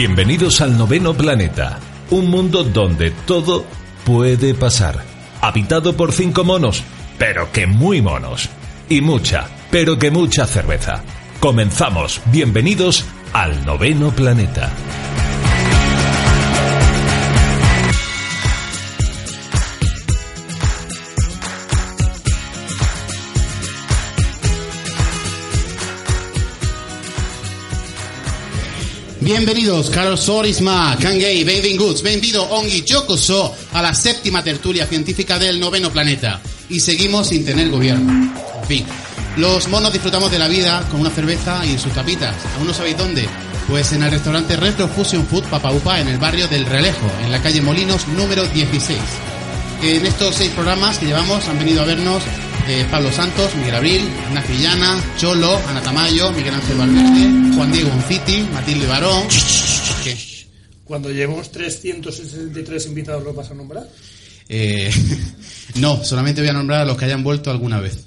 Bienvenidos al noveno planeta, un mundo donde todo puede pasar. Habitado por cinco monos, pero que muy monos. Y mucha, pero que mucha cerveza. Comenzamos, bienvenidos al noveno planeta. Bienvenidos, Carlos Sorisma, Kangei, benvinguts, benvido Ongi Yokoso a la séptima tertulia científica del noveno planeta. Y seguimos sin tener gobierno. En fin, los monos disfrutamos de la vida con una cerveza y sus tapitas. ¿Aún no sabéis dónde? Pues en el restaurante Retro Fusion Food Papaupa en el barrio del Relejo, en la calle Molinos número 16. En estos seis programas que llevamos han venido a vernos eh, Pablo Santos, Miguel Abril, Ignacio Villana, Cholo, Ana Tamayo, Miguel Ángel Valverde, Juan Diego Unciti, Matilde Barón. ¿Qué? Cuando llevemos 363 invitados, ¿lo vas a nombrar? Eh, no, solamente voy a nombrar a los que hayan vuelto alguna vez.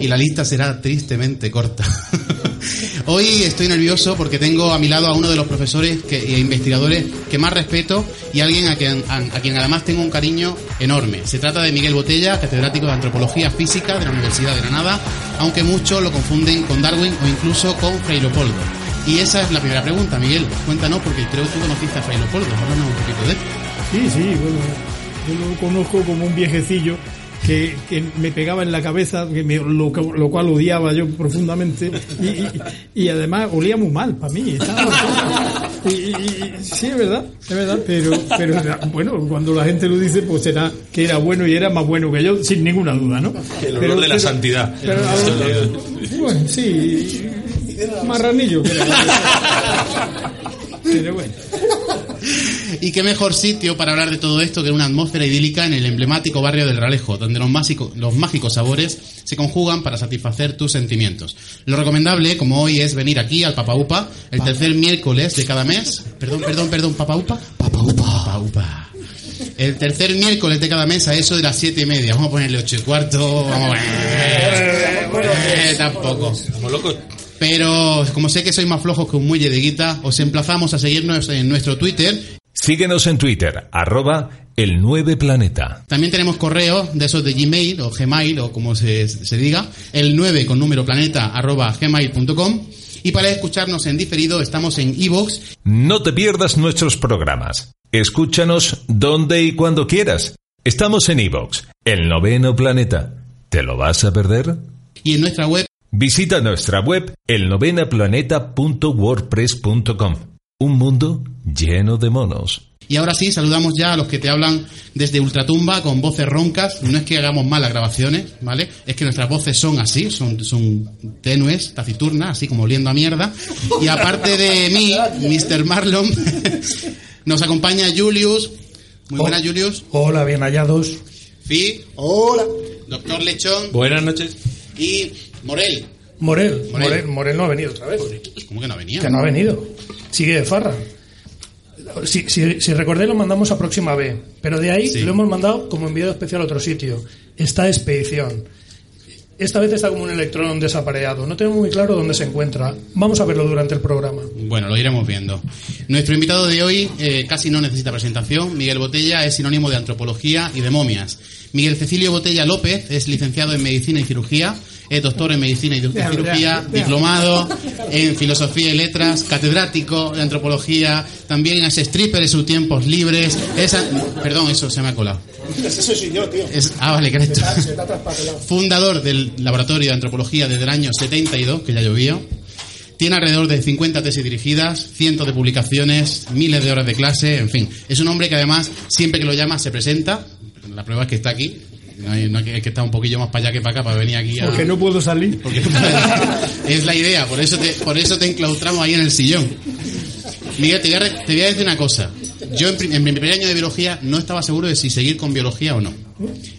Y la lista será tristemente corta. Hoy estoy nervioso porque tengo a mi lado a uno de los profesores e investigadores que más respeto y alguien a quien, a, quien además tengo un cariño enorme. Se trata de Miguel Botella, catedrático de Antropología Física de la Universidad de Granada, aunque muchos lo confunden con Darwin o incluso con Frei Leopoldo. Y esa es la primera pregunta, Miguel. Cuéntanos, porque creo que tú conociste a Frei Leopoldo. Háblanos un poquito de él. Sí, sí, bueno, yo lo conozco como un viejecillo que, que me pegaba en la cabeza, que me- lo, lo cual odiaba yo profundamente, y, y- y además olía muy mal para mí. estaba- y, y- y- sí, es verdad, es verdad, pero, pero era- bueno, cuando la gente lo dice, pues será que era bueno y era más bueno que yo, sin ninguna duda, ¿no? El olor de la santidad. pero, bueno, sí, marranillo. que era. Pero bueno. Y qué mejor sitio para hablar de todo esto que una atmósfera idílica en el emblemático barrio del Ralejo, donde los, másico- los mágicos sabores se conjugan para satisfacer tus sentimientos. Lo recomendable, como hoy, es venir aquí al Papa Upa el tercer miércoles de cada mes. Perdón, perdón, perdón, Papa Upa. Papa Upa. Papa Upa. El tercer miércoles de cada mes a eso de las siete y media. Vamos a ponerle ocho y cuarto. Vamos a poner... Eh, tampoco. Estamos locos. Pero como sé que sois más flojos que un muelle de guita, os emplazamos a seguirnos en nuestro Twitter Síguenos en Twitter, arroba el 9 planeta. También tenemos correo de esos de Gmail o Gmail o como se, se diga, el 9 con número planeta arroba gmail.com. Y para escucharnos en diferido estamos en iVoox No te pierdas nuestros programas. Escúchanos donde y cuando quieras. Estamos en iVoox, el noveno planeta. ¿Te lo vas a perder? y en nuestra web Visita nuestra web elnovenaplaneta.wordpress.com. Un mundo lleno de monos. Y ahora sí, saludamos ya a los que te hablan desde Ultratumba con voces roncas. No es que hagamos mal las grabaciones, ¿vale? Es que nuestras voces son así, son, son tenues, taciturnas, así como oliendo a mierda. Y aparte de mí, Mr. Marlon, nos acompaña Julius. Muy buenas, Julius. Hola, bien hallados. Fi. Hola. Doctor Lechón. Buenas noches. Y Morel. Morel, Morel. Morel, Morel no ha venido otra vez. ¿Cómo que no venía? Que no ha venido. Sigue de farra. Si, si, si recordáis, lo mandamos a próxima B. Pero de ahí Sí. lo hemos mandado como enviado especial a otro sitio. Esta expedición. Esta vez está como un electrón desapareado. No tengo muy claro dónde se encuentra. Vamos a verlo durante el programa. Bueno, lo iremos viendo. Nuestro invitado de hoy eh, casi no necesita presentación. Miguel Botella es sinónimo de antropología y de momias. Miguel Cecilio Botella López es licenciado en medicina y cirugía, es doctor en medicina y cirugía, diplomado en filosofía y letras, catedrático de antropología, también es stripper en sus tiempos libres. Es a- Perdón, eso se me ha colado. Eso soy yo, tío. Es- ah, vale, tú. Fundador del Laboratorio de Antropología desde el año 72, que ya llovía. Tiene alrededor de 50 tesis dirigidas, cientos de publicaciones, miles de horas de clase, en fin. Es un hombre que además, siempre que lo llama, se presenta. La prueba es que está aquí. No hay, no hay que, es que está un poquillo más para allá que para acá para venir aquí a... Porque no puedo salir. Porque no puedes. es la idea, por eso te, por eso te enclaustramos ahí en el sillón. Miguel, te voy a, te voy a decir una cosa. Yo en, en mi primer año de biología no estaba seguro de si seguir con biología o no.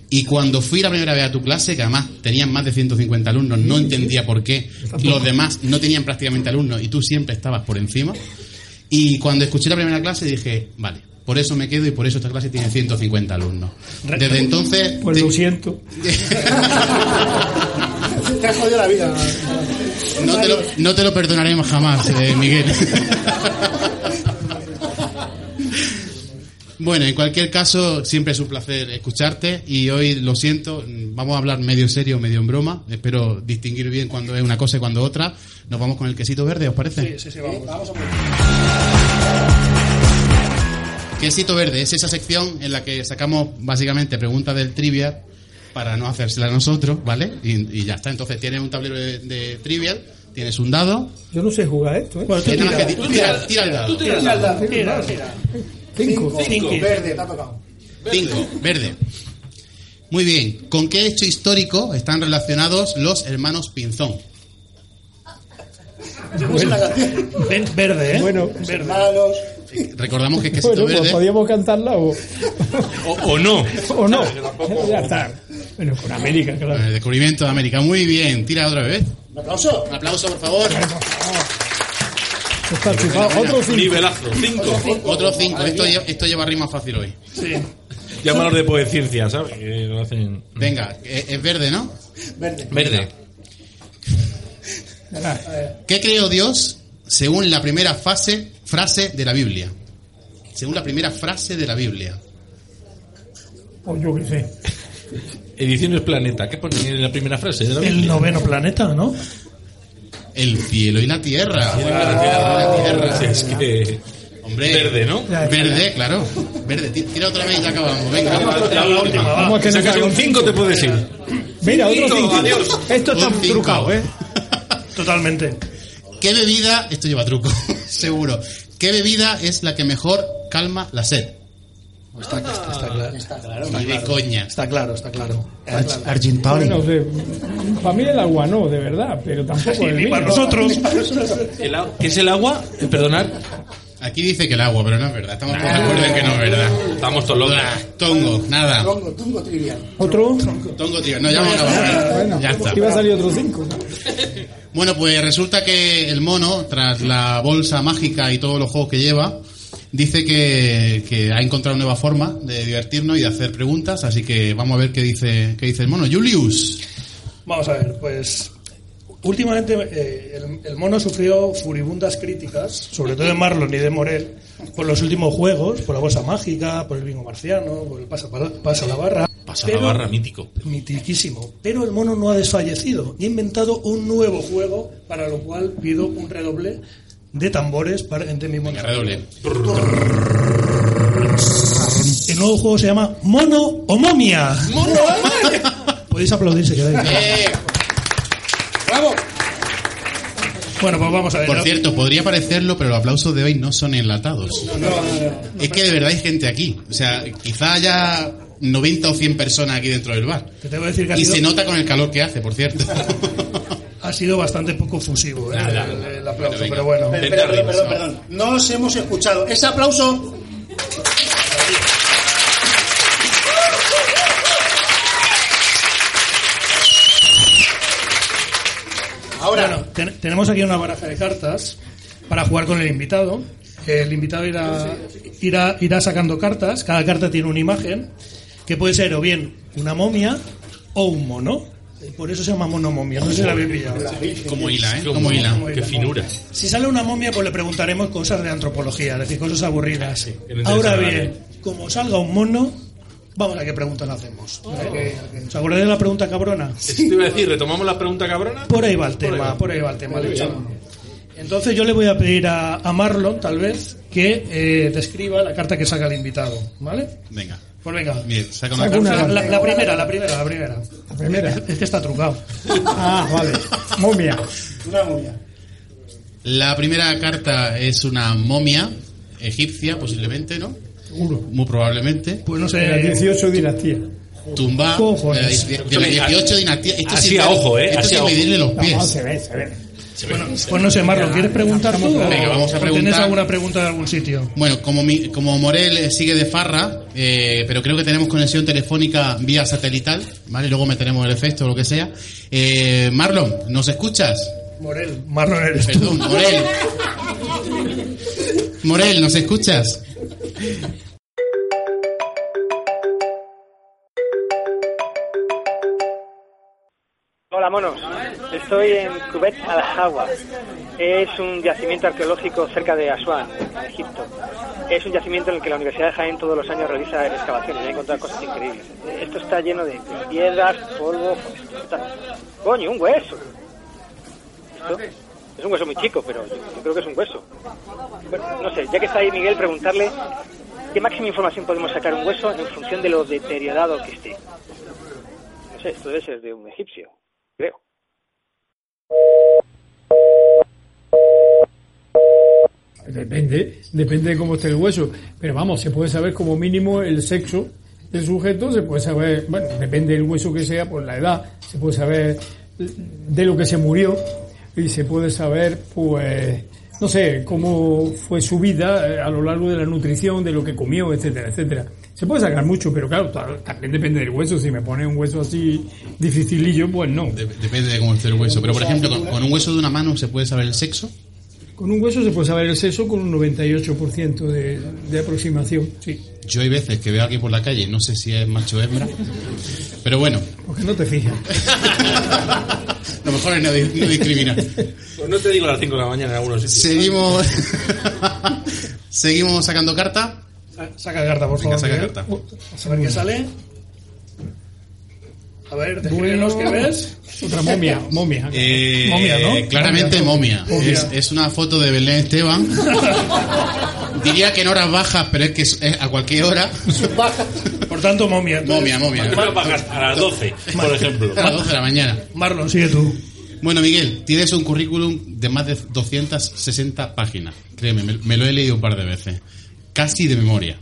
Y cuando fui la primera vez a tu clase, que además tenían más de 150 alumnos, no entendía por qué los demás no tenían prácticamente alumnos y tú siempre estabas por encima. Y cuando escuché la primera clase dije, vale, por eso me quedo y por eso esta clase tiene 150 alumnos. Desde entonces... Pues te- lo siento. Te has jodido la vida. No te lo, no te lo perdonaremos jamás, eh, Miguel. Bueno, en cualquier caso, siempre es un placer escucharte y hoy lo siento, vamos a hablar medio serio, medio en broma. Espero distinguir bien cuando es una cosa y cuando otra. Nos vamos con el quesito verde, ¿os parece? Sí, sí, sí, vamos. Quesito verde es esa sección en la que sacamos básicamente preguntas del trivia para no hacérsela a nosotros, ¿vale? Y, y ya está. Entonces tienes un tablero de, de trivial, tienes un dado. Yo no sé jugar esto, ¿eh? Bueno, tú tira, tú tira- tira el dado. Tira, tira, tira, tira. Cinco. Cinco. Verde, te ha tocado. Cinco, verde. Muy bien. ¿Con qué hecho histórico están relacionados los hermanos Pinzón? Verde, ¿eh? Bueno, verde. Hermanos. Recordamos que es quesito bueno pues verde. podíamos cantarla o, O, o no. o no. Ya está. Bueno, con América, claro. el descubrimiento de América. Muy bien. Tira otra vez. Un aplauso. Un aplauso, por favor. Está chupado. Otro cinco. Nivelazo. Cinco. Otro cinco. Esto, esto lleva rima fácil hoy. Sí. Llámalos de poesciencia, ¿sabes? Que lo hacen... Venga, eh, es verde, ¿no? Verde. Verde. ¿Qué creó Dios según la primera fase, frase de la Biblia? Según la primera frase de la Biblia. O yo qué sé. Ediciones Planeta. ¿Qué pone en la primera frase? de la El Biblia? noveno planeta, ¿no? El cielo y la tierra. La tierra. Es que... Hombre. Verde, ¿no? Verde, claro. Verde. Ti- Tira otra vez y ya acabamos. Venga. La, la última, va. Vamos a que no 5 te puedes ir. Mira, otro Cinco, cinco. adiós. Esto está trucado, ¿eh? Totalmente. ¿Qué bebida, esto lleva truco, seguro, ¿qué bebida es la que mejor calma la sed? Está, está, está claro. Está claro. Ni de coña. Está claro, está claro. Argent Bueno, para mí el agua no, de verdad, pero tampoco el Ni vino. para nosotros. El ¿Qué es el agua? Eh, Perdonar. Aquí dice que el agua, pero no es verdad. Estamos todos de acuerdo en que no es verdad. Estamos todos locos. Blah, tongo, nada. Tongo, tungo trivial. Otro. Tongo, tío. No, ya vamos a acabar. Bueno, Ya está. iba a salir otro cinco. Bueno, pues resulta que el mono, tras la bolsa mágica y todos los juegos que lleva, dice que, que ha encontrado una nueva forma de divertirnos y de hacer preguntas, así que vamos a ver qué dice, qué dice el mono. Julius. Vamos a ver, pues últimamente eh, el, el mono sufrió furibundas críticas, sobre todo de Marlon y de Morel, por los últimos juegos, por la bolsa mágica, por el bingo marciano, por el pasa, pasa la barra. Pasa la Pero- barra, mítico. Mitiquísimo. Pero el mono no ha desfallecido y ha inventado un nuevo juego, para lo cual pido un redoble de tambores para entre mi mono. Redoble. El nuevo juego se llama Mono o Momia. Podéis aplaudir si queréis. ¡Bravo! Bueno, pues vamos a ver. por cierto, podría parecerlo, pero los aplausos de hoy no son enlatados. Es que de verdad hay gente aquí. O sea, quizá haya 90 o 100 personas aquí dentro del bar. Te tengo que decir que Y sido, se nota con el calor que hace, por cierto. ha sido bastante poco fusivo ¿eh? Nada. el, el aplauso, pero bueno. Perdón, perdón, perdón, perdón, perdón. No os hemos escuchado. Ese aplauso. Ahora, Bueno, ten- tenemos aquí una baraja de cartas para jugar con el invitado. El invitado irá, irá, irá sacando cartas. Cada carta tiene una imagen que puede ser o bien una momia o un mono. Por eso se llama monomomia. No sé si la habéis pillado. Como hila, ¿eh? Como hila. Qué finura. Si sale una momia, pues le preguntaremos cosas de antropología, es decir, cosas aburridas. Ahora bien, como salga un mono, vamos a qué preguntas hacemos. ¿Os acordáis de la pregunta cabrona? Eso te iba a decir, retomamos la pregunta cabrona. Por ahí va el tema, por ahí va el tema. de hecho. Entonces yo le voy a pedir a, a Marlon, tal vez, que eh, describa la carta que saca el invitado, ¿vale? Venga. Pues venga. Bien, saca una Saca una carta. La, la primera, la primera, la primera. La primera. Es que está trucado. Ah, vale. Momia. una momia. La primera carta es una momia egipcia, posiblemente, ¿no? Seguro. Muy probablemente. Pues no De las sé. 18 dinastías. Tumba Cojones. de, la- de las 18 dinastías. Esto Así sí- a ojo, ¿eh? Esto Así sí a ojo. medirle los No, pies. se ve, se ve. Bueno, pues no sé, Marlon, ¿quieres preguntar tú? Venga, vamos a o ¿Tienes preguntar. alguna pregunta de algún sitio? Bueno, como, mi- como Morel eh, sigue de farra, eh, pero creo que tenemos conexión telefónica vía satelital, ¿vale? Luego meteremos el efecto o lo que sea. Eh, Marlon, ¿nos escuchas? Morel, Marlon eres tú. Perdón, Morel. Morel, ¿nos escuchas? Hola estoy en Kubet al-Hawa. Es un yacimiento arqueológico cerca de Asuán, Egipto. es un yacimiento en el que la Universidad de Jaén todos los años realiza excavaciones y ha encontrado cosas increíbles. Esto está lleno de piedras, polvo. Coño, un hueso. Esto es un hueso muy chico, pero yo creo que es un hueso. Bueno, no sé, ya que está ahí Miguel, preguntarle qué máxima información podemos sacar un hueso en función de lo deteriorado que esté. No sé, esto debe ser de un egipcio, Depende, depende de cómo esté el hueso. Pero vamos, se puede saber como mínimo el sexo del sujeto, se puede saber, bueno, depende del hueso que sea, pues la edad, se puede saber de lo que se murió y se puede saber, pues, no sé, cómo fue su vida a lo largo de la nutrición, de lo que comió, etcétera, etcétera. Se puede sacar mucho, pero claro, ta- también depende del hueso. Si me pone un hueso así dificilillo, pues no. De- depende de cómo esté el hueso. Pero, por ejemplo, con, con un hueso de una mano se puede saber el sexo. Con un hueso se puede saber el sexo con un 98% de, de aproximación, sí. Yo hay veces que veo a alguien por la calle y no sé si es macho o hembra. Pero bueno, Porque no te fijas. lo mejor es no, di- no discriminar. Pues no te digo a las 5 de la mañana en algunos sitios. Seguimos, seguimos sacando carta. Sa- Saca carta, por Venga, favor. saca carta. A ver qué sale. A ver, descríbenos qué ves. Otra momia, momia. Eh, Momia, ¿no? Claramente momia. Momia. Es, es una foto de Belén Esteban. Diría que en horas bajas, pero es que es, es a cualquier hora. Por tanto, momia. Momia, momia. ¿Por qué no pagas a las 12, por ejemplo? A las 12 de la mañana. Marlon, sigue tú. Bueno, Miguel, tienes un currículum de más de 260 páginas. Créeme, me, me lo he leído un par de veces. Casi de memoria.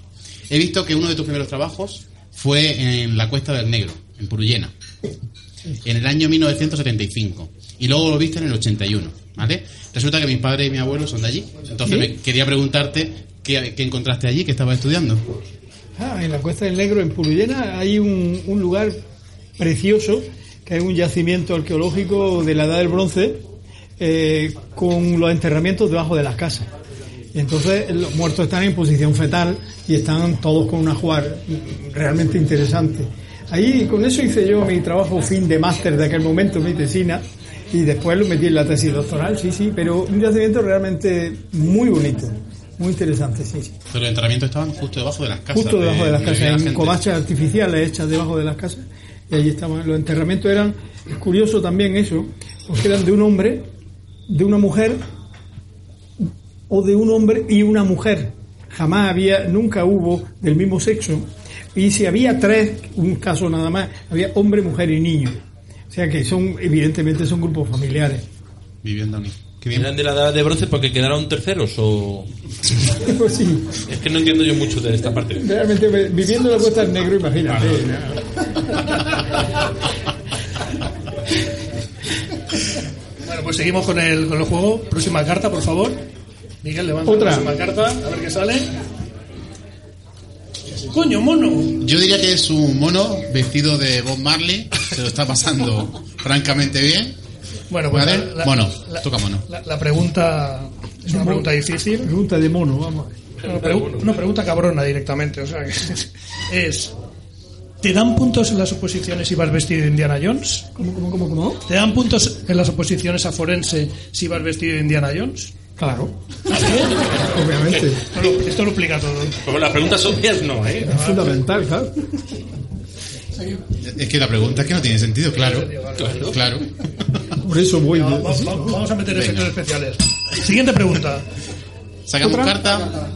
He visto que uno de tus primeros trabajos fue en la Cuesta del Negro, en Purullena, en el año 1975. Y luego lo viste en el 81, ¿vale? Resulta que mis padres y mi abuelo son de allí. Entonces me quería preguntarte qué, qué encontraste allí, qué estabas estudiando. Ah, en la Cuesta del Negro, en Purullena, hay un, un lugar precioso, que es un yacimiento arqueológico de la Edad del Bronce, eh, con los enterramientos debajo de las casas. Y entonces los muertos están en posición fetal y están todos con un ajuar realmente interesante. Ahí con eso hice yo mi trabajo fin de máster de aquel momento, mi tesina, y después lo metí en la tesis doctoral, sí, sí, pero un yacimiento realmente muy bonito, muy interesante, sí, sí. Pero los entrenamientos estaban justo debajo de las casas. Justo debajo de las la casas, en covachas artificiales hechas debajo de las casas. Y allí estaban. Los enterramientos eran, es curioso también eso, porque eran de un hombre, de una mujer, o de un hombre y una mujer. Jamás había, nunca hubo del mismo sexo. Y si había tres, un caso nada más, había hombre, mujer y niño. O sea que son, evidentemente, son grupos familiares. Viviendo bien. ¿Eran de la edad de bronce porque quedaron terceros o...? Pues sí, Es que no entiendo yo mucho de esta parte. realmente viviendo en la Cuesta del Negro, imagínate. Bueno, pues seguimos con el, con el juego. Próxima carta, por favor. Miguel, levanta Otra. la próxima carta, a ver qué sale. Coño, mono. Yo diría que es un mono vestido de Bob Marley. Se lo está pasando francamente bien. Bueno, pues ¿Vale? la- la- mono. la- Toca mono. La, la pregunta es una pregunta difícil. Pregunta de mono, vamos. Una, pregu- una pregunta cabrona directamente. O sea, que es: ¿te dan puntos en las oposiciones si vas vestido de Indiana Jones? ¿Cómo, cómo, cómo, cómo? ¿Te dan puntos en las oposiciones a forense si vas vestido de Indiana Jones? Claro. Obviamente. Esto lo, esto lo explica todo. Como las preguntas obvias no, ¿eh? Es fundamental, claro. Es que la pregunta es que no tiene sentido, claro. Claro. Por eso voy. Va- va- va- vamos a meter efectos especiales. Siguiente pregunta. Sacamos ¿Otra? carta.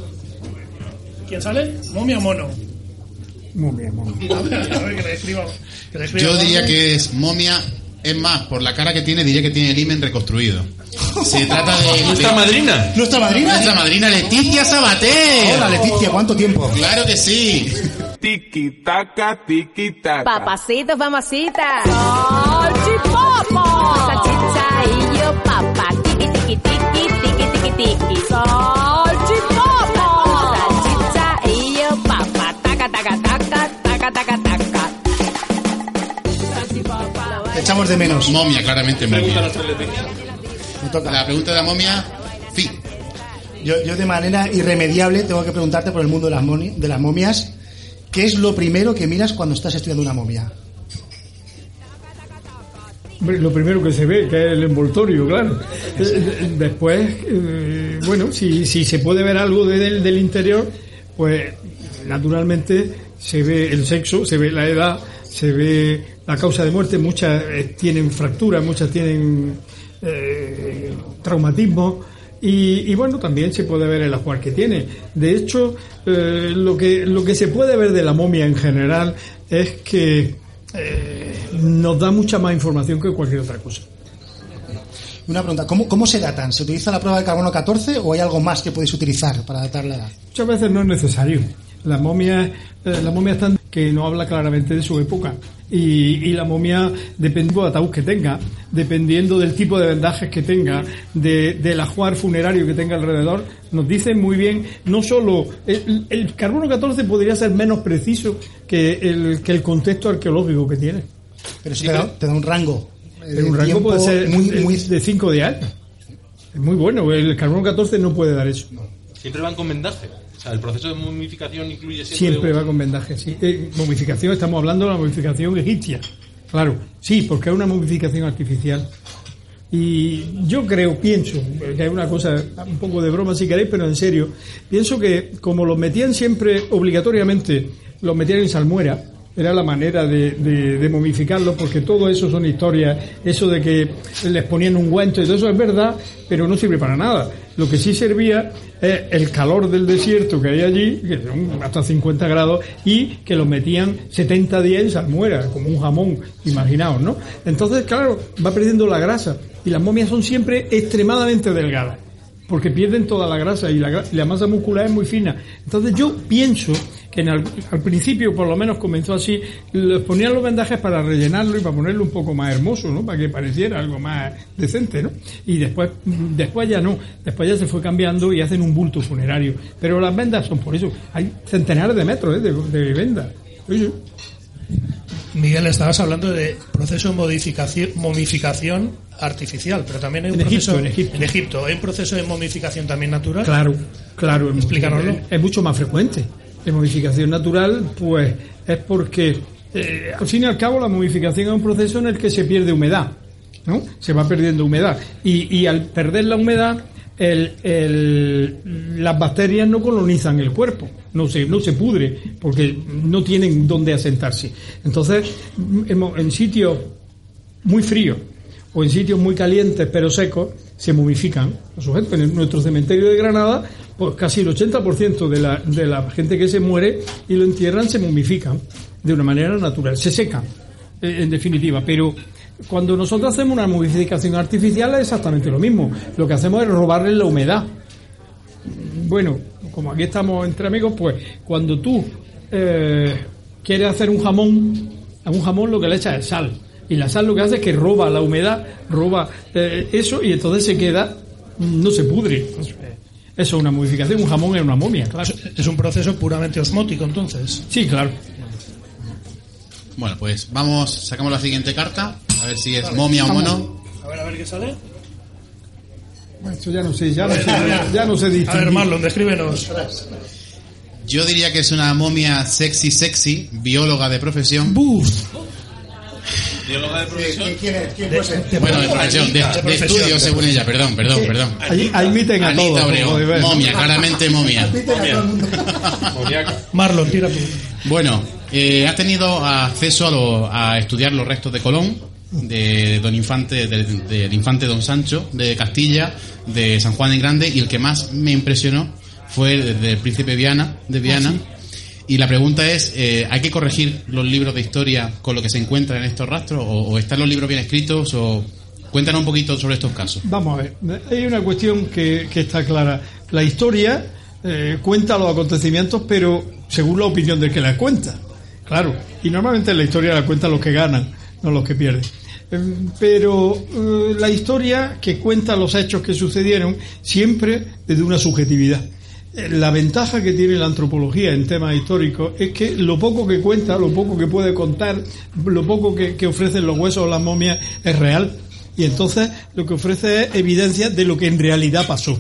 ¿Quién sale? ¿Momia o mono? Muy bien. A ver, a ver, que le escriba. que le escriba Yo diría que es momia. Es más, por la cara que tiene, diría que tiene el imen reconstruido. Se trata de. ¿Nuestra madrina? ¿Nuestra madrina? Nuestra madrina Leticia Sabater. Hola, Leticia, ¿cuánto tiempo? Claro que sí. Tiki taka, tiki taka. Papacito, mamacita. Salchipopo. Echamos de menos. Momia, claramente momia. Me toca. La pregunta de la momia. Fi. Yo, yo de manera irremediable tengo que preguntarte por el mundo de las, moni- de las momias. ¿Qué es lo primero que miras cuando estás estudiando una momia? Lo primero que se ve, que es el envoltorio, claro. Eh, Después, eh, bueno, si, si se puede ver algo de- del, del interior, pues naturalmente se ve el sexo, se ve la edad, se ve la causa de muerte. Muchas eh, tienen fracturas, muchas tienen eh, traumatismo. Y, y bueno, también se puede ver el ajuar que tiene. De hecho, eh, lo, que, lo que se puede ver de la momia en general es que nos da mucha más información que cualquier otra cosa. Una pregunta, ¿cómo, ¿cómo se datan? ¿Se utiliza la prueba de carbono 14 o hay algo más que podéis utilizar para datar la edad? Muchas veces no es necesario. La momia, eh, la momia está que no habla claramente de su época. Y, y la momia, dependiendo del ataúd que tenga, dependiendo del tipo de vendajes que tenga, de, del ajuar funerario que tenga alrededor, nos dice muy bien, no solo, el, el carbono 14 podría ser menos preciso que el, que el contexto arqueológico que tiene. Pero eso te, da, te da un rango. eh, Pero un de rango puede ser muy, de- muy de 5 de años. Es muy bueno, el carbono 14 no puede dar eso. Siempre van con vendaje. O sea, el proceso de momificación incluye siempre. Siempre va con vendaje, sí. Eh, momificación, estamos hablando de la momificación egipcia. Claro, sí, porque es una momificación artificial. Y yo creo, pienso, que hay una cosa, un poco de broma si queréis, pero en serio, pienso que como los metían siempre obligatoriamente, los metían en salmuera, era la manera de, de, momificarlos, porque todo eso son historias, eso de que les ponían un guento y todo eso es verdad, pero no sirve para nada. Lo que sí servía es el calor del desierto que hay allí, que son hasta 50 grados, y que los metían 70 días en salmuera, como un jamón, imaginaos, ¿no? Entonces, claro, va perdiendo la grasa, y las momias son siempre extremadamente delgadas porque pierden toda la grasa y la, y la masa muscular es muy fina. Entonces yo pienso que en al, al principio por lo menos comenzó así, les ponían los vendajes para rellenarlo y para ponerlo un poco más hermoso, ¿no? Para que pareciera algo más decente, ¿no? Y después, después ya no, después ya se fue cambiando y hacen un bulto funerario. Pero las vendas son por eso, hay centenares de metros ¿eh? de, de vendas. Miguel, estabas hablando de proceso de modificación, momificación artificial, pero también hay un En proceso Egipto, en Egipto. en Egipto, ¿hay un proceso de momificación también natural? Claro, claro. Explícanoslo. Es, es mucho más frecuente. La momificación natural, pues, es porque, eh, al fin y al cabo, la momificación es un proceso en el que se pierde humedad, ¿no? Se va perdiendo humedad. Y, y al perder la humedad, el, las bacterias no colonizan el cuerpo, no se, no se pudre, porque no tienen dónde asentarse. Entonces, en, sitios muy fríos o en sitios muy calientes pero secos se momifican los sujetos. En nuestro cementerio de Granada, pues casi el 80% de la, de la gente que se muere y lo entierran se momifican de una manera natural, se secan, eh, en definitiva. Pero cuando nosotros hacemos una momificación artificial es exactamente lo mismo. Lo que hacemos es robarle la humedad. Bueno, como aquí estamos entre amigos, pues cuando tú eh, quieres hacer un jamón, a un jamón lo que le echas es sal. Y la sal lo que hace es que roba la humedad, roba eh, eso y entonces se queda, no se pudre. Eso es una modificación, un jamón es una momia, claro. Es un proceso puramente osmótico, entonces. Sí, claro. Bueno, pues vamos, sacamos la siguiente carta, a ver si es momia o mono. A ver, a ver qué sale. Eso ya no sé, ya no sé, ya no sé A ver. Marlon, descríbenos. Yo diría que es una momia sexy, sexy, bióloga de profesión. Bióloga de profesión. ¿Quién es? ¿Quién puede ser? Bueno, de profesión, de, de estudio según ella, perdón, perdón, perdón. Ahí, ahí admiten a Anita todos. Momia, claramente momia. Moniaca. Marlon, tira tú. Bueno, eh, has tenido acceso a, lo- a estudiar los restos de Colón, de Don Infante, del, del infante Don Sancho, de Castilla, de San Juan el Grande, y el que más me impresionó fue el del príncipe Viana, de Viana. Y la pregunta es, eh, ¿hay que corregir los libros de historia con lo que se encuentra en estos rastros? ¿O, o están los libros bien escritos? O Cuéntanos un poquito sobre estos casos. Vamos a ver, hay una cuestión que, que está clara. La historia eh, cuenta los acontecimientos, pero según la opinión del que la cuenta. Claro, y normalmente la historia la cuentan los que ganan, no los que pierden. Eh, Pero eh, la historia que cuenta los hechos que sucedieron siempre desde una subjetividad. Eh, La ventaja que tiene la antropología en temas históricos es que lo poco que cuenta, lo poco que puede contar, lo poco que, que ofrecen los huesos o las momias es real. Y entonces lo que ofrece es evidencia de lo que en realidad pasó,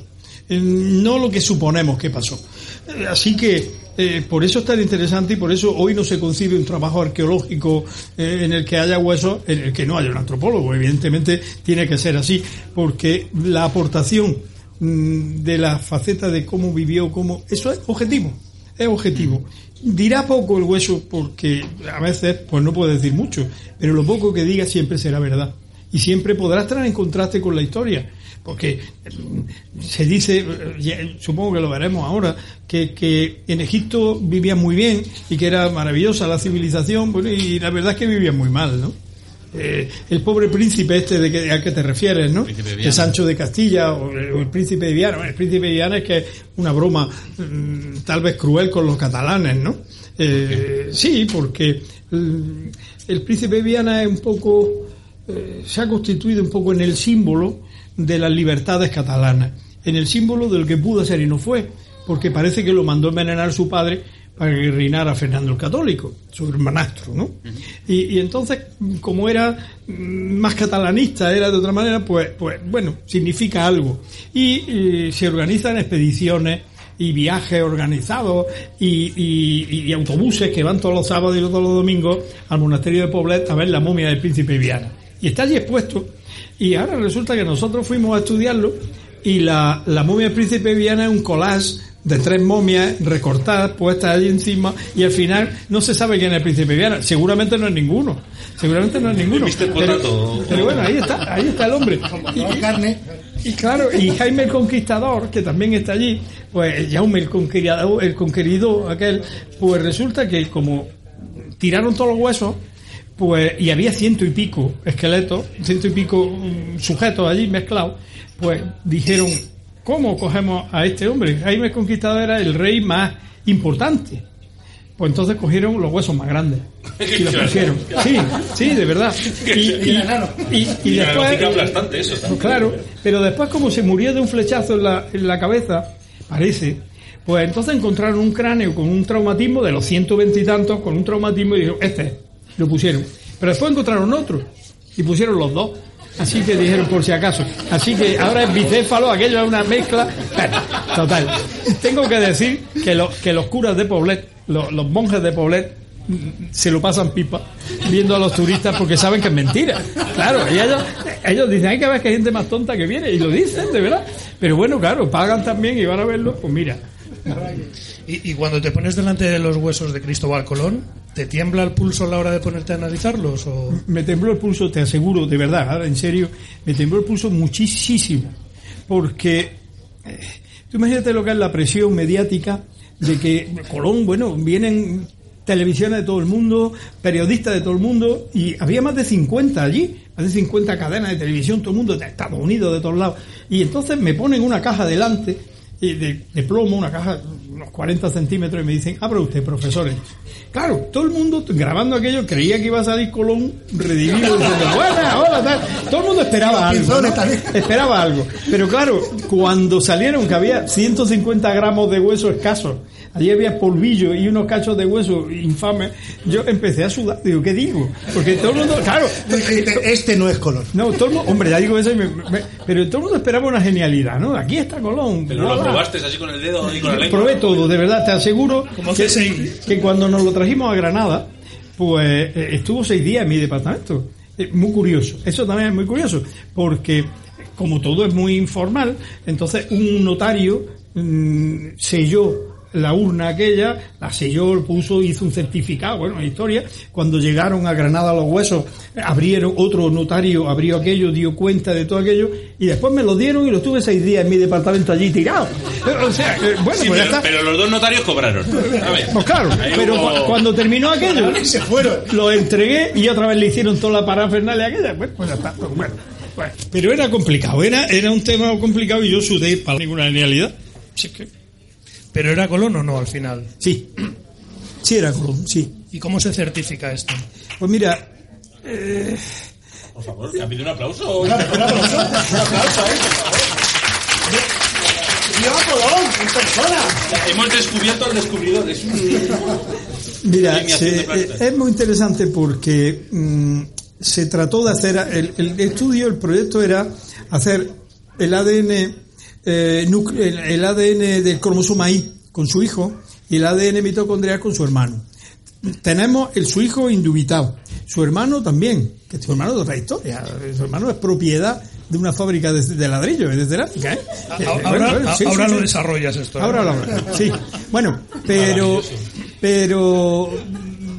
no lo que suponemos que pasó. Eh, Así que eh, por eso es tan interesante y por eso hoy no se concibe un trabajo arqueológico eh, en el que haya huesos, en el que no haya un antropólogo. Evidentemente tiene que ser así, porque la aportación mm, de la faceta de cómo vivió, cómo eso es objetivo, es objetivo. Dirá poco el hueso porque a veces pues no puede decir mucho, pero lo poco que diga siempre será verdad y siempre podrá estar en contraste con la historia. Porque mm, se dice, eh, supongo que lo veremos ahora, que, que en Egipto vivían muy bien y que era maravillosa la civilización, bueno, y la verdad es que vivían muy mal, ¿no? Eh, el pobre príncipe este de que, a que te refieres, ¿no? Que. Sancho de Castilla o el, o el príncipe de Viana. Bueno, el príncipe de Viana es que es una broma mm, tal vez cruel con los catalanes, ¿no? Eh, sí, porque mm, el príncipe de Viana es un poco eh, se ha constituido un poco en el símbolo de las libertades catalanas, en el símbolo del que pudo ser y no fue, porque parece que lo mandó envenenar su padre para que reinara Fernando el Católico, su hermanastro, ¿no? y, y entonces, como era más catalanista, era de otra manera, pues, pues bueno, significa algo. Y eh, se organizan expediciones y viajes organizados y, y- y autobuses que van todos los sábados y todos los domingos al monasterio de Poblet a ver la momia del príncipe Viana. Y está allí expuesto. Y ahora resulta que nosotros fuimos a estudiarlo y la, la momia del príncipe Viana es un collage de tres momias recortadas, puestas allí encima, y al final no se sabe quién es el príncipe Viana. Seguramente no es ninguno. Seguramente no es ninguno. Pero, pero bueno, ahí está, ahí está el hombre. Y- carne. y claro, y Jaime el Conquistador, que también está allí, pues Jaume el conquistador, el conquerido aquel, pues resulta que como tiraron todos los huesos, pues, y había ciento y pico esqueletos, ciento y pico mm, sujetos allí mezclados, pues dijeron, ¿cómo cogemos a este hombre? Jaime el Conquistador era el rey más importante. Pues entonces cogieron los huesos más grandes y los pusieron. Sí, sí, de verdad. Y, y, y- y Y después, pues claro, pero después como se murió de un flechazo en la, en la cabeza, parece, pues entonces encontraron un cráneo con un traumatismo de los ciento veintitantos, con un traumatismo y dijeron, este, es", lo pusieron. Pero después encontraron otro y pusieron los dos. Así que dijeron por si acaso. Así que ahora es bicéfalo, aquello es una mezcla. Total. Tengo que decir que, los que los curas de Poblet, los, los monjes de Poblet, mm, se lo pasan pipa viendo a los turistas porque saben que es mentira. Claro, y ellos, ellos dicen, hay que ver que hay gente más tonta que viene, y lo dicen, de verdad. Pero bueno, claro, pagan también y van a verlo, pues mira. Y, cuando te pones delante de los huesos de Cristóbal Colón, ¿te tiembla el pulso a la hora de ponerte a analizarlos? O... Me tembló el pulso, te aseguro, de verdad, ahora en serio, me tembló el pulso muchísimo. Porque eh, tú imagínate lo que es la presión mediática de que Colón, bueno, vienen televisiones de todo el mundo, periodistas de todo el mundo, y había más de 50 allí, más de 50 cadenas de televisión, todo el mundo de Estados Unidos, de todos lados. Y entonces me ponen una caja delante, y de, de plomo, una caja unos 40 centímetros, y me dicen, abra usted, profesores. Claro, todo el mundo grabando aquello creía que iba a salir Colón redimido, buena, hola, tal. Todo el mundo esperaba algo. ¿no? Esperaba algo. Pero claro, cuando salieron, que había 150 gramos de hueso escasos, allí había polvillo y unos cachos de hueso infames, yo empecé a sudar. Digo, ¿qué digo? Porque todo el mundo, claro. Este no es Colón. No, todo el mundo, hombre, ya digo eso, y me- me- pero todo el mundo esperaba una genialidad, ¿no? Aquí está Colón. Pero bla, lo probaste así con el dedo y con la lengua. Probé todo, de verdad, te aseguro que, cuando nos lo trajimos a Granada, pues eh, estuvo seis días en mi departamento. Eh, muy curioso, eso también es muy curioso, porque como todo es muy informal, entonces un notario mm, selló la urna aquella, la selló, puso, hizo un certificado, bueno, una historia. Cuando llegaron a Granada los huesos, abrieron, otro notario abrió aquello, dio cuenta de todo aquello, y después me lo dieron y lo tuve seis días en mi departamento allí tirado. O sea, eh, bueno, Sí, pues pero, los dos notarios cobraron. A ver. Pues claro, Ahí pero hubo- cuando terminó aquello, Se fueron. lo entregué y otra vez le hicieron toda la parafernalia aquella. Pues, pues ya está. pues bueno, pero era complicado, era, era un tema complicado y yo sudé para ninguna genialidad. Sí, que- ¿Pero era Colón o no al final? sí, sí era Colón, sí. ¿Y cómo se certifica esto? Pues mira, Por favor, que ha pedido un aplauso. ¡Viva Colón! ¡En persona! Hemos descubierto al descubridor. Es un... Mira, se- eh, es muy interesante porque mm, se trató de hacer, el, el estudio, el proyecto era hacer el ADN, eh, el, ADN del cromosoma Y con su hijo y el ADN mitocondrial con su hermano. Tenemos el, su hijo indubitado, su hermano también, que su hermano de otra historia, su hermano es propiedad de una fábrica de, de ladrillo, de cerámica. ¿eh? Eh, Ahora, bueno, bueno, sí, ahora sí, lo desarrollas esto. ¿eh? Ahora lo sí. Bueno, pero, pero,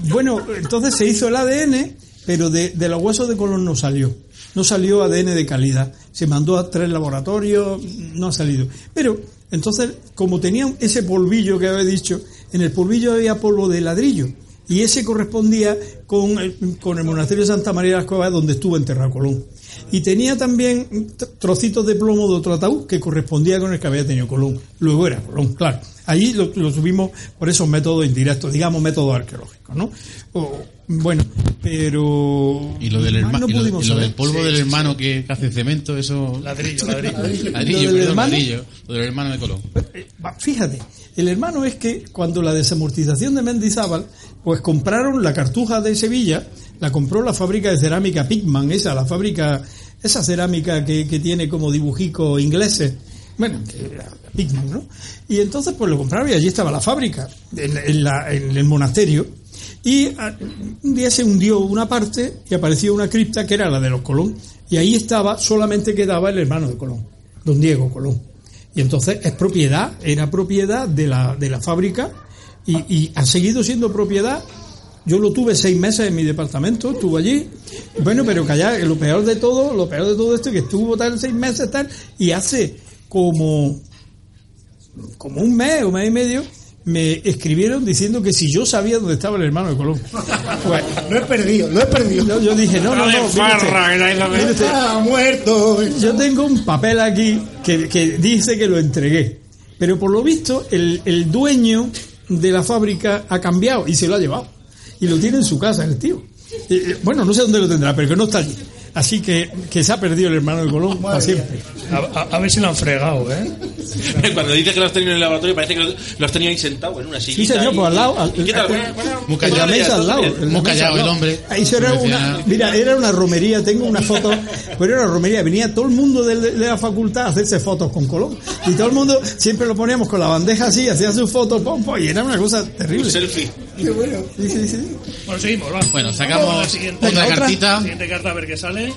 bueno, entonces se hizo el ADN, pero de, de los huesos de Colón no salió. No salió ADN de calidad. Se mandó a tres laboratorios, no ha salido. Pero, entonces, como tenían ese polvillo que había dicho, en el polvillo había polvo de ladrillo. Y ese correspondía con el, con el monasterio de Santa María de las Cuevas, donde estuvo enterrado Colón. Y tenía también tr- trocitos de plomo de otro ataúd que correspondía con el que había tenido Colón. Luego era Colón, claro. Allí lo, lo subimos por esos métodos indirectos, digamos métodos arqueológicos, ¿no? O, bueno, pero... Y lo del, más herma- no y lo, y lo del polvo Sí, del sí, hermano que, hace cemento, eso. Ladrillo, ladrillo. ladrillo, ¿Lo del perdón, hermano? ladrillo. Lo del hermano de Colón. Eh, Fíjate, el hermano es que cuando la desamortización de Mendizábal, pues compraron la cartuja de Sevilla, la compró la fábrica de cerámica Pigman, esa, la fábrica, esa cerámica que, que tiene como dibujicos ingleses, bueno, que Pigman, ¿no? Y entonces pues lo compraron y allí estaba la fábrica, en, en el monasterio, y ah, un día se hundió una parte y apareció una cripta que era la de los Colón, y ahí estaba, solamente quedaba el hermano de Colón, don Diego Colón. Y entonces es propiedad, era propiedad de la, de la fábrica y, ha seguido siendo propiedad. Yo lo tuve seis meses en mi departamento, estuve allí. Bueno, pero que allá, lo peor de todo, lo peor de todo esto es que estuvo tal seis meses tal y hace como, como un mes o mes y medio me escribieron diciendo que si yo sabía dónde estaba el hermano de Colón. Pues, Lo he perdido, lo he perdido. yo, yo dije, no, no, no, usted, mire usted, ¡Ah, muerto! yo tengo un papel aquí que, que dice que lo entregué. Pero por lo visto, el, el dueño de la fábrica ha cambiado y se lo ha llevado. Y lo tiene en su casa, el tío. Eh, bueno, no sé dónde lo tendrá, pero que no está allí. Así que, que se ha perdido el hermano de Colón para siempre. A, a- a ver si lo han fregado, ¿eh? Cuando dices que lo has tenido en el laboratorio, parece que lo, lo has tenido ahí sentado en una silla. Sí, señor, pues al lado. al- ¿Qué tal? al- Muy en la callado. mesa al lado. Muy callado al lado. el hombre. Ahí era una, mira, era una romería, tengo una foto, pero era una romería, venía todo el mundo de, de la facultad a hacerse fotos con Colón. Y todo el mundo siempre lo poníamos con la bandeja así, hacía sus fotos, pom, pom, y era una cosa terrible. Un selfie. Sí, sí, sí. Bueno, seguimos, va. Bueno, sacamos la siguiente. otra cartita. Siguiente carta a ver qué sale.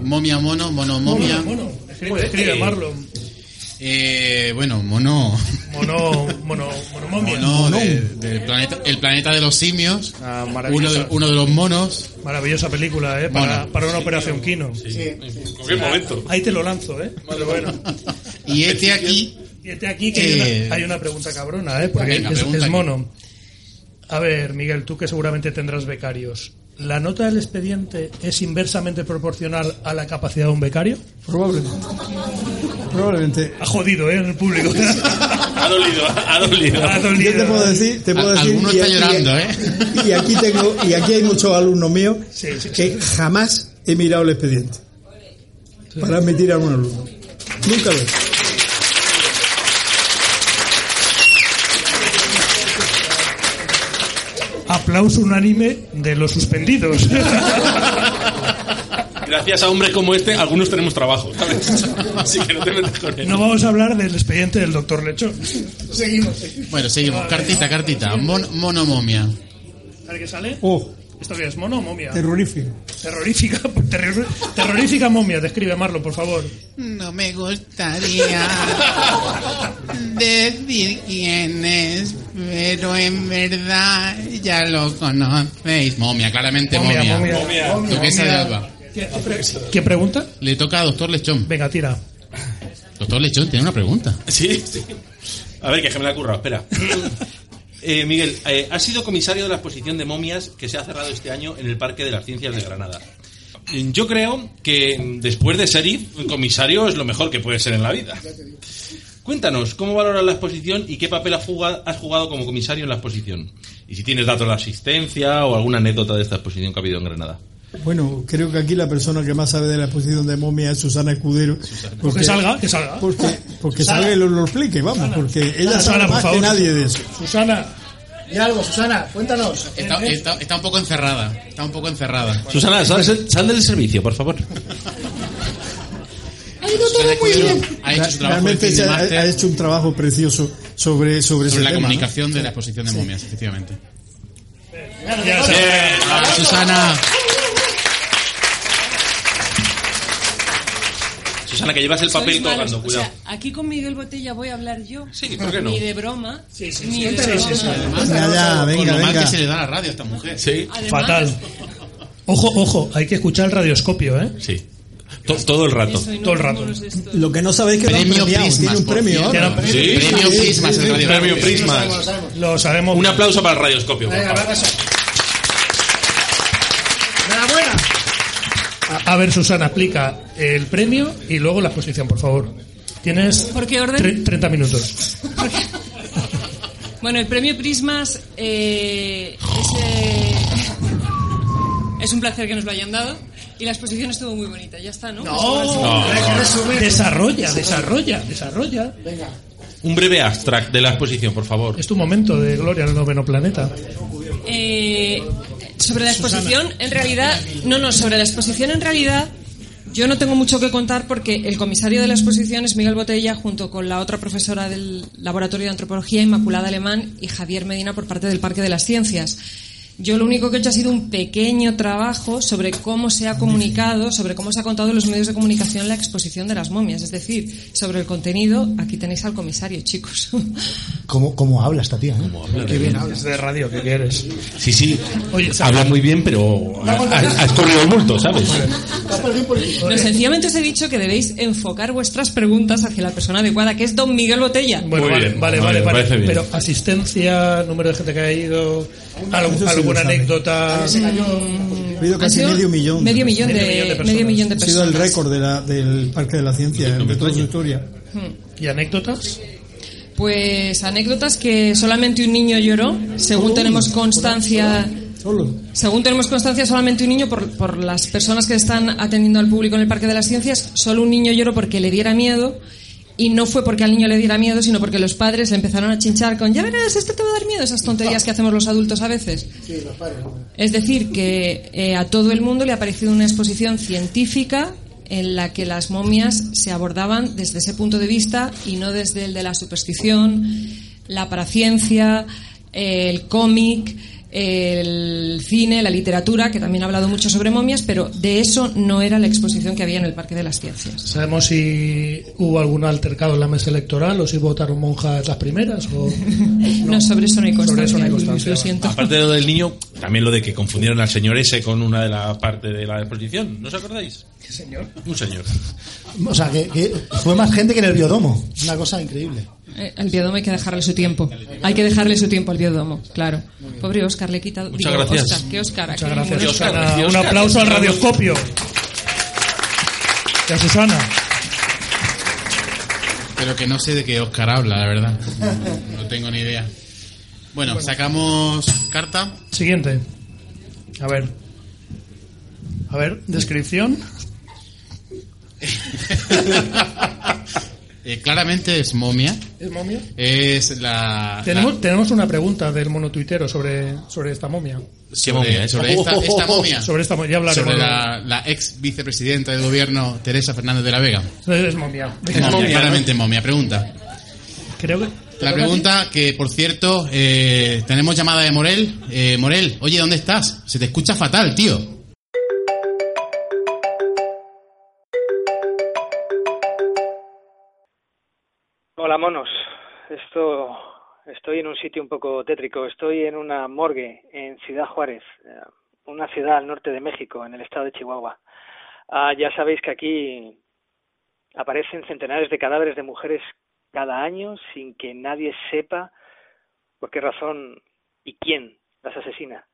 Momia, mono, mono, momia. Mono, escribe, escribe, Marlon. Eh, bueno, mono. Mono, mono, mono, momia. Mono de- del planeta, el planeta de los simios. Ah, Uno de, uno de los monos. maravillosa película, ¿eh? Para, Mono. para una operación Kino. En cualquier momento. Ahí te lo lanzo, ¿eh? Pero bueno. Y este aquí. Y este aquí que hay, Eh, una, hay una pregunta cabrona, ¿eh? Porque Venga, es, pregunta es aquí. A ver, Miguel, tú que seguramente tendrás becarios. ¿La nota del expediente es inversamente proporcional a la capacidad de un becario? Probablemente. Probablemente. Ha jodido, ¿eh? En el público. Ha dolido, ha dolido. Ha Yo te puedo decir, te puedo decir. alguno y- está y- llorando, ¿eh? Y aquí tengo, y aquí hay muchos alumnos míos Sí, sí, que jamás he mirado el expediente para admitir a un alumno. Nunca lo he hecho. Aplauso unánime de los suspendidos. Gracias a hombres como este, algunos tenemos trabajo, ¿sabes? Así que no te metas con él. No vamos a hablar del expediente del doctor Lechón. Seguimos. Bueno, seguimos. Cartita, cartita. Mon- mono, momia. A ver qué sale. Oh, ¿Esto qué es? ¿Mono o momia? terrorífico. Terrorífica, terror- terrorífica momia. Describe, Marlon, por favor. No me gustaría decir quién es, pero en verdad ya lo conocéis. Momia, claramente momia. Momia, momia. Duquesa de Alba. ¿Qué, qué pregunta? Le toca a Doctor Lechón. Venga, tira. Doctor Lechón, tiene una pregunta. Sí, sí. A ver, que se me la ha currado, espera. Eh, Miguel, eh, has sido comisario de la exposición de momias que se ha cerrado este año en el Parque de las Ciencias de Granada. Eh, Yo creo que mm, después de sheriff, comisario es lo mejor que puede ser en la vida. Cuéntanos, ¿cómo valoras la exposición y qué papel has jugado como comisario en la exposición? Y si tienes datos de asistencia o alguna anécdota de esta exposición que ha habido en Granada. Bueno, creo que aquí la persona que más sabe de la exposición de momia es Susana Escudero. Que salga, que salga. Porque, porque Susana. salga y lo, lo explique, vamos, porque ella Susana, sabe más que favor. nadie de eso. Susana, Y algo, Susana, cuéntanos. Está, está- está un poco encerrada. Está un poco encerrada. Susana, sal, sal del servicio, por favor. ¡Ay, no Susana Escudero ha hecho su Realmente ha, ha hecho un trabajo precioso sobre, sobre, ese sobre la tema, ¿no? comunicación de la exposición de momias, efectivamente. Ya sabes. Ah, Susana. Susana, que llevas el papel colgando, O cuidado. sea, aquí con Miguel Botella voy a hablar yo. Sí, ¿por qué no? Ni de broma. Sí, sí, ni sí, de sí, broma. sí, sí. Venga ya, Con venga, lo mal venga. que se le da a la radio a esta mujer. Sí, Además, Fatal. Ojo, ojo, hay que escuchar el radioscopio, ¿eh? sí. To- todo el rato. eso, no Todo el rato. Lo que no sabéis que lo han Premio premiado, Prismas, tiene un premio cierto. ahora. Sí. Premio Prismas en Radio Premio. Prismas. Lo sabemos. Un aplauso para el radioscopio, por favor. A, ver, Susana, explica el premio y luego la exposición, por favor. Tienes ¿Por qué orden? tre- 30 minutos. Bueno, el premio Prismas eh, es, eh, es un placer que nos lo hayan dado y la exposición estuvo muy bonita. Ya está, ¿no? Pues, Desarrolla, desarrolla, desarrolla. Un breve abstract de la exposición, por favor. Es tu momento de gloria al noveno planeta. Eh, sobre la exposición, en realidad, no, no, sobre la exposición en realidad, yo no tengo mucho que contar porque el comisario de la exposición es Miguel Botella junto con la otra profesora del Laboratorio de Antropología, Inmaculada Alemán, y Javier Medina por parte del Parque de las Ciencias. Yo lo único que he hecho ha sido un pequeño trabajo sobre cómo se ha comunicado, sobre cómo se ha contado en los medios de comunicación la exposición de las momias. Es decir, sobre el contenido, aquí tenéis al comisario, chicos. ¿Cómo, cómo habla esta tía? ¿eh? Qué bien habla. Es de radio, ¿qué quieres? Sí, sí. Oye, Habla muy bien, pero has, corrido el bulto, ¿sabes? No, sencillamente os he dicho que debéis enfocar vuestras preguntas hacia la persona adecuada, que es don Miguel Botella. Bueno, Muy vale, bien, vale, vale. Pero asistencia, número de gente que ha ido, algo- Eso sí alguna anécdota. Ha habido Ha casi medio millón. Medio millón de, Medio millón de personas. medio millón de Ha sido el récord de la, del Parque de la Ciencia, de toda su historia. ¿Y anécdotas? Pues anécdotas que solamente un niño lloró, según tenemos constancia. Solo. Según tenemos constancia, solamente un niño, por, por las personas que están atendiendo al público en el Parque de las Ciencias, solo un niño lloró porque le diera miedo. Y no fue porque al niño le diera miedo, sino porque los padres le empezaron a chinchar con, ya verás, esto te va a dar miedo, esas tonterías que hacemos los adultos a veces. Es decir, que eh, a todo el mundo le ha parecido una exposición científica en la que las momias se abordaban desde ese punto de vista y no desde el de la superstición, la paraciencia, el cómic, el cine, la literatura, que también ha hablado mucho sobre momias, pero de eso no era la exposición que había en el Parque de las Ciencias. ¿Sabemos si hubo algún altercado en la mesa electoral o si votaron monjas las primeras? O... No, sobre eso no hay Sobre constancia. eso no constancia, lo vale. siento. Aparte de lo del niño, también lo de que confundieron al señor ese con una de las partes de la exposición. ¿No os acordáis? ¿Qué señor? Un señor. O sea, que, que fue más gente que en el biodomo. Una cosa increíble. Eh, Al biodomo hay que dejarle su tiempo. Hay que dejarle su tiempo al biodomo, claro. Pobre Oscar, le he quitado. Muchas digo, gracias. Oscar, ¿qué Oscar? Muchas gracias, Oscar. Un aplauso al radioscopio. Y a Susana. Pero que no sé de qué Oscar habla, la verdad. No tengo ni idea. Bueno, sacamos carta. Siguiente. A ver. A ver, descripción. Eh, claramente es momia. ¿Es momia? Es la. Tenemos, tenemos una pregunta del monotuitero sobre, sobre esta momia. la- sobre, momia, sobre esta, esta momia. Sobre esta momia, ya hablaremos. Sobre la, la ex vicepresidenta del gobierno, Teresa Fernández de la Vega. Es momia. Momia, claramente momia. Pregunta. Creo que. La pregunta que, por cierto, eh, tenemos llamada de Morel. Eh, Morel, oye, ¿dónde estás? Se te escucha fatal, tío. Hola, monos. Esto, estoy en un sitio un poco tétrico. Estoy en una morgue en Ciudad Juárez, eh, una ciudad al norte de México, en el estado de Chihuahua. Ah, ya sabéis que aquí aparecen centenares de cadáveres de mujeres cada año sin que nadie sepa por qué razón y quién las asesina.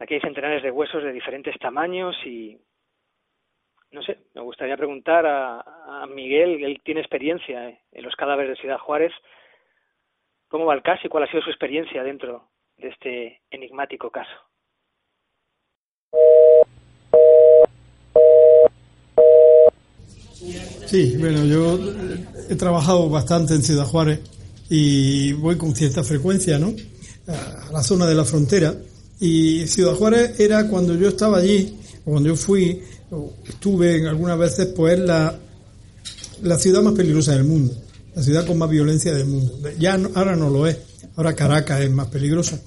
Aquí hay centenares de huesos de diferentes tamaños y no sé, me gustaría preguntar a, a Miguel, él tiene experiencia eh, en los cadáveres de Ciudad Juárez, ¿cómo va el caso y cuál ha sido su experiencia dentro de este enigmático caso? Sí, bueno, yo he trabajado bastante en Ciudad Juárez y voy con cierta frecuencia, ¿no? A la zona de la frontera. Y Ciudad Juárez era cuando yo estaba allí, cuando yo fui, estuve en algunas veces, pues la, la ciudad más peligrosa del mundo, la ciudad con más violencia del mundo. Ya no- ahora no lo es, ahora Caracas es más peligrosa,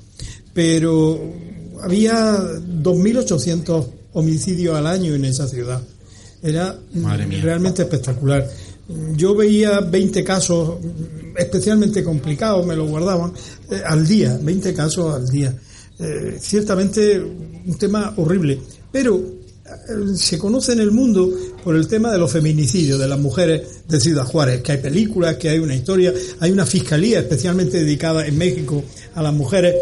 pero había 2.800 homicidios al año en esa ciudad. Era realmente espectacular. Yo veía 20 casos especialmente complicados, me lo guardaban, eh, al día, 20 casos al día. Eh, ciertamente un tema horrible, pero se conoce en el mundo por el tema de los feminicidios de las mujeres de Ciudad Juárez, que hay películas, que hay una historia, hay una fiscalía especialmente dedicada en México a las mujeres.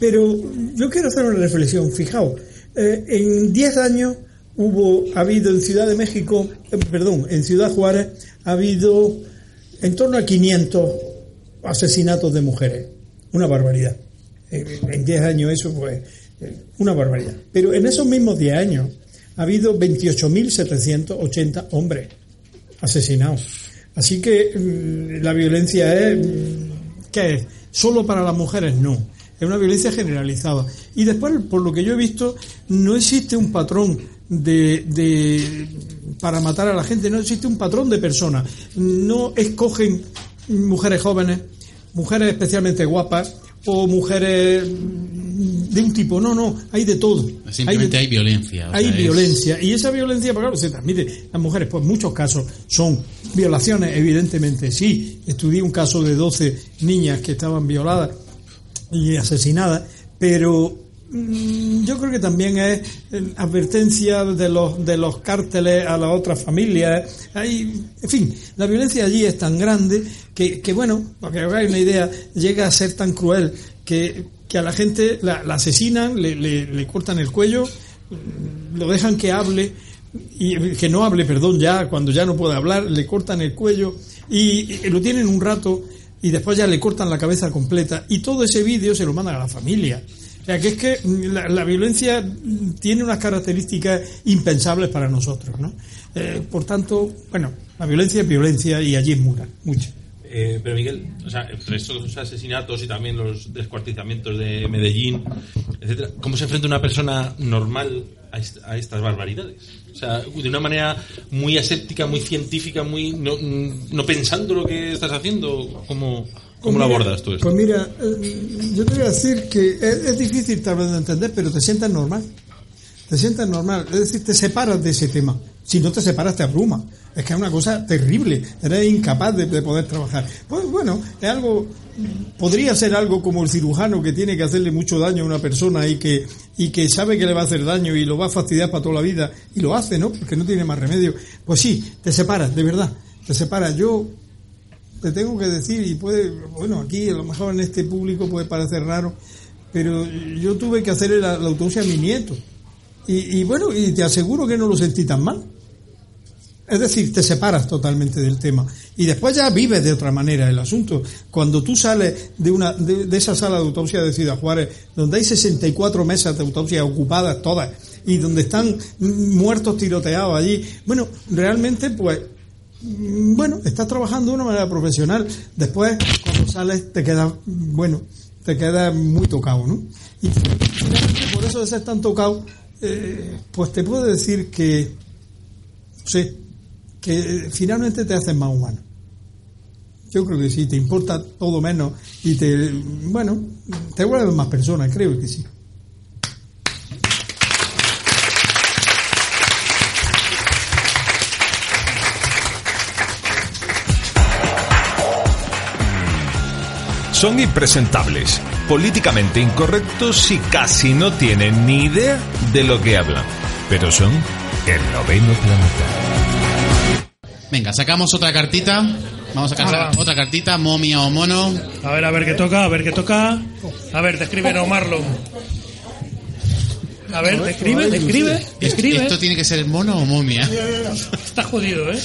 Pero yo quiero hacer una reflexión, fijaos, eh, en 10 años hubo, ha habido en Ciudad de México, eh, perdón, en Ciudad Juárez ha habido en torno a 500 asesinatos de mujeres. Una barbaridad. Eh, En 10 años eso pues una barbaridad. Pero en esos mismos 10 años ha habido 28.780 hombres asesinados. Así que mm, la violencia es, mm, ¿qué es? ¿Solo para las mujeres? No. Es una violencia generalizada. Y después, por lo que yo he visto, no existe un patrón de, de- para matar a la gente, no existe un patrón de personas. No escogen mujeres jóvenes, mujeres especialmente guapas o mujeres de un tipo. No, no, hay de todo. Simplemente de- hay violencia. o hay sea, es- violencia y esa violencia, pues claro, se transmite. Las mujeres, pues en muchos casos son violaciones, evidentemente sí. Estudié un caso de 12 niñas que estaban violadas y asesinadas, pero mm, yo creo que también es eh, advertencia de los de los cárteles a las otras familias. Hay, en fin, la violencia allí es tan grande que, que bueno, para que hagáis una idea, llega a ser tan cruel que, que a la gente la, la asesinan, le, le- cortan el cuello, lo dejan que hable y que no hable, perdón, ya cuando ya no puede hablar, le cortan el cuello y, lo tienen un rato y después ya le cortan la cabeza completa y todo ese vídeo se lo mandan a la familia. O sea, que es que mm, la, violencia tiene unas características impensables para nosotros, ¿no? Eh, por tanto, bueno, la violencia es violencia y allí es mucha. Eh, pero Miguel, o sea, entre estos asesinatos y también los descuartizamientos de Medellín, etcétera, ¿cómo se enfrenta una persona normal a, est- a estas barbaridades? O sea, de una manera muy aséptica, muy científica, muy no, no pensando lo que estás haciendo, ¿cómo, cómo lo Pues mira- abordas tú esto? Pues mira, eh, yo te voy a decir que es, es difícil tal vez de entender, pero te sientas normal. Te sientas normal. Es decir, te separas de ese tema. Si no te separas, te abruma. Es que es una cosa terrible. Eres incapaz de, de poder trabajar. Pues bueno, es algo. Podría ser algo como el cirujano que tiene que hacerle mucho daño a una persona y que, y que sabe que le va a hacer daño y lo va a fastidiar para toda la vida y lo hace, ¿no? Porque no tiene más remedio. Pues sí, te separas, de verdad. Te separas. Yo te tengo que decir, y puede, bueno, aquí a lo mejor en este público puede parecer raro, pero yo tuve que hacer la, autopsia a mi nieto. Y bueno, y te aseguro que no lo sentí tan mal. Es decir, te separas totalmente del tema. Y después ya vives de otra manera el asunto. Cuando tú sales de, una, de, esa sala de autopsia de Ciudad Juárez, donde hay 64 mesas de autopsia ocupadas todas, y donde están muertos tiroteados allí, bueno, realmente pues bueno, estás trabajando de una manera profesional. Después, cuando sales, te quedas, bueno, te quedas muy tocado, ¿no? Y finalmente, por eso de ser tan tocado, eh, pues te puedo decir que, sé, que eh, finalmente te haces más humano. Yo creo que sí, te importa todo menos y te, bueno, te vuelves más persona, creo que sí. Son impresentables, políticamente incorrectos y casi no tienen ni idea de lo que hablan. Pero son el noveno planeta. Venga, sacamos otra cartita. Vamos a sacar Ah, otra cartita, momia o mono. A ver, a ver qué toca, a ver qué toca. A ver, describe no Marlon. A ver, describe, describe, describe. ¿Esto tiene que ser mono o momia? Está jodido, ¿eh?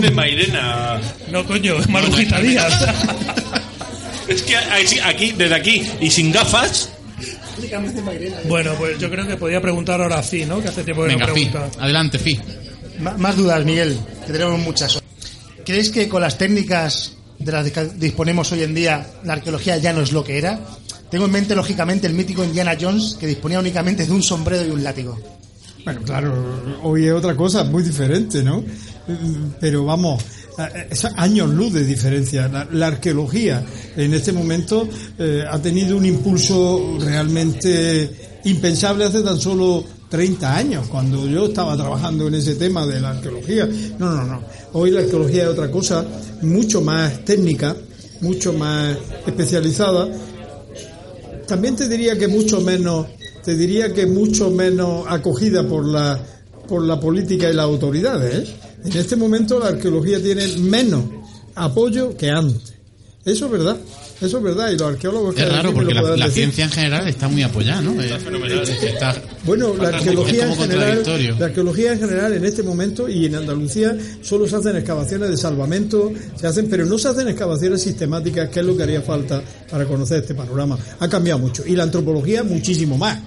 de Mairena. No, coño, es Marujita Díaz. Es que aquí, desde aquí, y sin gafas, Bueno, pues yo creo que podía preguntar ahora sí, ¿no? Que hace tiempo que Venga, no Fi. pregunta. Adelante, Fi. Más dudas, Miguel, que tenemos muchas. ¿Crees que con las técnicas de las que disponemos hoy en día la arqueología ya no es lo que era? Tengo en mente, lógicamente, el mítico Indiana Jones, que disponía únicamente de un sombrero y un látigo. Bueno, claro, hoy es otra cosa muy diferente, ¿no? Pero vamos, es años luz de diferencia. La, la arqueología en este momento eh, ha tenido un impulso realmente impensable hace tan solo 30 años, cuando yo estaba trabajando en ese tema de la arqueología. No, no, no. Hoy la arqueología es otra cosa, mucho más técnica, mucho más especializada. También te diría que mucho menos, te diría que mucho menos acogida por la por la política y las autoridades. ¿eh? En este momento la arqueología tiene menos apoyo que antes. Eso es verdad. Eso es verdad, y los arqueólogos... Es raro porque lo la, la ciencia en general está muy apoyada, ¿no? Está fenomenal. Está- Bueno, la arqueología, en general, la arqueología en general en este momento y en Andalucía solo se hacen excavaciones de salvamento, se hacen, pero no se hacen excavaciones sistemáticas, que es lo que haría falta para conocer este panorama. Ha cambiado mucho. Y la antropología muchísimo más.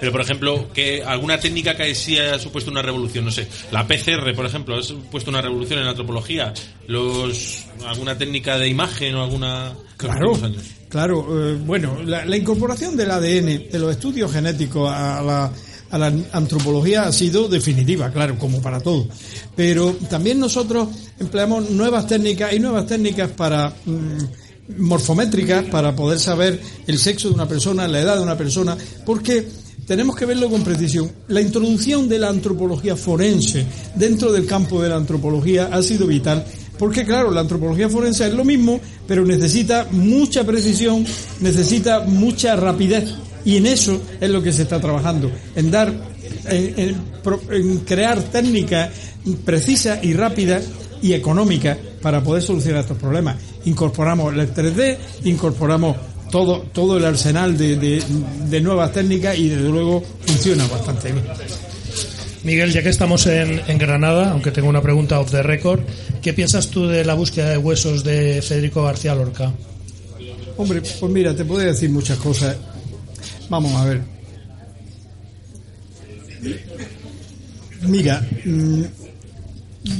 Pero, por ejemplo, que alguna técnica que sí haya supuesto una revolución, no sé, la PCR, por ejemplo, ha supuesto una revolución en la antropología. Los, alguna técnica de imagen o alguna. Claro, claro. eh, bueno, la, la incorporación del ADN, de los estudios genéticos a la, a la antropología ha sido definitiva, claro, como para todo. Pero también nosotros empleamos nuevas técnicas y nuevas técnicas para mm, morfométricas para poder saber el sexo de una persona, la edad de una persona, porque tenemos que verlo con precisión. La introducción de la antropología forense dentro del campo de la antropología ha sido vital, porque claro, la antropología forense es lo mismo, pero necesita mucha precisión, necesita mucha rapidez, y en eso es lo que se está trabajando, en dar, en, crear técnicas precisas y rápidas y económicas para poder solucionar estos problemas. Incorporamos el 3D, incorporamos todo, todo el arsenal de, de- de nuevas técnicas y desde luego funciona bastante bien. Miguel, ya que estamos en, en Granada, aunque tengo una pregunta off the record, ¿qué piensas tú de la búsqueda de huesos de Federico García Lorca? Hombre, pues mira, te podría decir muchas cosas. Vamos a ver. Mira, mm,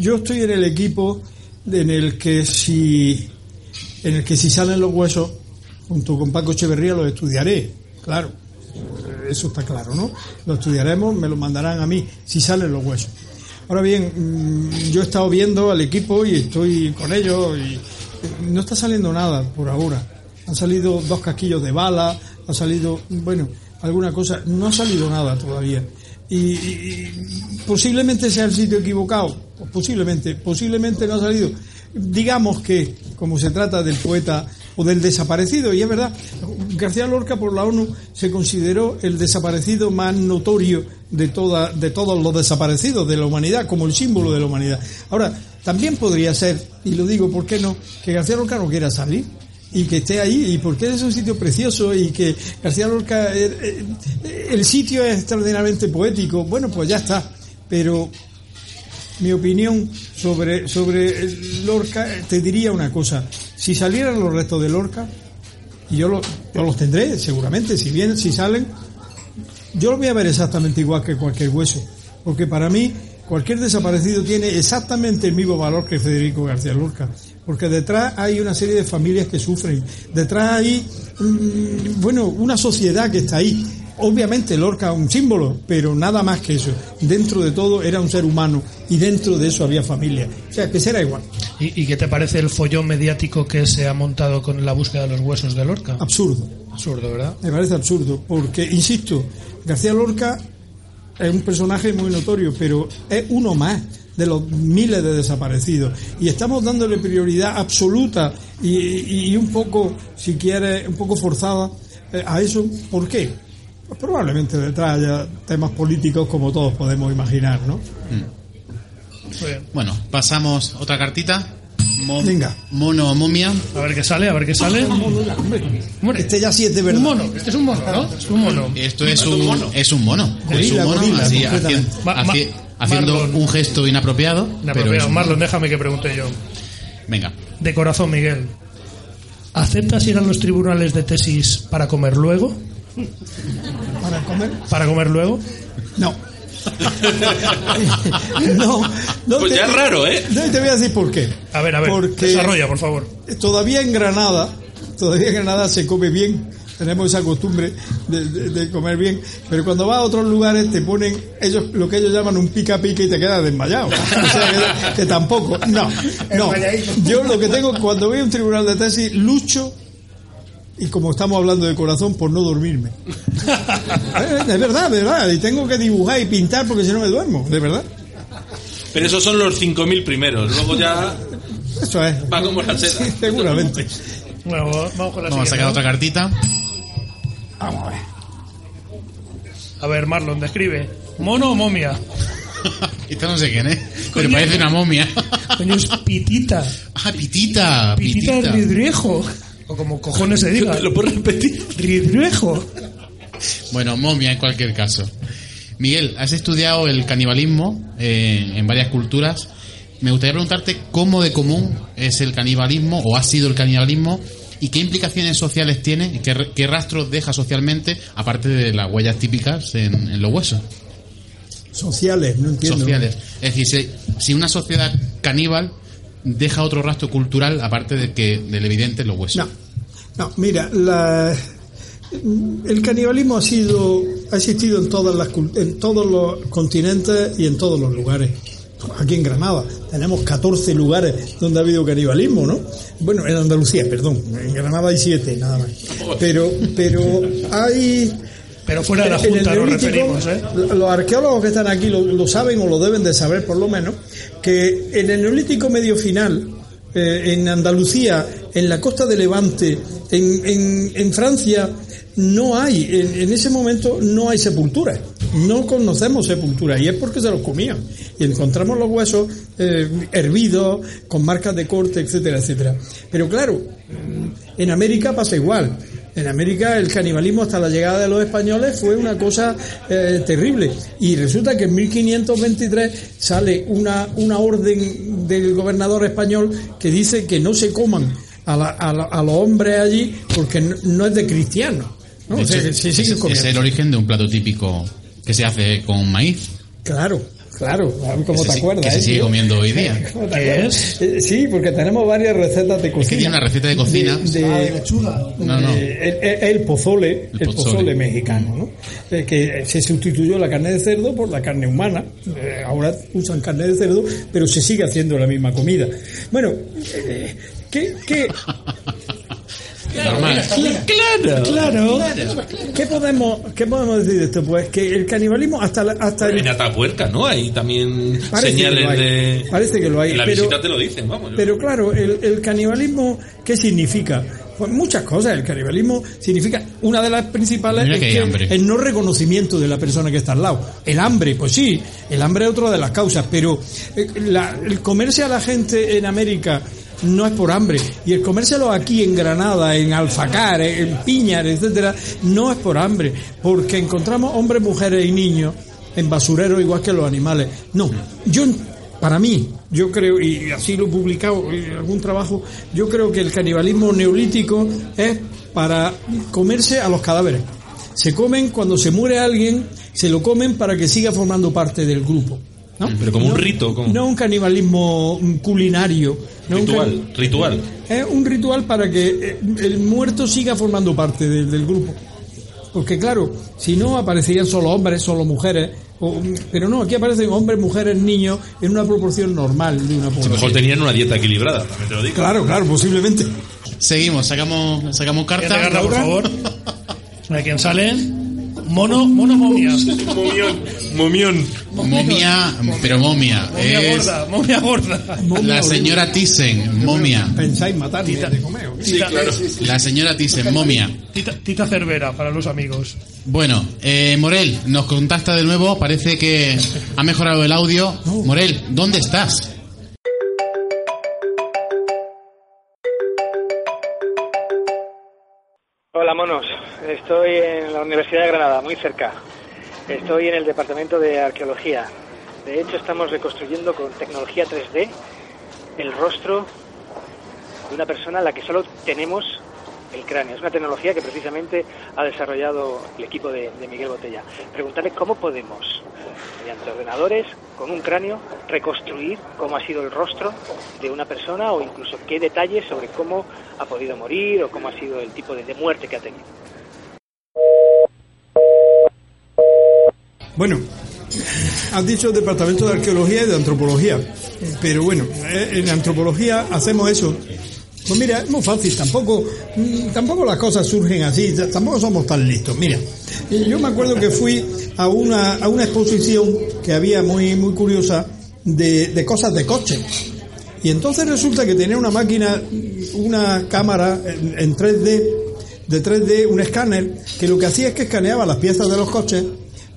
yo estoy en el equipo en el que si en el que si salen los huesos junto con Paco Echeverría los estudiaré, claro. Eso está claro, ¿no? Lo estudiaremos, me lo mandarán a mí si salen los huesos. Ahora bien, mm, yo he estado viendo al equipo y estoy con ellos y eh, no está saliendo nada por ahora. Han salido dos casquillos de bala, ha salido, bueno, alguna cosa, no ha salido nada todavía. Y, y- posiblemente sea el sitio equivocado, posiblemente, posiblemente no ha salido. Digamos que, como se trata del poeta o del desaparecido, y es verdad, García Lorca por la ONU se consideró el desaparecido más notorio de, toda, de todos los desaparecidos de la humanidad, como el símbolo de la humanidad. Ahora, también podría ser, y lo digo, ¿por qué no?, que García Lorca no quiera salir y que esté ahí y porque es un sitio precioso y que García Lorca eh, eh, el sitio es extraordinariamente poético bueno pues ya está pero mi opinión sobre sobre Lorca eh, te diría una cosa si salieran los restos de Lorca y yo, yo los tendré seguramente si bien si salen yo lo voy a ver exactamente igual que cualquier hueso, porque para mí cualquier desaparecido tiene exactamente el mismo valor que Federico García Lorca, porque detrás hay una serie de familias que sufren, detrás hay, bueno, una sociedad que está ahí. Obviamente Lorca es un símbolo, pero nada más que eso. Dentro de todo era un ser humano y dentro de eso había familia. O sea, que será igual. ¿Y, y qué te parece el follón mediático que se ha montado con la búsqueda de los huesos de Lorca? Absurdo. Absurdo, ¿verdad? Me parece absurdo, porque, insisto, García Lorca es un personaje muy notorio, pero es uno más de los miles de desaparecidos. Y estamos dándole prioridad absoluta y, y- y un poco, si quieres, un poco forzada eh, a eso. ¿Por qué? Pues probablemente detrás haya temas políticos como todos podemos imaginar, ¿no? Bueno, pasamos otra cartita. Mo- Venga. Mono o momia. A ver qué sale, a ver qué sale. Hombre, este ya sí es de verdad. Un mono, este es un mono, ¿no? Es un mono. Esto es un, es un mono. Es un mono gorila, así, haci- haciendo Marlon. un gesto inapropiado. pero Inapropiado. un- Marlon, déjame que pregunte yo. Venga. De corazón, Miguel. ¿Aceptas ir a los tribunales de tesis para comer luego? Para comer. ¿Para comer luego? No. no, no Pues te- ya es raro, ¿eh? No, y te voy a decir por qué. A ver, a ver, Porque desarrolla, por favor. todavía en Granada, todavía en Granada se come bien, tenemos esa costumbre de, de- de comer bien, pero cuando vas a otros lugares te ponen ellos lo que ellos llaman un pica pica y te quedas desmayado. O sea, que, que tampoco. No, no. Yo lo que tengo, cuando voy a un tribunal de tesis, lucho y como estamos hablando de corazón, por no dormirme. Eh, De verdad, de verdad. Y tengo que dibujar y pintar porque si no me duermo, de verdad. Pero esos son los 5.000 primeros. Luego ya Eso es. va como la seda. Sí, seguramente. Bueno, vamos con la Vamos a sacar ¿no? otra cartita. Vamos a ver. A ver, Marlon, describe. ¿Mono o momia? Esta no sé quién es, pero Coño. parece una momia. Coño, es pitita. Ah, pitita, Pitita pitita. ridruejo. O como cojones se diga. ¿Lo puedes repetir? Ridruejo. Bueno, momia en cualquier caso. Miguel, has estudiado el canibalismo eh, en varias culturas. Me gustaría preguntarte cómo de común es el canibalismo o ha sido el canibalismo y qué implicaciones sociales tiene y qué, qué rastros deja socialmente, aparte de las huellas típicas en, en los huesos Sociales, no entiendo. sociales. Es decir, si, si una sociedad caníbal deja otro rastro cultural aparte de que del evidente en los huesos. No, no, mira, la- el canibalismo ha sido ha existido en todas las en todos los continentes y en todos los lugares. Aquí en Granada tenemos 14 lugares donde ha habido canibalismo, ¿no? Bueno, en Andalucía, perdón, en Granada hay 7 nada más. Pero pero hay Pero fuera de la Junta nos referimos, ¿eh? Los arqueólogos que están aquí lo, lo saben o lo deben de saber por lo menos, que en el Neolítico medio final, eh, en Andalucía, en la costa de Levante, en, en- en Francia, no hay, en, en ese momento no hay sepulturas. No conocemos sepulturas y es porque se los comían. Y encontramos los huesos eh, hervidos, con marcas de corte, etcétera, etcétera. Pero claro, en América pasa igual. En América el canibalismo hasta la llegada de los españoles fue una cosa eh, terrible. Y resulta que en 1523 sale una, una orden del gobernador español que dice que no se coman a, la- a la- a los hombres allí porque no, no es de cristianos. ¿no? De hecho, se es, el origen de un plato típico que se hace con maíz. Claro, claro, ¿cómo Que te acuerdas? que se eh, sigue comiendo hoy día. ¿Cómo te ¿Qué acuerdas? Eh, Sí, porque tenemos varias recetas de cocina. tiene una receta de cocina. De, Ah, de de- lechuga. No, no. el, el pozole, El el, pozole. pozole. mexicano, ¿no? Eh, que se sustituyó la carne de cerdo por la carne humana. Eh, ahora usan carne de cerdo, pero se sigue haciendo la misma comida. Bueno, eh, ¿qué, qué, Normal. Claro. qué podemos, qué podemos decir de esto? Pues que el canibalismo hasta la- hasta el- En Atapuerca, ¿no? Hay también Parece señales de... Parece que lo hay, En la pero- visita te lo dicen, vamos. Pero claro, el, el canibalismo, ¿qué significa? Pues muchas cosas. El canibalismo significa, una de las principales Mira es que que hambre. el no reconocimiento de la persona que está al lado. El hambre, pues sí, el hambre es otra de las causas, pero eh, la- el comerse a la gente en América no es por hambre y el comérselo aquí en Granada, en Alfacar, en Piñar, etcétera, no es por hambre, porque encontramos hombres, mujeres y niños en basureros igual que los animales. No, yo para mí, yo creo, y así lo he publicado en algún trabajo, yo creo que el canibalismo neolítico es para comerse a los cadáveres. Se comen cuando se muere alguien, se lo comen para que siga formando parte del grupo. ¿No? Pero como un rito, como- No un canibalismo culinario. No un Ritual, cani- ritual. es un ritual para que eh, el muerto siga formando parte de- del grupo. Porque claro, si no aparecerían solo hombres, solo mujeres, o- pero no, aquí aparecen hombres, mujeres, niños en una proporción normal de una A lo población. mejor tenían una dieta equilibrada, también te lo digo. Claro, claro, posiblemente. Seguimos, sacamos, sacamos carta. carta, por favor. ¿De quién sale? Mono, mono momia. Momión. Momión. Momia, pero momia. Momia Es gorda, momia gorda. la señora Thyssen, momia. Pensáis matarme de comer. Sí, claro. La señora Thyssen, momia. Tita, tita Cervera para los amigos. Bueno, eh, Morel, nos contacta de nuevo. Parece que ha mejorado el audio. Morel, ¿dónde estás? Estoy en la Universidad de Granada, muy cerca. Estoy en el departamento de arqueología. De hecho, estamos reconstruyendo con tecnología 3D el rostro de una persona a la que solo tenemos el cráneo. Es una tecnología que precisamente ha desarrollado el equipo de, Miguel Botella. Preguntarle cómo podemos, mediante ordenadores, con un cráneo, reconstruir cómo ha sido el rostro de una persona o incluso qué detalles sobre cómo ha podido morir o cómo ha sido el tipo de muerte que ha tenido. Bueno, has dicho departamento de arqueología y de antropología, pero bueno, eh, en antropología hacemos eso. Pues mira, es muy fácil, tampoco, mm, tampoco las cosas surgen así, tampoco somos tan listos. Mira, yo me acuerdo que fui a una, a una exposición que había muy, muy curiosa de, de cosas de coche. Y entonces resulta que tenía una máquina, una cámara en, en 3D, de 3D, un escáner, que lo que hacía es que escaneaba las piezas de los coches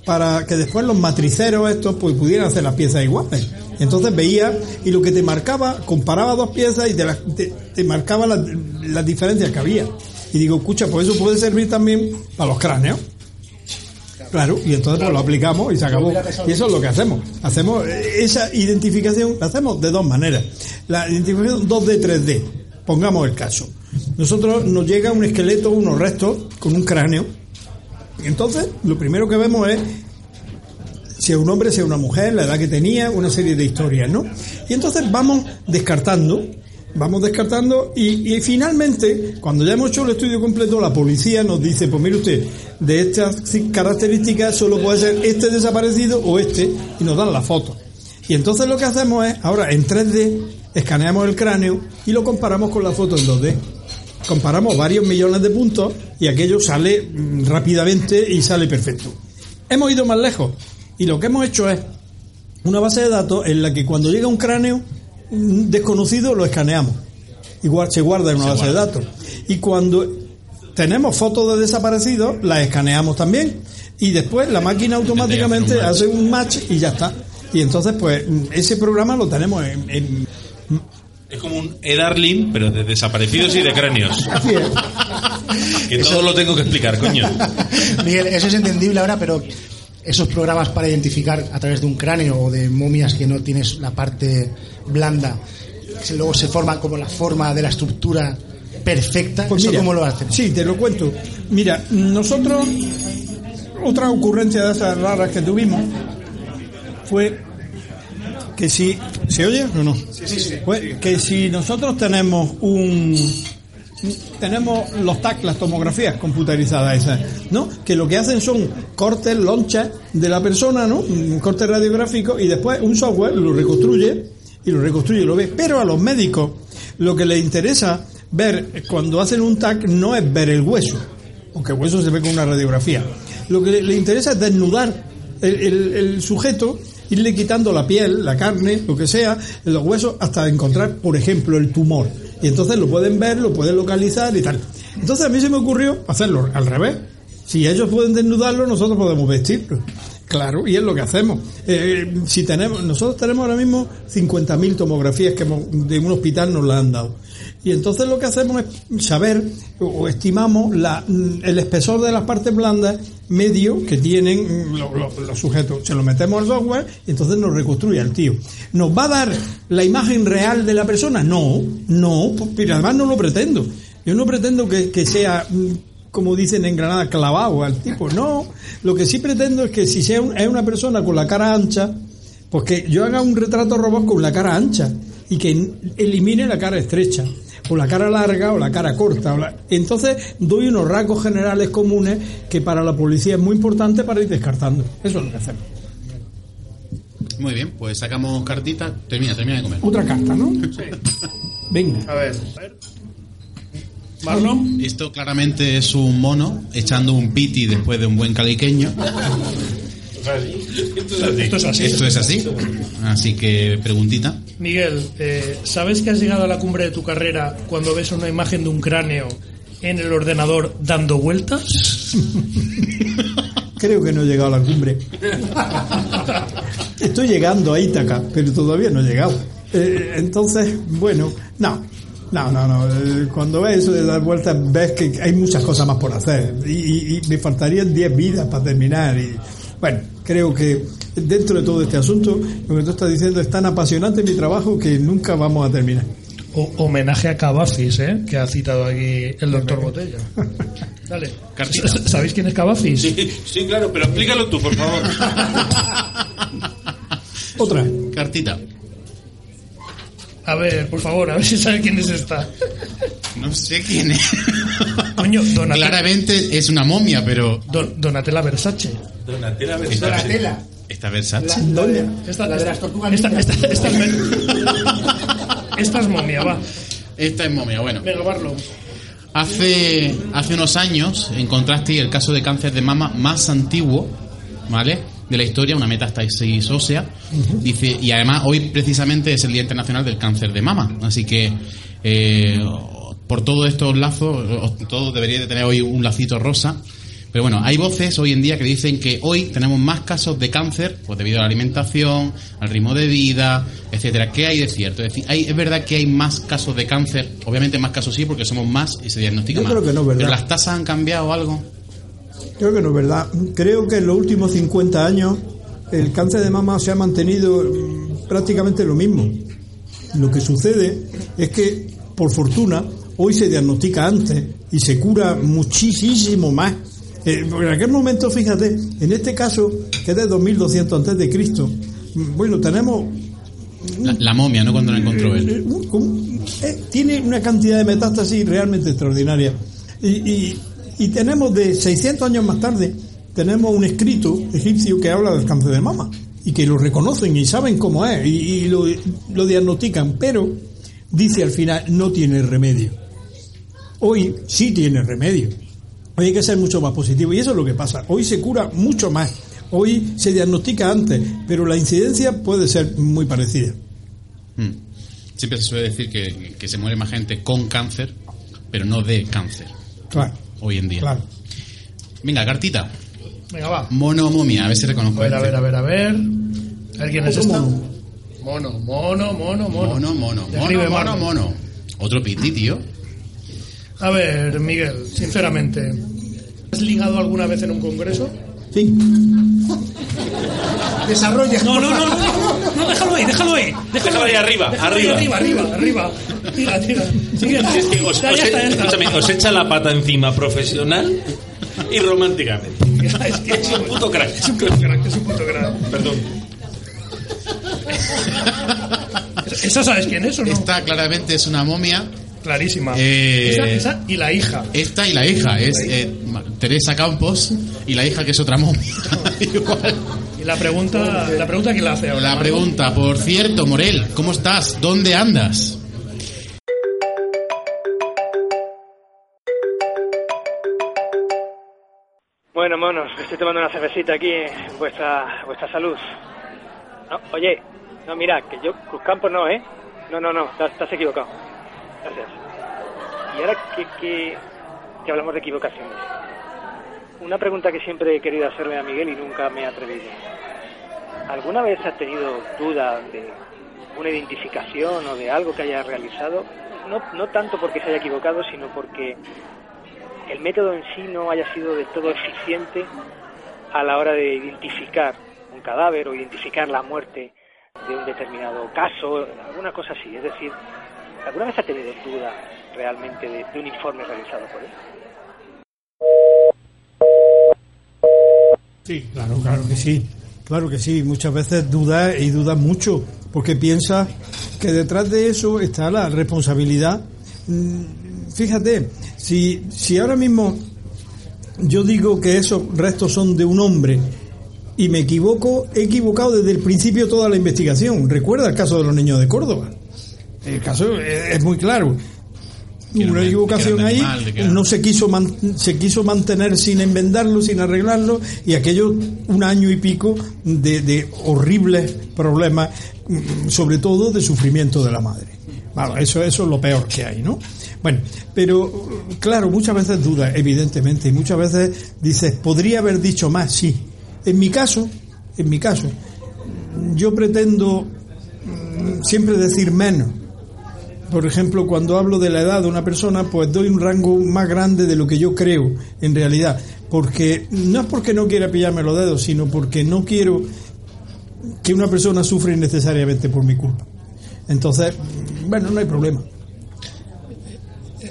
para que después los matriceros estos pues pudieran hacer las piezas iguales. Entonces veía y lo que te marcaba, comparaba dos piezas y te, te, marcaba las, las diferencias que había. Y digo, escucha, pues eso puede servir también para los cráneos. Claro, y entonces pues lo aplicamos y se acabó. Y eso es lo que hacemos. Hacemos eh, esa identificación, la hacemos de dos maneras. La identificación 2D, 3D. Pongamos el caso. Nosotros nos llega un esqueleto, unos restos con un cráneo. Entonces lo primero que vemos es si es un hombre, si es una mujer, la edad que tenía, una serie de historias, ¿no? Y entonces vamos descartando, vamos descartando y, y finalmente, cuando ya hemos hecho el estudio completo, la policía nos dice, pues mire usted, de estas características solo puede ser este desaparecido o este, y nos dan la foto. Y entonces lo que hacemos es, ahora en 3D, escaneamos el cráneo y lo comparamos con la foto en 2D. Comparamos varios millones de puntos y aquello sale mm, rápidamente y sale perfecto. Hemos ido más lejos y lo que hemos hecho es una base de datos en la que cuando llega un cráneo mm, desconocido lo escaneamos. Igual se guarda en una base de datos. Y cuando tenemos fotos de desaparecidos, las escaneamos también. Y después la máquina automáticamente hace un match y ya está. Y entonces, pues, mm, ese programa lo tenemos en- en Es como un e-darling, pero de desaparecidos y de cráneos. Así es. Que todo lo tengo que explicar, coño. Miguel, eso es entendible ahora, pero esos programas para identificar a través de un cráneo o de momias que no tienes la parte blanda, que luego se forma como la forma de la estructura perfecta, Pues ¿eso mira, cómo lo hacen? Sí, te lo cuento. Mira, nosotros, otra ocurrencia de esas raras que tuvimos fue que si. ¿Se oye o no? Pues que si nosotros tenemos un. Tenemos los TAC, las tomografías computarizadas esas, ¿no? Que lo que hacen son cortes, lonchas de la persona, ¿no? Un corte radiográfico y después un software lo reconstruye y lo reconstruye y lo ve. Pero a los médicos lo que les interesa ver cuando hacen un TAC no es ver el hueso, aunque el hueso se ve con una radiografía. Lo que le, le interesa es desnudar el, el- el sujeto, irle quitando la piel, la carne, lo que sea, los huesos, hasta encontrar, por ejemplo, el tumor. Y entonces lo pueden ver, lo pueden localizar y tal. Entonces a mí se me ocurrió hacerlo al revés. Si ellos pueden desnudarlo, nosotros podemos vestirlo. Claro, y es lo que hacemos. Eh, si tenemos, nosotros tenemos ahora mismo 50.000 tomografías que hemos- de un hospital nos la han dado. Y entonces lo que hacemos es saber o, estimamos la, mm, el espesor de las partes blandas medio que tienen mm, lo- lo- los sujetos. Se lo metemos al software y entonces nos reconstruye al tío. ¿Nos va a dar la imagen real de la persona? No, no, pues, pero además no lo pretendo. Yo no pretendo que, que sea, mm, como dicen en Granada, clavado al tipo. No, lo que sí pretendo es que si sea un- es una persona con la cara ancha, pues que yo haga un retrato robot con la cara ancha y que elimine la cara estrecha, o la cara larga, o la cara corta. o la- Entonces doy unos rasgos generales comunes que para la policía es muy importante para ir descartando. Eso es lo que hacemos. Muy bien, pues sacamos cartita. Termina, termina de comer. Otra carta, ¿no? Venga. A ver. a ver. Marlon. Esto claramente es un mono echando un piti después de un buen caliqueño. Esto es así. Esto es así. Así que, preguntita. Miguel, eh, ¿sabes que has llegado a la cumbre de tu carrera cuando ves una imagen de un cráneo en el ordenador dando vueltas? Creo que no he llegado a la cumbre. Estoy llegando a Ítaca, pero todavía no he llegado. Eh, entonces, bueno, no, no, no, no. Eh, Cuando ves eso de dar vueltas, ves que hay muchas cosas más por hacer. Y, y- y me faltarían 10 vidas para terminar. Y bueno, creo que dentro de todo este asunto, lo que tú estás diciendo es tan apasionante mi trabajo que nunca vamos a terminar. O- homenaje a Cavafis, ¿eh? que ha citado aquí el doctor Botella. Dale. ¿Sabéis quién es Cavafis? Sí, sí, claro, pero explícalo tú, por favor. Otra. Cartita. A ver, por favor, a ver si sabe quién es esta. No sé quién es. Coño, Donatella, Claramente es una momia, pero. Don- Donatella Versace. Donatella Esta, Donatella. esta Versace. La, la Esta, la de esta- las tortugas esta, ninja. esta- esta es esta es momia, va. Esta es momia, bueno. Venga, Barlow. Hace, hace unos años encontrasteis el caso de cáncer de mama más antiguo, ¿vale? De la historia, una metástasis ósea. Dice, y además hoy precisamente es el Día Internacional del Cáncer de Mama. Así que eh, por todos estos lazos, os- todos deberíais de tener hoy un lacito rosa. Pero bueno, hay voces hoy en día que dicen que hoy tenemos más casos de cáncer, pues debido a la alimentación, al ritmo de vida, etcétera. ¿Qué hay de cierto? Es decir, hay, es verdad que hay más casos de cáncer, obviamente más casos sí, porque somos más y se diagnostica Yo más. creo que no, ¿verdad? Pero las tasas han cambiado algo. Creo que no es verdad. Creo que en los últimos 50 años el cáncer de mama se ha mantenido mm, prácticamente lo mismo. Lo que sucede es que, por fortuna, hoy se diagnostica antes y se cura muchísimo más. Eh, en aquel momento, fíjate, en este caso, que es de 2200 antes de Cristo, mm, bueno, tenemos La, la momia, ¿no? Cuando la encontró él. eh, un- eh, tiene una cantidad de metástasis realmente extraordinaria. Y, y- y tenemos de 600 años más tarde, tenemos un escrito egipcio que habla del cáncer de mama y que lo reconocen y saben cómo es y, y lo, lo diagnostican, pero dice al final no tiene remedio. Hoy sí tiene remedio. Hoy hay que ser mucho más positivo y eso es lo que pasa. Hoy se cura mucho más. Hoy se diagnostica antes, pero la incidencia puede ser muy parecida. Mm. Siempre se suele decir que, que se muere más gente con cáncer, pero no de cáncer, Claro, hoy en día. claro. Venga, cartita. Venga, va. Mono momia, a ver si reconozco A ver, a este. ver, a ver, a ver. A ver quién es esta. mono. Mono, mono, mono, mono. Mono, mono, Describe mono, mono, mono. mono. Otro piti, tío. A ver, Miguel, sinceramente, ¿has ligado alguna vez en un congreso? Sí. Desarrolla. No, no, no, no, no, déjalo ahí, déjalo ahí. Déjalo ahí arriba, arriba. arriba, arriba, arriba. Tira, tira. Siguiente. Es que os, echa la pata encima profesional y románticamente. Es que es Un puto crack. Es un puto crack, es un puto crack. Perdón. ¿Esa sabes quién es o no? Esta claramente es una momia. Clarísima. Eh, Esa, esa y la hija. Esta y la hija, es eh, Teresa Campos y la hija que es otra momia. Igual. Y la pregunta, la pregunta que la hace ahora. La pregunta, por cierto, Morel, ¿cómo estás? ¿Dónde andas? Bueno, monos, estoy tomando una cervecita aquí en vuestra, vuestra salud. No, oye, no, mira, que yo, Cruzcampo no, ¿eh? No, no, no, estás, estás equivocado. Gracias. Y ahora que, que, que hablamos de equivocaciones. Una pregunta que siempre he querido hacerle a Miguel y nunca me he atrevido. ¿Alguna vez has tenido duda de una identificación o de algo que haya realizado? No, no tanto porque se haya equivocado, sino porque el método en sí no haya sido del todo eficiente a la hora de identificar un cadáver o identificar la muerte de un determinado caso, alguna cosa así. Es decir, ¿alguna vez ha tenido duda realmente de un informe realizado por él? Sí, claro, claro que sí. Claro que sí. Muchas veces dudas y dudas mucho, porque piensas que detrás de eso está la responsabilidad. Mm, Fíjate, si, si ahora mismo yo digo que esos restos son de un hombre y me equivoco, he equivocado desde el principio toda la investigación. Recuerda el caso de los niños de Córdoba. El caso es es muy claro. Una un- equivocación ahí, no se quiso man- se quiso mantener sin enmendarlo, sin arreglarlo, y aquello un año y pico de, de horribles problemas, mm, sobre todo de sufrimiento de la madre. Bueno, eso, eso es lo peor que hay, ¿no? Bueno, pero claro, muchas veces dudas, evidentemente, y muchas veces dices, podría haber dicho más, sí. En mi caso, en mi caso, yo pretendo mm, siempre decir menos. Por ejemplo, cuando hablo de la edad de una persona, pues doy un rango más grande de lo que yo creo en realidad. Porque no es porque no quiera pillarme los dedos, sino porque no quiero que una persona sufra innecesariamente por mi culpa. Entonces, bueno, no hay problema.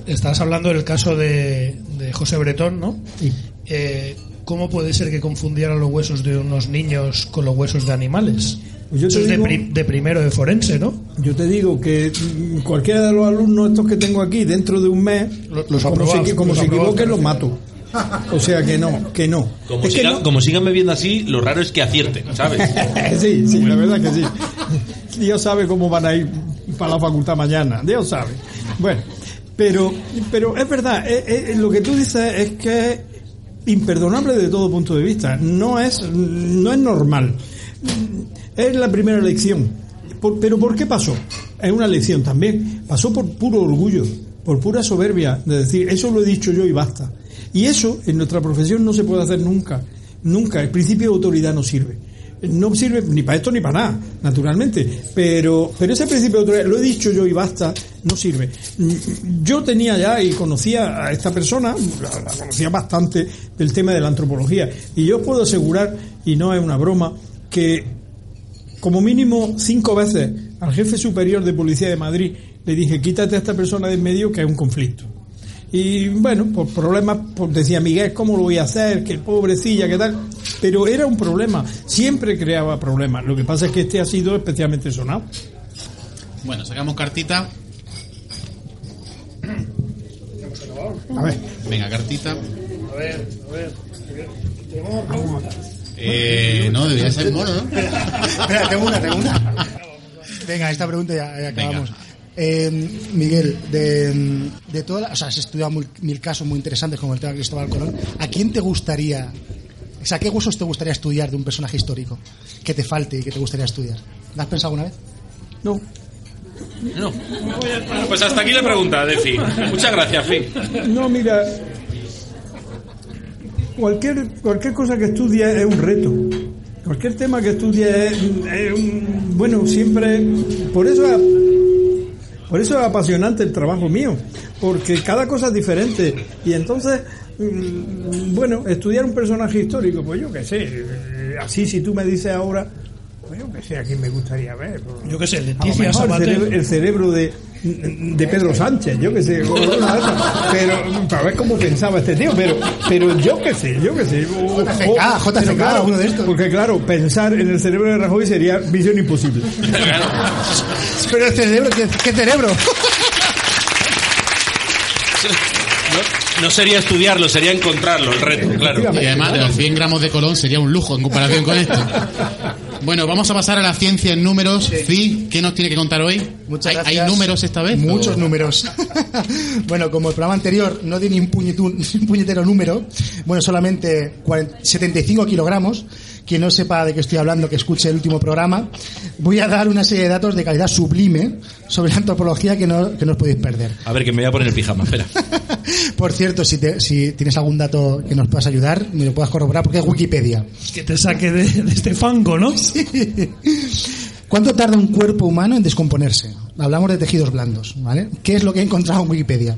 Estás hablando del caso de, de José Bretón, ¿no? Sí. Eh, ¿Cómo puede ser que confundieran los huesos de unos niños con los huesos de animales? Pues yo Eso es de, pri- de primero de forense, ¿no? Yo te digo que mm, cualquiera de los alumnos estos que tengo aquí, dentro de un mes, los como, se, como los se aprobados, equivoquen, los mato. O sea que no, que no. Como, Es que sigan, no- como sigan bebiendo así, lo raro es que acierten, ¿sabes? sí, sí, la verdad que sí. Dios sabe cómo van a ir para la facultad mañana. Dios sabe. Bueno, pero, pero es verdad, eh, eh, lo que tú dices es que es imperdonable de todo punto de vista. No es, no es normal. Es la primera lección. Por- pero ¿por qué pasó? Es una lección también. Pasó por puro orgullo, por pura soberbia de decir, eso lo he dicho yo y basta. Y eso en nuestra profesión no se puede hacer nunca. Nunca. El principio de autoridad no sirve. No sirve ni para esto ni para nada, naturalmente. Pero, pero ese principio de autoridad, lo he dicho yo y basta, no sirve. Mm, Yo tenía ya y conocía a esta persona, la, la conocía bastante del tema de la antropología. Y yo os puedo asegurar, y no es una broma, que como mínimo cinco veces al jefe superior de policía de Madrid. Le dije quítate a esta persona de en medio que hay un conflicto y bueno por problemas pues decía Miguel cómo lo voy a hacer que pobrecilla qué tal pero era un problema siempre creaba problemas. Lo que pasa es que este ha sido especialmente sonado. Bueno, sacamos cartita. a ver. Venga, cartita. A ver, a ver. Eh, no, debería ser mono, ¿no? Espera, tengo una, tengo una. Venga, esta pregunta ya, ya acabamos. Eh, Miguel, de, de todas las- o sea, has estudiado mil, mil casos muy interesantes como el tema de Cristóbal Colón. ¿A quién te gustaría, o sea, qué huesos te gustaría estudiar de un personaje histórico que te falte y que te gustaría estudiar? ¿Lo has pensado alguna vez? no No. Pues hasta aquí la pregunta, Defi. Muchas gracias, Fi. no mira cualquier cualquier cosa que estudies es un reto cualquier tema que estudies es, un bueno siempre por eso es- Por eso es apasionante el trabajo mío, porque cada cosa es diferente. Y entonces, mm, bueno, estudiar un personaje histórico, pues yo qué sé, eh, así si tú me dices ahora, yo qué sé, a quién me gustaría ver. pues, Yo qué sé, a lo Leticia el Sabater. cerebro, el cerebro de, de Pedro Sánchez, yo qué sé, pero para ver cómo pensaba este tío, pero, pero yo qué sé, yo qué sé. o- JFK, o- JFK, claro, alguno de estos. Porque claro, pensar en el cerebro de Rajoy sería misión imposible. Pero el cerebro, ¿qué, qué cerebro? No, no sería estudiarlo, sería encontrarlo, el reto, claro. Y además, de los 100 gramos de colón sería un lujo en comparación con esto. Bueno, vamos a pasar a la ciencia en números. Fi, ¿qué nos tiene que contar hoy? Muchas ¿Hay, números esta vez? Muchos ¿O- números. bueno, como el programa anterior no tiene ni un, puñetero número, bueno, solamente 40 75 kilogramos. Quien no sepa de qué estoy hablando, que escuche el último programa, voy a dar una serie de datos de calidad sublime sobre la antropología que no, que no os podéis perder. A ver, que me voy a poner el pijama, espera. Por cierto, si, te- si tienes algún dato que nos puedas ayudar, me lo puedas corroborar porque es Wikipedia. Que te saque de, de este fango, ¿no? ¿Cuánto tarda un cuerpo humano en descomponerse? Hablamos de tejidos blandos, ¿vale? ¿Qué es lo que he encontrado en Wikipedia?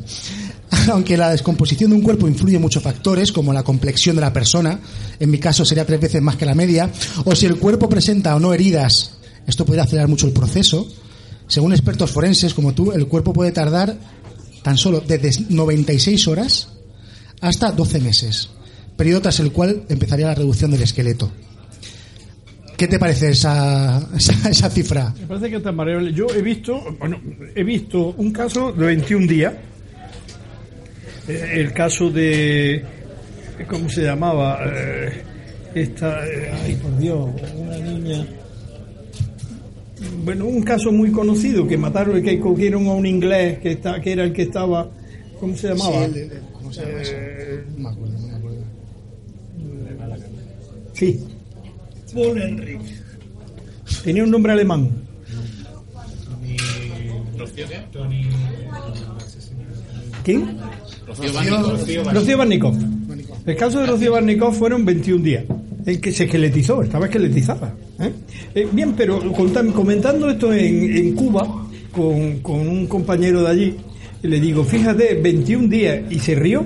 Aunque la descomposición de un cuerpo influye muchos factores, como la complexión de la persona, en mi caso sería tres veces más que la media, o si el cuerpo presenta o no heridas, esto podría acelerar mucho el proceso. Según expertos forenses como tú, el cuerpo puede tardar tan solo desde 96 horas hasta 12 meses, periodo tras el cual empezaría la reducción del esqueleto. ¿Qué te parece esa, esa, esa cifra? Me parece que está variable. Yo he visto, bueno, he visto un caso de 21 días. Eh, El caso de, ¿cómo se llamaba? Eh, esta, eh, ay por Dios, una niña. Bueno, un caso muy conocido que mataron, que cogieron a un inglés que está, que era el que estaba, ¿cómo se llamaba? Sí, el de- ¿cómo se llama eso? Eh, No me acuerdo, no me acuerdo. sí, Paul Henrik. tenía un nombre alemán. ¿Quién? Rocío Barnikov. El caso de Rocío Barnikov fueron 21 días en que se esqueletizó, estaba esqueletizada. ¿eh? Eh, bien, pero comentando esto en, en Cuba con, con un compañero de allí, le digo, fíjate, 21 días, y se rió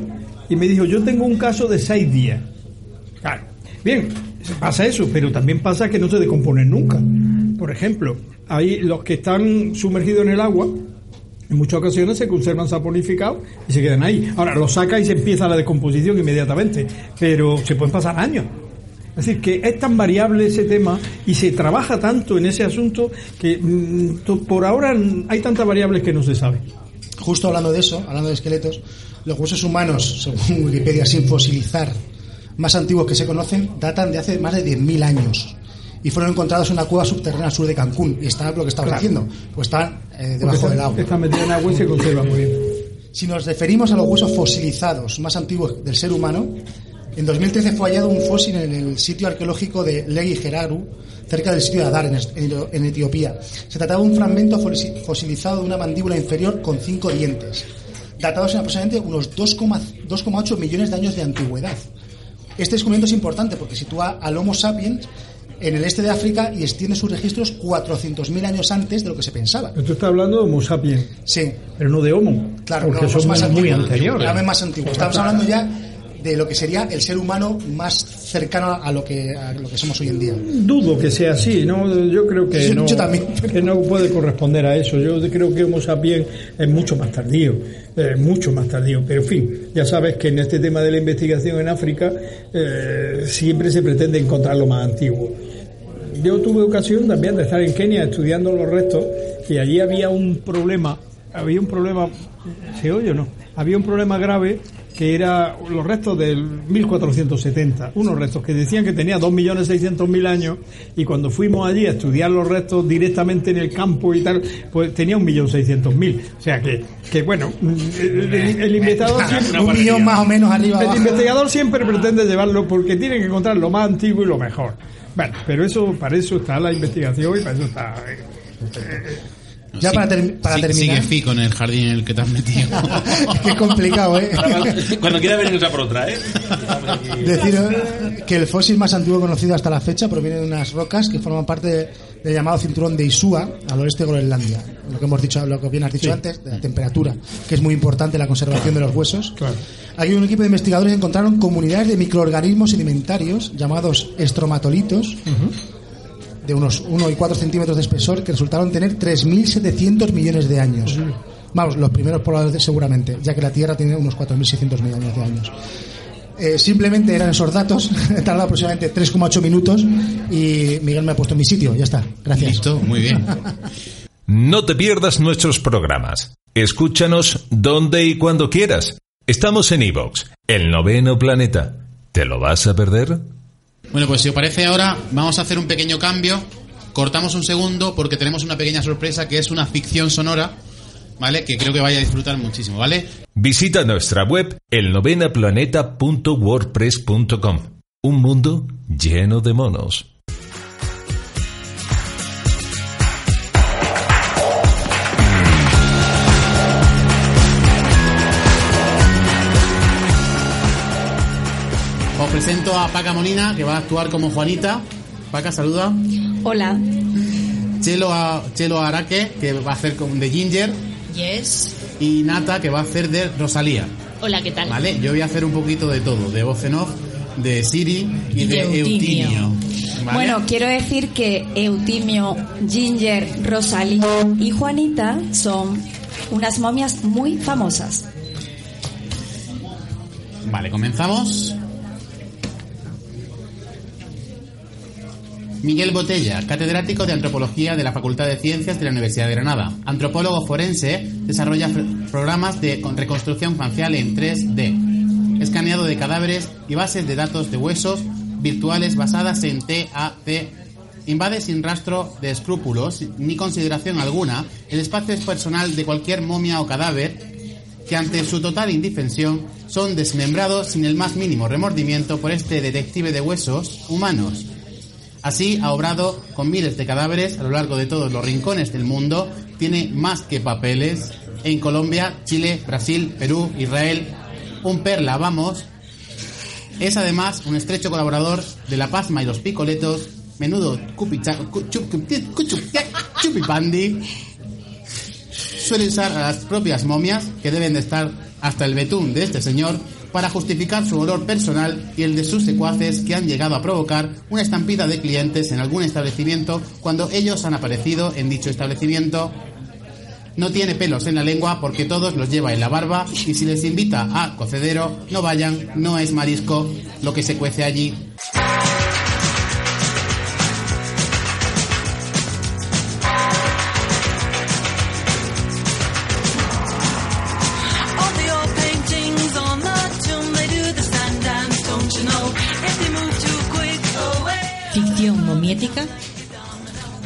y me dijo, yo tengo un caso de 6 días. Claro. Bien, pasa eso, pero también pasa que no se decomponen nunca. Por ejemplo, hay los que están sumergidos en el agua, en muchas ocasiones se conservan saponificados y se quedan ahí. Ahora, los saca y se empieza la descomposición inmediatamente, pero se pueden pasar años. Es decir, que es tan variable ese tema y se trabaja tanto en ese asunto que mm, por ahora hay tantas variables que no se sabe. Justo hablando de eso, hablando de esqueletos, los huesos humanos, según Wikipedia, sin fosilizar, más antiguos que se conocen, datan de hace más de 10.000 años. Y fueron encontrados en una cueva subterránea al sur de Cancún. Y está lo que estaba Claro. diciendo, pues estaban eh, debajo está- del agua. Está metido en agua y se conserva muy bien. Si nos referimos a los huesos fosilizados más antiguos del ser humano, en 2013 fue hallado un fósil en el sitio arqueológico de Legi Geraru, cerca del sitio de Adar, en, Etiopía. Se trataba de un fragmento fosi- fosilizado de una mandíbula inferior con cinco dientes, datados en aproximadamente unos 2,- 2,8 millones de años de antigüedad. Este descubrimiento es importante porque sitúa al Homo sapiens en el este de África y extiende sus registros 400.000 años antes de lo que se pensaba. Pero tú estás hablando de Homo sapiens, Sí, pero no de Homo, Claro, porque no, son es más muy anteriores. más antiguo. Estamos hablando ya de lo que sería el ser humano más cercano a lo que, a lo que somos hoy en día. Dudo que sea así, ¿no? Yo creo que Yo- no, yo también. que no puede corresponder a eso. Yo creo que Homo sapiens es mucho más tardío, eh, mucho más tardío. Pero en fin, ya sabes que en este tema de la investigación en África eh, siempre se pretende encontrar lo más antiguo. Yo tuve ocasión también de estar en Kenia estudiando los restos y allí había un problema, había un problema, ¿se oye o no? Había un problema grave que era los restos del 1470, unos restos que decían que tenía 2.600.000 años y cuando fuimos allí a estudiar los restos directamente en el campo y tal, pues tenía 1.600.000. O sea que, que bueno, el, el- el investigador siempre... Un millón más o menos arriba El investigador siempre pretende llevarlo porque tiene que encontrar lo más antiguo y lo mejor. Bueno, pero eso para eso está la investigación y para eso está. eh, Ya para, ter- para Sí- terminar, Sigue fico en el jardín en el que te has metido. es complicado, ¿eh? Cuando quiera venirnos a por otra, ¿eh? Decir eh, que el fósil más antiguo conocido hasta la fecha proviene de unas rocas que forman parte de- del llamado cinturón de Isua, al oeste de Groenlandia. Lo que hemos dicho, lo que bien has dicho Sí. antes, de la temperatura, que es muy importante en la conservación de los huesos. Claro. Hay un equipo de investigadores encontraron comunidades de microorganismos sedimentarios llamados estromatolitos de unos 1 y 4 centímetros de espesor que resultaron tener 3.700 millones de años. Vamos, los primeros pobladores seguramente, ya que la Tierra tiene unos 4.600 millones de años. Eh, simplemente eran esos datos, tardó aproximadamente 3,8 minutos y Miguel me ha puesto en mi sitio, ya está, gracias. Listo, muy bien. No te pierdas nuestros programas. Escúchanos donde y cuando quieras. Estamos en iVoox, el noveno planeta. ¿Te lo vas a perder? Bueno, pues si os parece ahora, vamos a hacer un pequeño cambio. Cortamos un segundo porque tenemos una pequeña sorpresa que es una ficción sonora, ¿vale? Que creo que vaya a disfrutar muchísimo, ¿vale? Visita nuestra web elnovenaplaneta.wordpress.com. Un mundo lleno de monos. Os presento a Paca Molina, que va a actuar como Juanita. Paca, saluda. Hola. Chelo, a, Chelo Araque, que va a hacer de Ginger. Yes. Y Nata, que va a hacer de Rosalía. Hola, ¿qué tal? ¿Vale? Yo voy a hacer un poquito de todo, de voz en off, de Siri y, Y de de Eutimio. Eutimio. ¿vale? Bueno, quiero decir que Eutimio, Ginger, Rosalía y Juanita son unas momias muy famosas. Vale, comenzamos. Miguel Botella, catedrático de Antropología de la Facultad de Ciencias de la Universidad de Granada. Antropólogo forense, desarrolla programas de con- reconstrucción facial en 3D, escaneado de cadáveres y bases de datos de huesos virtuales basadas en TAC. Invade sin rastro de escrúpulos ni consideración alguna el espacio personal de cualquier momia o cadáver que ante su total indefensión son desmembrados sin el más mínimo remordimiento por este detective de huesos humanos. Así ha obrado con miles de cadáveres a lo largo de todos los rincones del mundo, tiene más que papeles. En Colombia, Chile, Brasil, Perú, Israel, un perla, vamos. Es además un estrecho colaborador de La Pasma y los Picoletos, menudo chupipandi, suele usar a las propias momias, que deben de estar hasta el betún de este señor, para justificar su olor personal y el de sus secuaces que han llegado a provocar una estampida de clientes en algún establecimiento cuando ellos han aparecido en dicho establecimiento. No tiene pelos en la lengua porque todos los lleva en la barba y si les invita a cocedero, no vayan, no es marisco lo que se cuece allí.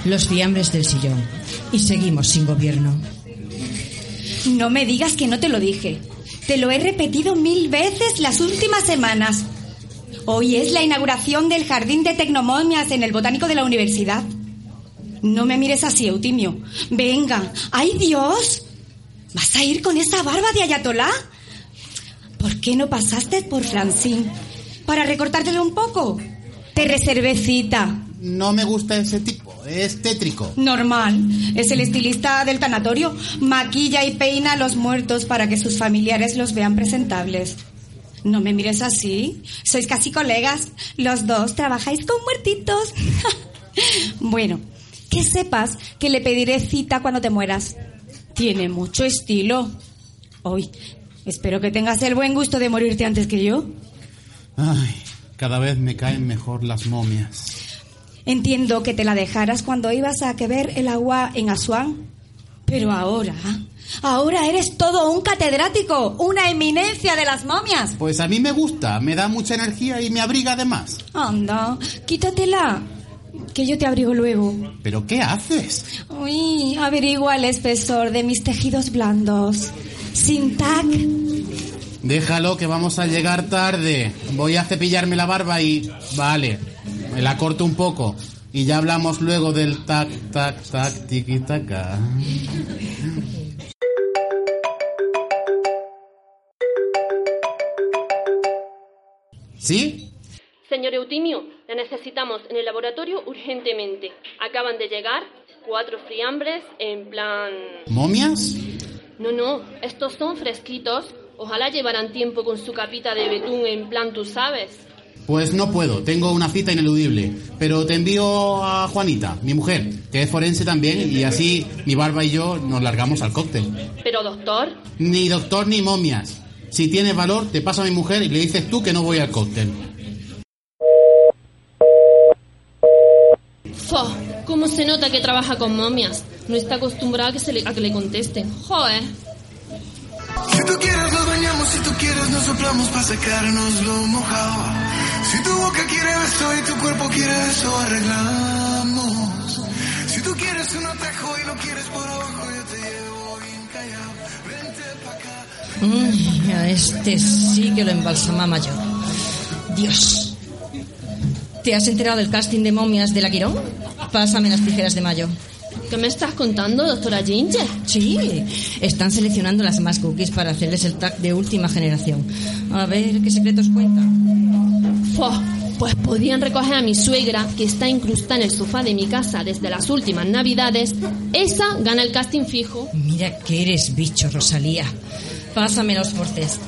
Los fiambres del sillón. Y seguimos sin gobierno. No me digas que no te lo dije. Te lo he repetido mil veces las últimas semanas. Hoy es la inauguración del jardín de tecnomomias en el botánico de la universidad. No me mires así, Eutimio. Venga. ¡Ay, Dios! ¿Vas a ir con esa barba de ayatolá? ¿Por qué no pasaste por Francine? ¿Para recortártelo un poco? Te reservé cita. No me gusta ese tipo, es tétrico. Normal. Es el estilista del tanatorio. Maquilla y peina a los muertos para que sus familiares los vean presentables. No me mires así. Sois casi colegas. Los dos trabajáis con muertitos. bueno, que sepas que le pediré cita cuando te mueras. Tiene mucho estilo. Hoy, espero que tengas el buen gusto de morirte antes que yo. Ay, cada vez me caen mejor las momias. Entiendo que te la dejaras cuando ibas a que ver el agua en Asuán. Pero ahora, ahora eres todo un catedrático, una eminencia de las momias. Pues a mí me gusta, me da mucha energía y me abriga además. Anda, quítatela, que yo te abrigo luego. ¿Pero qué haces? Uy, averigua el espesor de mis tejidos blandos. Sin tac. Déjalo que vamos a llegar tarde. Voy a cepillarme la barba y... Vale, me la corto un poco. Y ya hablamos luego del tac, tac, tac, tiki, taca. ¿Sí? Señor Eutimio, la necesitamos en el laboratorio urgentemente. Acaban de llegar cuatro friambres en plan... ¿Momias? No, no, estos son fresquitos. Ojalá llevaran tiempo con su capita de betún en plan, tú sabes. Pues no puedo, tengo una cita ineludible. Pero te envío a Juanita, mi mujer, que es forense también, y así mi barba y yo nos largamos al cóctel. Pero doctor, Ni doctor ni momias. Si tienes valor, te paso a mi mujer y le dices tú que no voy al cóctel. ¡fo! ¿Cómo se nota que trabaja con momias? No está acostumbrada a que, se le, a que le contesten. ¡Joder! Si tú quieres nos bañamos, si tú quieres nos soplamos para secarnos lo mojado. Si tu boca quiere beso y tu cuerpo quiere eso, arreglamos. Si tú quieres un atajo y lo quieres por abajo, yo te llevo bien callado. Vente pa' acá. Mm, a este sí que lo embalsamaba yo. Dios. ¿Te has enterado del casting de momias de la Quirón? Pásame las tijeras de mayo. ¿Qué me estás contando, doctora Ginger? Sí, están seleccionando las más cookies para hacerles el tag de última generación. A ver qué secretos cuenta. Pues podían recoger a mi suegra, que está incrustada en el sofá de mi casa desde las últimas navidades. Esa gana el casting fijo. Mira que eres bicho, Rosalía. Pásame los forces.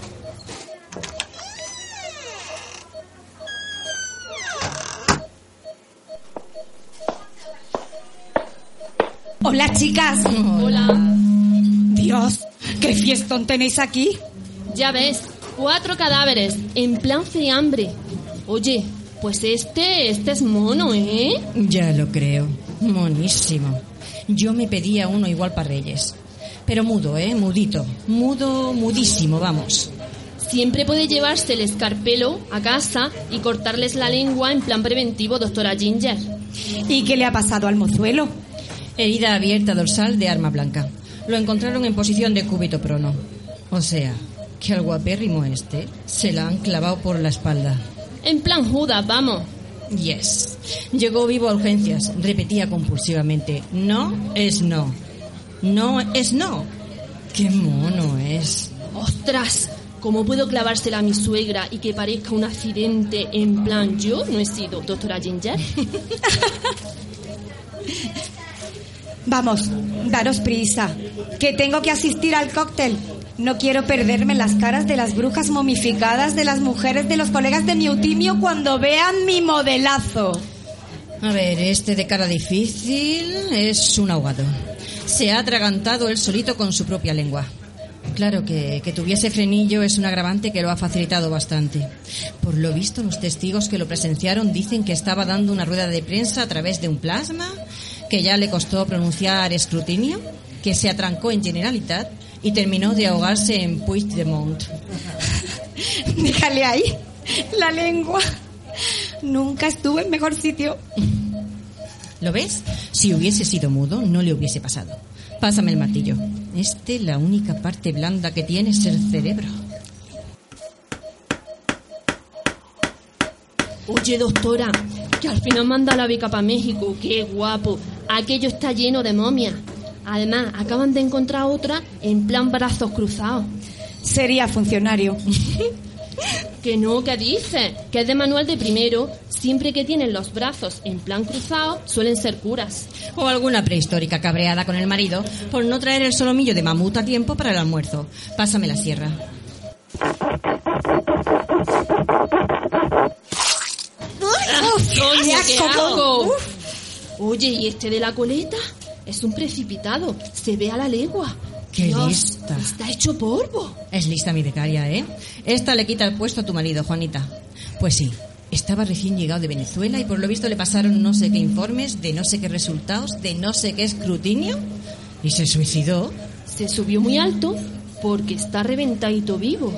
Hola, chicas. Hola. Dios, qué fiestón tenéis aquí. Ya ves, cuatro cadáveres, en plan fiambre. Oye, pues este, este es mono, ¿eh? Ya lo creo. Monísimo. Yo me pedía uno igual para Reyes. Pero mudo, ¿eh? Mudito. Mudo, mudísimo, vamos. Siempre puede llevarse el escarpelo a casa y cortarles la lengua en plan preventivo, doctora Ginger. ¿Y qué le ha pasado al mozuelo? Herida abierta dorsal de arma blanca. Lo encontraron en posición de cúbito prono. O sea, que al guapérrimo este se la han clavado por la espalda. En plan Judas, vamos. Yes. Llegó vivo a urgencias. Repetía compulsivamente. No es no. No es no. Qué mono es. ¡Ostras! ¿Cómo puedo clavársela a mi suegra y que parezca un accidente en plan yo no he sido doctora Ginger? Vamos, daros prisa, que tengo que asistir al cóctel. No quiero perderme las caras de las brujas momificadas de las mujeres de los colegas de mi Eutimio cuando vean mi modelazo. A ver, este de cara difícil es un ahogado. Se ha atragantado él solito con su propia lengua. Claro que, que tuviese frenillo es un agravante que lo ha facilitado bastante. Por lo visto, los testigos que lo presenciaron dicen que estaba dando una rueda de prensa a través de un plasma, que ya le costó pronunciar escrutinio, que se atrancó en Generalitat y terminó de ahogarse en Puigdemont. Déjale ahí la lengua. Nunca estuve en mejor sitio. ¿Lo ves? Si hubiese sido mudo, no le hubiese pasado. Pásame el martillo. Este, la única parte blanda que tiene es el cerebro. Oye, doctora, que al final manda la beca para México. Qué guapo. Aquello está lleno de momias. Además, acaban de encontrar otra en plan brazos cruzados. Sería funcionario. que no, ¿qué dices? Que es de manual de primero. Siempre que tienen los brazos en plan cruzado, suelen ser curas. O alguna prehistórica cabreada con el marido por no traer el solomillo de mamut a tiempo para el almuerzo. Pásame la sierra. Coño, qué qué asco, asco. uf. Oye, ¿y este de la coleta? Es un precipitado. Se ve a la legua. ¡Qué Dios, lista! Está hecho polvo. Es lista mi becaria, ¿eh? Esta le quita el puesto a tu marido, Juanita. Pues sí, estaba recién llegado de Venezuela y por lo visto le pasaron no sé qué informes, de no sé qué resultados, de no sé qué escrutinio y se suicidó. Se subió muy alto porque está reventadito vivo.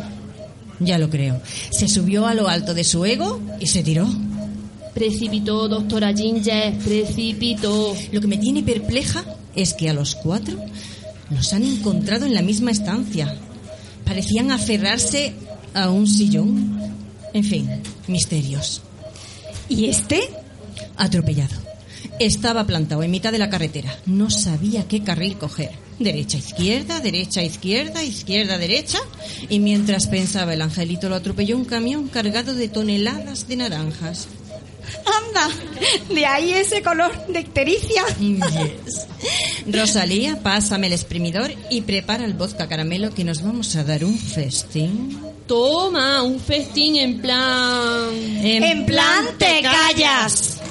Ya lo creo. Se subió a lo alto de su ego y se tiró. Precipitó, doctora Ginger, precipitó. Lo que me tiene perpleja es que a los cuatro los han encontrado en la misma estancia. Parecían aferrarse a un sillón. En fin, misterios. ¿Y este? Atropellado. Estaba plantado en mitad de la carretera. No sabía qué carril coger. Derecha, izquierda, derecha, izquierda, izquierda, derecha. Y mientras pensaba el angelito lo atropelló un camión cargado de toneladas de naranjas. Anda, de ahí ese color de ictericia. Yes. Rosalía, pásame el exprimidor y prepara el vodka caramelo que nos vamos a dar un festín. Toma, un festín en plan... En plan te callas.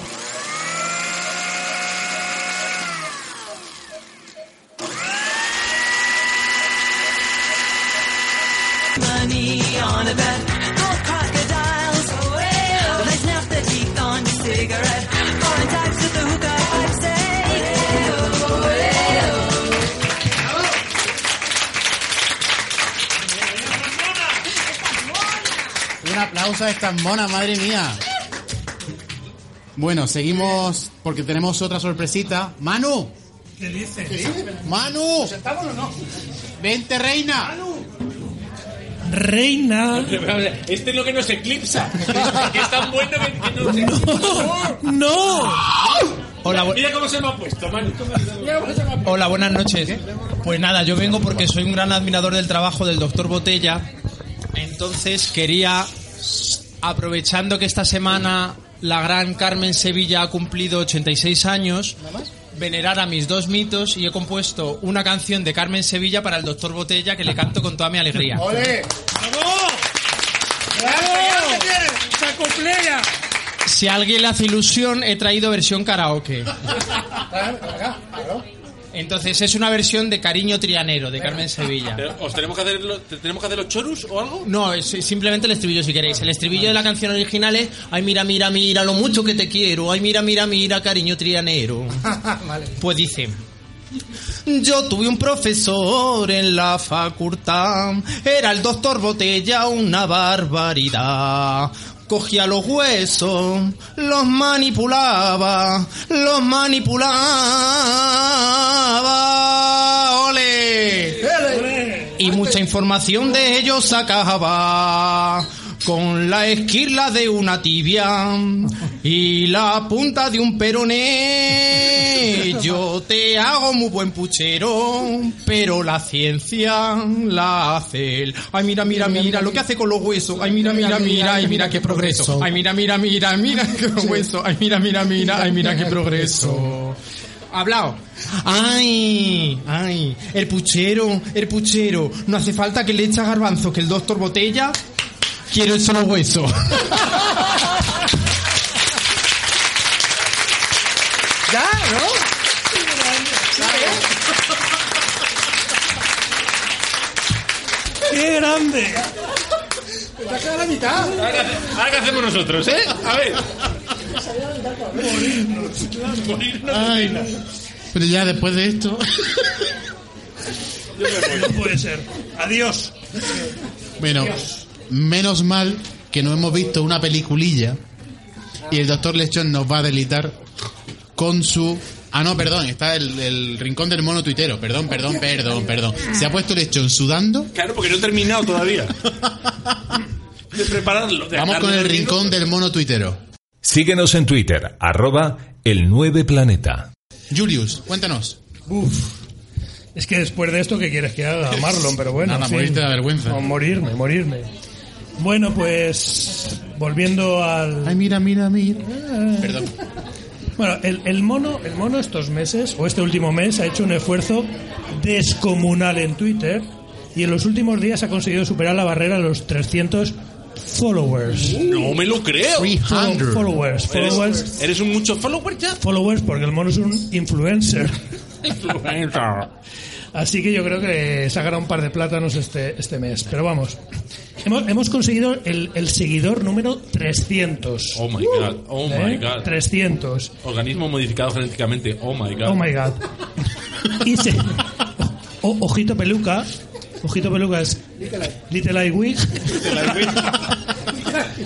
Un aplauso a estas monas, madre mía. Bueno, seguimos porque tenemos otra sorpresita. Manu, ¿Qué dices? Manu, ¿Sentamos o no? vente reina. Reina. Este es lo que nos eclipsa. Que es tan bueno que que nos eclipsa. ¡No! Hola, bu- Mira cómo se me ha puesto, Manu. Mira cómo se me ha puesto. Hola, buenas noches. Pues nada, yo vengo porque soy un gran admirador del trabajo del doctor Botella. Entonces quería, aprovechando que esta semana la gran Carmen Sevilla ha cumplido 86 años, venerar a mis dos mitos y he compuesto una canción de Carmen Sevilla para el doctor Botella que le canto con toda mi alegría. ¡Ole! Si a alguien le hace ilusión, he traído versión karaoke. Entonces es una versión de Cariño Trianero de Carmen Sevilla. Pero, ¿Os tenemos que hacer, lo- te- tenemos que hacer los chorus o algo? No, es simplemente el estribillo si queréis. El estribillo de la canción original es Ay, mira, mira, mira, lo mucho que te quiero. Ay, mira, mira, mira, cariño trianero. vale. Pues dice... Yo tuve un profesor en la facultad, era el doctor Botella, una barbaridad. Cogía los huesos, los manipulaba, los manipulaba. ¡Ole! Y mucha información de ellos sacaba con la esquirla de una tibia y la punta de un peroné. Yo te hago muy buen puchero, pero la ciencia la hace él. Ay, mira, mira, mira lo que hace con los huesos. Ay, mira, mira, mira, ay, mira qué progreso. Ay, mira, mira, mira, mira qué hueso. Ay, mira, mira, mira, ay, mira qué progreso. Hablado. Ay, ay, el puchero, el puchero. No hace falta que le echa garbanzo, que el doctor Botella quiero solo hueso. ¿Ya? ¿No? ¡Qué grande! Te ha quedado la mitad. Ahora, ahora qué hacemos nosotros, ¿eh? A ver. Ay, pero ya después de esto. No puede ser. Adiós. Bueno, menos mal que no hemos visto una peliculilla y el doctor Lechón nos va a delitar con su Ah, no, perdón, está el, el rincón del mono tuitero. Perdón, perdón, perdón, perdón. Se ha puesto lechón sudando. Claro, porque no he terminado todavía. De prepararlo. de Vamos con el rincón del mono tuitero. Síguenos en Twitter, arroba el 9 planeta. Julius, cuéntanos. Uf. Es que después de esto, ¿qué quieres que haga, Marlon? Pero bueno. Nada, fin. morirte de vergüenza. Morirme, morirme. Bueno, pues. Volviendo al. Ay, mira, mira, mira. Perdón. Bueno, el, el mono, el mono estos meses, o este último mes, ha hecho un esfuerzo descomunal en Twitter y en los últimos días ha conseguido superar la barrera de los 300 followers. No me lo creo. Follow- Followers. ¿Eres, Followers. eres un mucho follower ya? Followers porque el mono es un influencer. Así que yo creo que sacará un par de plátanos este, este mes. Pero vamos, hemos, hemos conseguido el, el seguidor número 300. Oh my god, oh my ¿Eh? god. 300. Organismo modificado genéticamente, oh my god. Oh my god. Y se, o- ojito peluca. Ojito peluca es Little Eye Wig.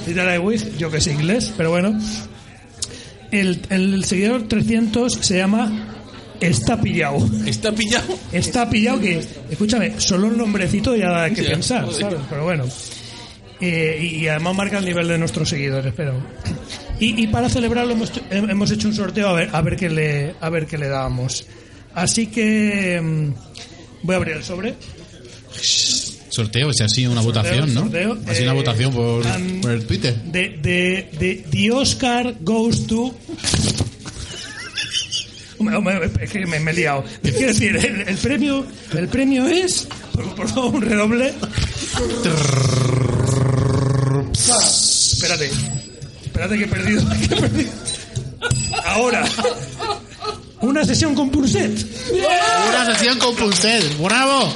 Little Eye Wig, yo que sé inglés, pero bueno. El, el seguidor 300 se llama Está pillado. ¿Está pillado? Está pillado que, escúchame, solo el nombrecito ya da que Ya, pensar, joder. ¿sabes? Pero bueno. Eh, y, y además marca el nivel de nuestros seguidores, pero. Y, y para celebrarlo hemos, hemos hecho un sorteo a ver, a ver qué le a ver qué le dábamos. Así que mm, voy a abrir el sobre. Sorteo, si ha sido una votación, ¿no? sorteo. Ha sido una Eh, votación por, han- por el Twitter. De, de, de The Oscar Goes to. Es que me, me he liado. Quiero decir, el, el premio, el premio es. Por, por favor, un redoble. Espérate. Espérate que he perdido. que he perdido. Ahora. Una sesión con Pulset. Una sesión con Pulset. ¡Bravo!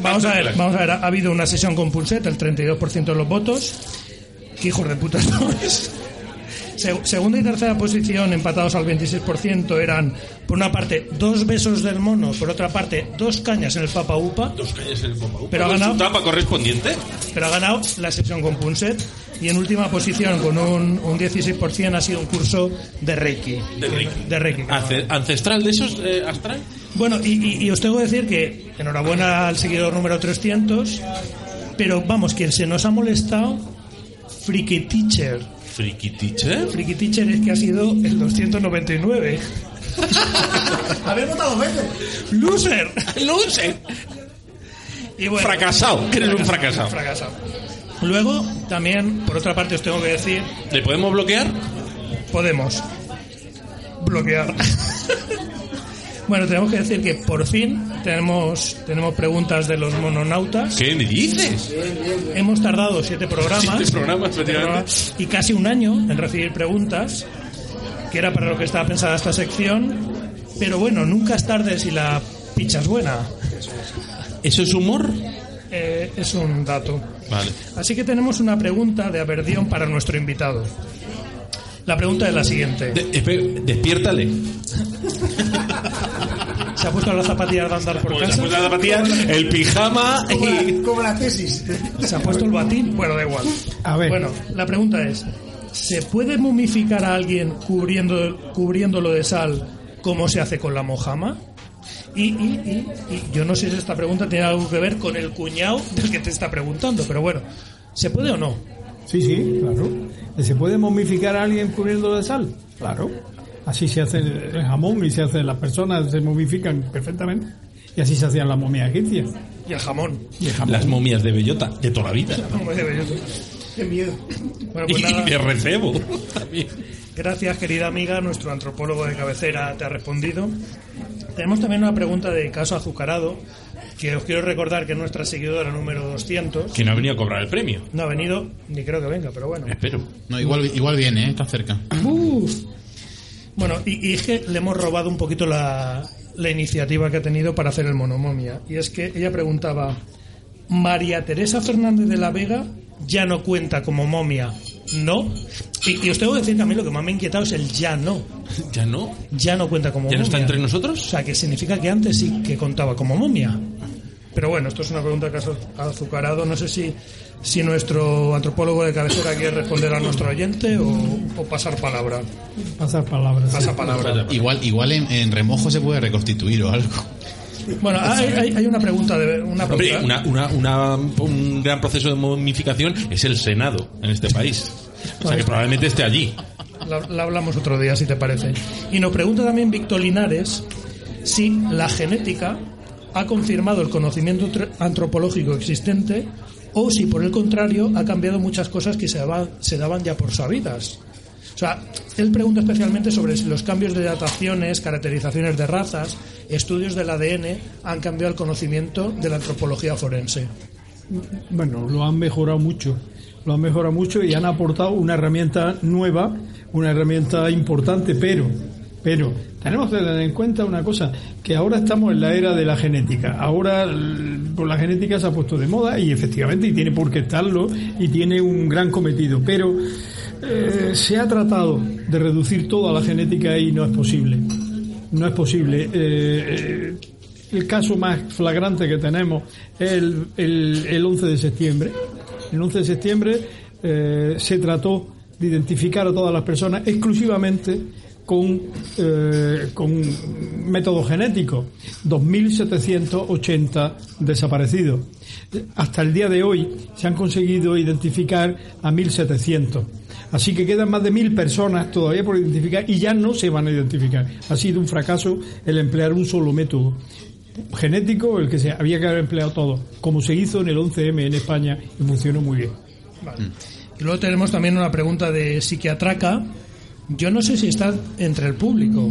Vamos a ver, vamos a ver. Ha habido una sesión con Pulset, el 32% de los votos. ¿Qué hijos de puta sois? Se- Segunda y tercera posición, empatados al 26%, eran, por una parte, dos besos del mono, por otra parte, dos cañas en el Papa Upa. Dos calles en el Papa Upa. Pero ha ¿Con ganado- su tapa correspondiente? Pero ha ganado la sesión con Punset. Y en última posición, con un, un 16%, ha sido un curso de Reiki. De Reiki. De Reiki. Ance- ¿Ancestral de esos, eh, astral? Bueno, y, y- y os tengo que decir que enhorabuena al seguidor número 300, pero vamos, quien se nos ha molestado, Teacher. Freaky Teacher. Freaky Teacher es que ha sido el 299. Habéis votado dos veces. ¡Loser! ¡Loser! Y bueno, Fracasado. Eres un fracasado. Fracasado. Luego, también, por otra parte, os tengo que decir, ¿Le podemos bloquear? podemos bloquear. bueno, tenemos que decir que por fin tenemos, tenemos preguntas de los mononautas. ¿Qué me dices? Hemos tardado siete programas, Siete programas, Siete programas, y casi un año en recibir preguntas, que era para lo que estaba pensada esta sección. Pero bueno, nunca es tarde si la picha es buena. ¿Eso es humor? Eh, es un dato. Vale. Así que tenemos una pregunta de Averdión para nuestro invitado. La pregunta es la siguiente. De- despiértale. ¿Se ha puesto las zapatillas de andar por Pues casa? se ha puesto la zapatilla, el pijama Como y... la, como la tesis. ¿Se ha puesto el batín? Bueno, da igual. A ver. Bueno, la pregunta es, ¿se puede momificar a alguien cubriendo, cubriéndolo de sal como se hace con la mojama? Y, y- y- y yo no sé si esta pregunta tiene algo que ver con el cuñado del que te está preguntando, pero bueno, ¿se puede o no? Sí, sí, claro. ¿Se puede momificar a alguien cubriendo de sal? Claro. Así se hace el jamón y se hace las personas, se momifican perfectamente. Y así se hacían las momias egipcias. Y el jamón. Y el jamón. Las momias de bellota, de toda la vida. Como de belloso. Qué miedo. Bueno, pues Y nada. de recebo. también. Gracias, querida amiga. Nuestro antropólogo de cabecera te ha respondido. Tenemos también una pregunta de caso azucarado, que os quiero recordar que es nuestra seguidora número 200. Que no ha venido a cobrar el premio. No ha venido, ni creo que venga, pero bueno. Espero. No, igual, igual viene, ¿eh? está cerca. Uf. Bueno, y, y es que le hemos robado un poquito la, la iniciativa que ha tenido para hacer el monomomia. Y es que ella preguntaba, ¿María Teresa Fernández de la Vega ya no cuenta como momia? ¿No? Y, y os tengo que decir que a mí lo que más me ha inquietado es el ya no. ¿Ya no? Ya no cuenta como ¿Ya no momia. está entre nosotros? O sea, que significa que antes sí que contaba como momia. Pero bueno, esto es una pregunta que has azucarado. No sé si, si nuestro antropólogo de cabecera quiere responder a nuestro oyente o, o pasar palabra. Pasar palabras. Pasa palabra. Igual, igual en, en remojo se puede reconstituir o algo. Bueno, hay, hay- hay una pregunta de una Hombre, pregunta. una, una- una- un gran proceso de momificación es el Senado en este país. O sea que probablemente esté allí. La, la hablamos otro día, si te parece. Y nos pregunta también Víctor Linares si la genética ha confirmado el conocimiento tr- antropológico existente o si, por el contrario, ha cambiado muchas cosas que se daban ya por sabidas. O sea, él pregunta especialmente sobre si los cambios de dataciones, caracterizaciones de razas, estudios del ADN han cambiado el conocimiento de la antropología forense. Bueno, lo han mejorado mucho. Lo han mejorado mucho y han aportado una herramienta nueva, una herramienta importante, pero, pero tenemos que tener en cuenta una cosa, que ahora estamos en la era de la genética. Ahora l- pues, la genética se ha puesto de moda y efectivamente y tiene por qué estarlo y tiene un gran cometido, pero eh, se ha tratado de reducir toda la genética y no es posible. No es posible. Eh, eh, el caso más flagrante que tenemos es el, el- el 11 de septiembre. El 11 de septiembre se trató de identificar a todas las personas exclusivamente con, eh, con métodos genéticos. 2.780 desaparecidos. Hasta el día de hoy se han conseguido identificar a 1.700. Así que quedan más de 1.000 personas todavía por identificar y ya no se van a identificar. Ha sido un fracaso el emplear un solo método genético, el que se había que haber empleado todo, como se hizo en el 11M en España y funcionó muy bien. Y luego tenemos también una pregunta de psiquiatraca. Yo no sé si está entre el público.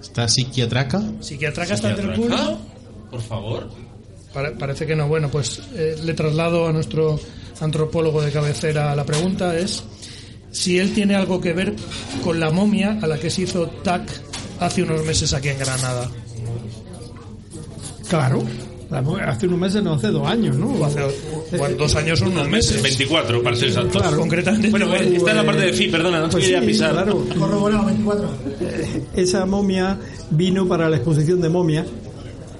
¿Está psiquiatraca? ¿Psiquiatraca está entre el público? Por favor. Pare- parece que no. Bueno, pues eh, le traslado a nuestro antropólogo de cabecera la pregunta es si él tiene algo que ver con la momia a la que se hizo TAC hace unos meses aquí en Granada. Claro, hace unos meses, no hace dos años, ¿no? Hace, bueno, dos años son unos meses. 24, para ser exactos. Claro. Concretamente. Bueno, eh, está en la parte de FI, perdona, no te Pues quería sí, pisar. claro. Corroborado 24. Esa momia vino para la exposición de momia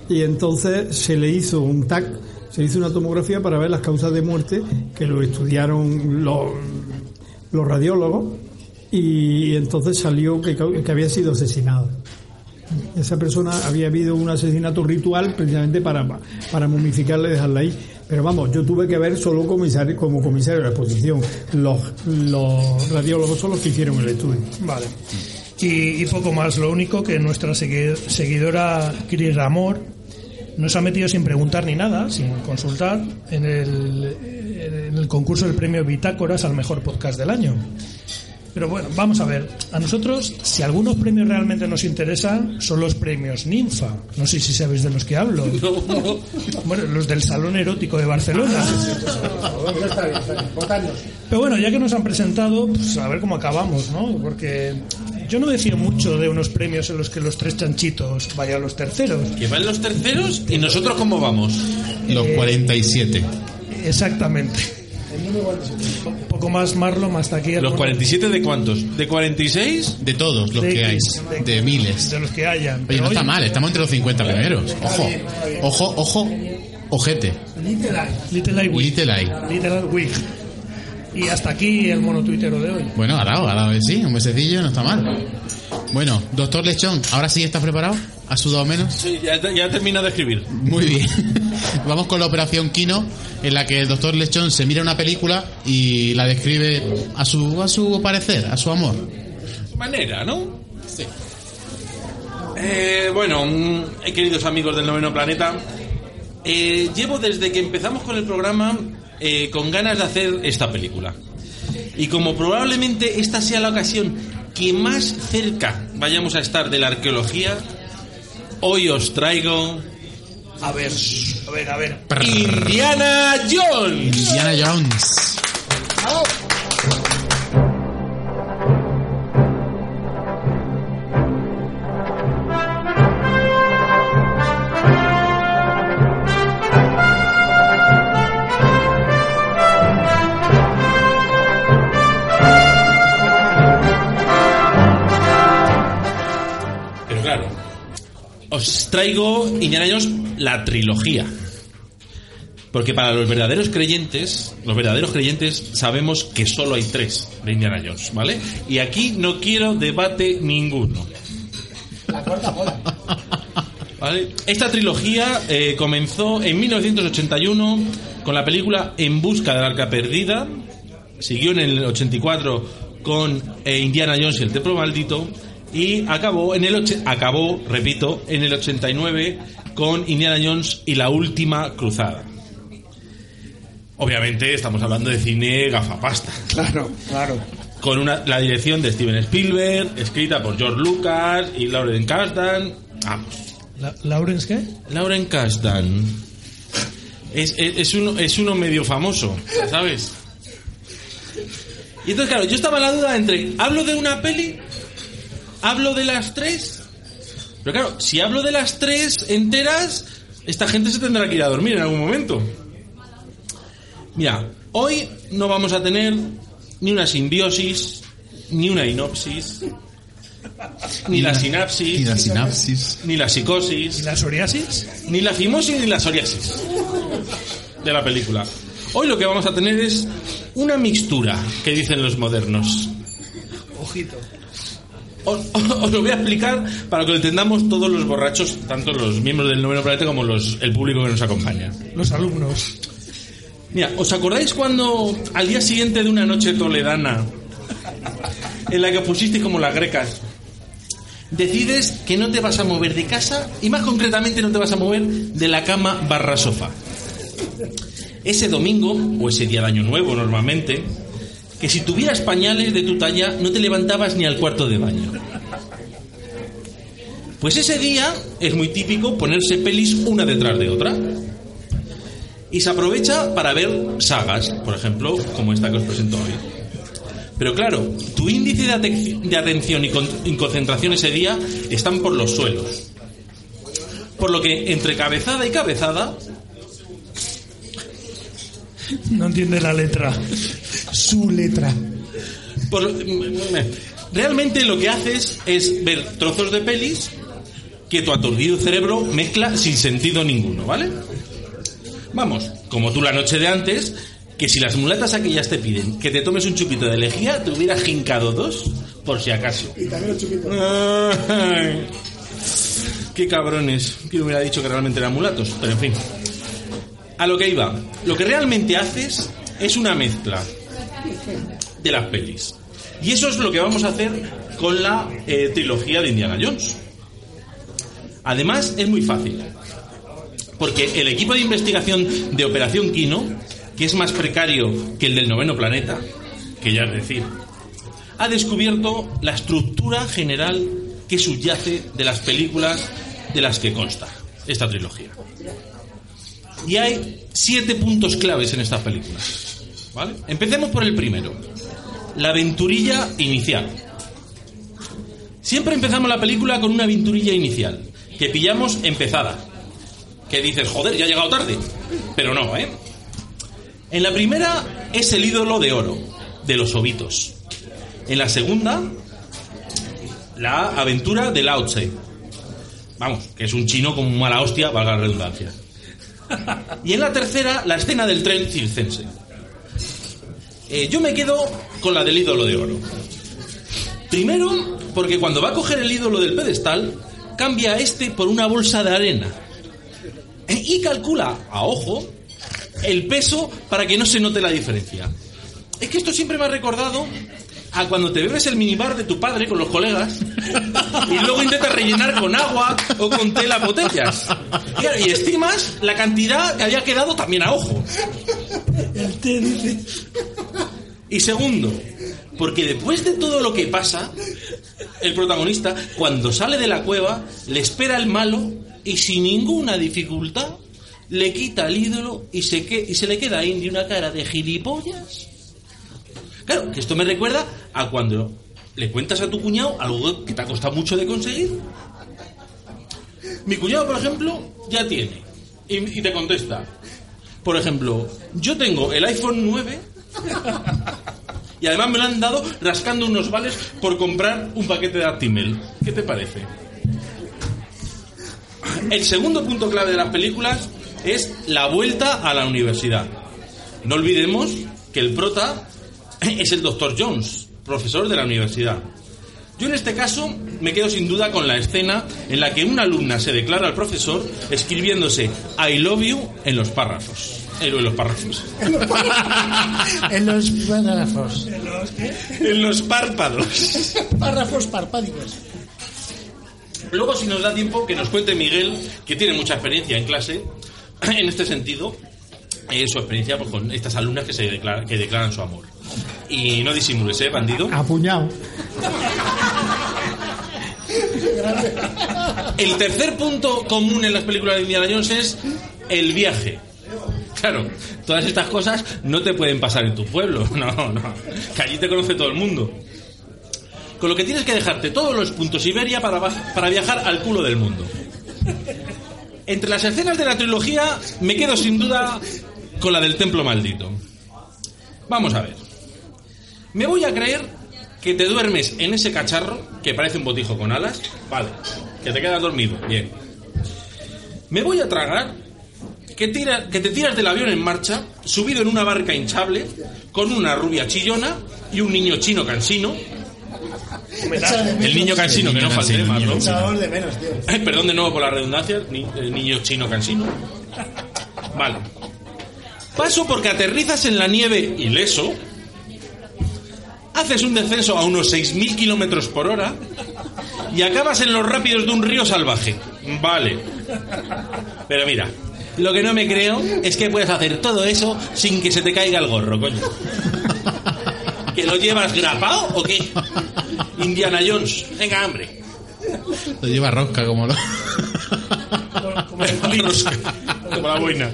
y entonces se le hizo un TAC, se hizo una tomografía para ver las causas de muerte que lo estudiaron los, los radiólogos y entonces salió que, que había sido asesinado. Esa persona había habido un asesinato ritual precisamente para, para momificarla y dejarla ahí. Pero vamos, yo tuve que ver solo comisario, como comisario de la exposición. Los, los radiólogos son los que hicieron el estudio. Vale. Y, y poco más. Lo único que nuestra segui- seguidora Cris Ramor nos ha metido sin preguntar ni nada, sin consultar, en el, en el concurso del premio Bitácoras al mejor podcast del año. Pero bueno, vamos a ver. A nosotros, si algunos premios realmente nos interesan, son los premios Ninfa. No sé si sabéis de los que hablo. Bueno, los del Salón Erótico de Barcelona. Pero bueno, ya que nos han presentado, pues a ver cómo acabamos, ¿no? Porque yo no decía mucho de unos premios en los que los tres chanchitos vayan los terceros. Que van los terceros y nosotros cómo vamos. Los 47. Exactamente. Poco más Marlon, hasta aquí. ¿Los gordo. 47 de cuántos? ¿De 46? De todos los De que hay. De- De miles. De los que hayan. Oye, no está oye, mal, estamos entre los 50 primeros. Ojo, ojo, ojo, ojete. Little Eye. Little Eye Wig. Little Eye. Little. Y hasta aquí el mono tuitero de hoy. Bueno, ha dado, ha dado sí, un mesecillo, no está mal. Bueno, doctor Lechón, ¿ahora sí estás preparado? ¿Has sudado menos? Sí, ya, ya termino de escribir. Muy bien. Vamos con la operación Kino, en la que el doctor Lechón se mira una película y la describe a su, a su parecer, a su amor. manera, ¿no? Sí. Eh, bueno, mm, eh, queridos amigos del noveno planeta, eh, llevo desde que empezamos con el programa eh, con ganas de hacer esta película. Y como probablemente esta sea la ocasión que más cerca vayamos a estar de la arqueología, hoy os traigo A ver, a ver, a ver. Indiana Jones. Indiana Jones. Pero os traigo Indiana Jones la trilogía. Porque para los verdaderos creyentes, los verdaderos creyentes sabemos que solo hay tres de Indiana Jones, ¿vale? Y aquí no quiero debate ninguno. ¿Vale? Esta trilogía eh, comenzó en 1981 con la película En busca del arca perdida, siguió en el 84 con eh, Indiana Jones y el templo maldito y acabó en el acabó, repito, en el 89 con Indiana Jones y la última cruzada. Obviamente estamos hablando de cine gafapasta. Claro, claro. Con una, la dirección de Steven Spielberg, escrita por George Lucas y Lauren Kasdan. Vamos. La- ¿Lawrence qué? Lauren Kasdan. Es, es, es uno, es uno medio famoso, ¿sabes? Y entonces, claro, yo estaba en la duda entre, ¿hablo de una peli? ¿Hablo de las tres? Pero claro, si hablo de las tres enteras, esta gente se tendrá que ir a dormir en algún momento. Mira, hoy no vamos a tener ni una simbiosis, ni una inopsis, ni la sinapsis, Ni la sinapsis. ni la psicosis, ¿Y la psoriasis? ni la fimosis ni la psoriasis de la película. Hoy lo que vamos a tener es una mixtura, que dicen los modernos. Ojito. Os, os lo voy a explicar para que lo entendamos todos los borrachos, tanto los miembros del noveno planeta como los, el público que nos acompaña. Los alumnos. Mira, ¿os acordáis cuando al día siguiente de una noche toledana en la que pusiste como las grecas, decides que no te vas a mover de casa y más concretamente no te vas a mover de la cama barra sofá? Ese domingo, o ese día de año nuevo normalmente, que si tuvieras pañales de tu talla no te levantabas ni al cuarto de baño. Pues ese día es muy típico ponerse pelis una detrás de otra. Y se aprovecha para ver sagas, por ejemplo, como esta que os presento hoy. Pero claro, tu índice de, atención y concentración ese día están por los suelos. Por lo que entre cabezada y cabezada, No entiende la letra. Su letra. por realmente lo que haces es ver trozos de pelis que tu aturdido cerebro mezcla sin sentido ninguno, ¿vale? Vamos, como tú la noche de antes, que si las mulatas aquellas te piden que te tomes un chupito de lejía, te hubieras jincado dos, por si acaso. Y también los chupitos. Ay, qué cabrones. Que hubiera dicho que realmente eran mulatos, pero en fin. A lo que iba. Lo que realmente haces es una mezcla de las pelis. Y eso es lo que vamos a hacer con la eh, trilogía de Indiana Jones. Además, es muy fácil. Porque el equipo de investigación de Operación Kino, que es más precario que el del noveno planeta, que ya es decir, ha descubierto la estructura general que subyace de las películas de las que consta esta trilogía. Y hay siete puntos claves en estas películas. Empecemos por el primero. La aventurilla inicial. Siempre empezamos la película con una aventurilla inicial, que pillamos empezada. Que dices, joder, ya ha llegado tarde. Pero no, ¿eh? En la primera es el ídolo de oro, de los ovitos. En la segunda, la aventura de Lao Tse. Vamos, que es un chino con mala hostia, valga la redundancia. Y en la tercera, la escena del tren circense. Eh, yo me quedo con la del ídolo de oro. Primero, porque cuando va a coger el ídolo del pedestal, cambia a este por una bolsa de arena. Eh, Y calcula, a ojo, el peso para que no se note la diferencia. Es que esto siempre me ha recordado a cuando te bebes el minibar de tu padre con los colegas y luego intentas rellenar con agua o con tela botellas. Claro, y estimas la cantidad que había quedado también a ojo. El té dice. Y segundo, porque después de todo lo que pasa, el protagonista, cuando sale de la cueva, le espera el malo y sin ninguna dificultad le quita el ídolo y se, que- y se le queda a Indy una cara de gilipollas. Claro, que esto me recuerda a cuando le cuentas a tu cuñado algo que te ha costado mucho de conseguir. Mi cuñado, por ejemplo, ya tiene. Y, y te contesta. Por ejemplo, yo tengo el iPhone 9 y además me lo han dado rascando unos vales por comprar un paquete de Actimel. ¿Qué te parece? El segundo punto clave de las películas es la vuelta a la universidad. No olvidemos que el prota es el doctor Jones, profesor de la universidad. Yo en este caso me quedo sin duda con la escena en la que una alumna se declara al profesor escribiéndose I love you en los párrafos. En los párrafos. en los párrafos. En los párpados. Párrafos parpádicos. Luego, si nos da tiempo, que nos cuente Miguel, que tiene mucha experiencia en clase, en este sentido, eh, su experiencia pues, con estas alumnas que, se declara- que declaran su amor. Y no disimules, ¿eh, bandido? Apuñado. El tercer punto común en las películas de Indiana Jones es el viaje. Claro, todas estas cosas no te pueden pasar en tu pueblo, no, no, que allí te conoce todo el mundo. Con lo que tienes que dejarte todos los puntos Iberia para, para viajar al culo del mundo. Entre las escenas de la trilogía me quedo sin duda con la del templo maldito. Vamos a ver. Me voy a creer que te duermes en ese cacharro que parece un botijo con alas. Vale. Que te quedas dormido. Bien. Me voy a tragar que, tira- que te tiras del avión en marcha, subido en una barca hinchable, con una rubia chillona y un niño chino cansino. El niño cansino, que no falte más, ¿no? Echabas de menos, tío. Ay, perdón de nuevo por la redundancia, ni- el niño chino cansino. Vale. Paso porque aterrizas en la nieve ileso, haces un descenso a unos 6.000 kilómetros por hora y acabas en los rápidos de un río salvaje. Vale. Pero mira, lo que no me creo es que puedes hacer todo eso sin que se te caiga el gorro, coño. ¿Que lo llevas grapado o qué? Indiana Jones. Venga, hambre. Lo lleva rosca como lo... Como la boina.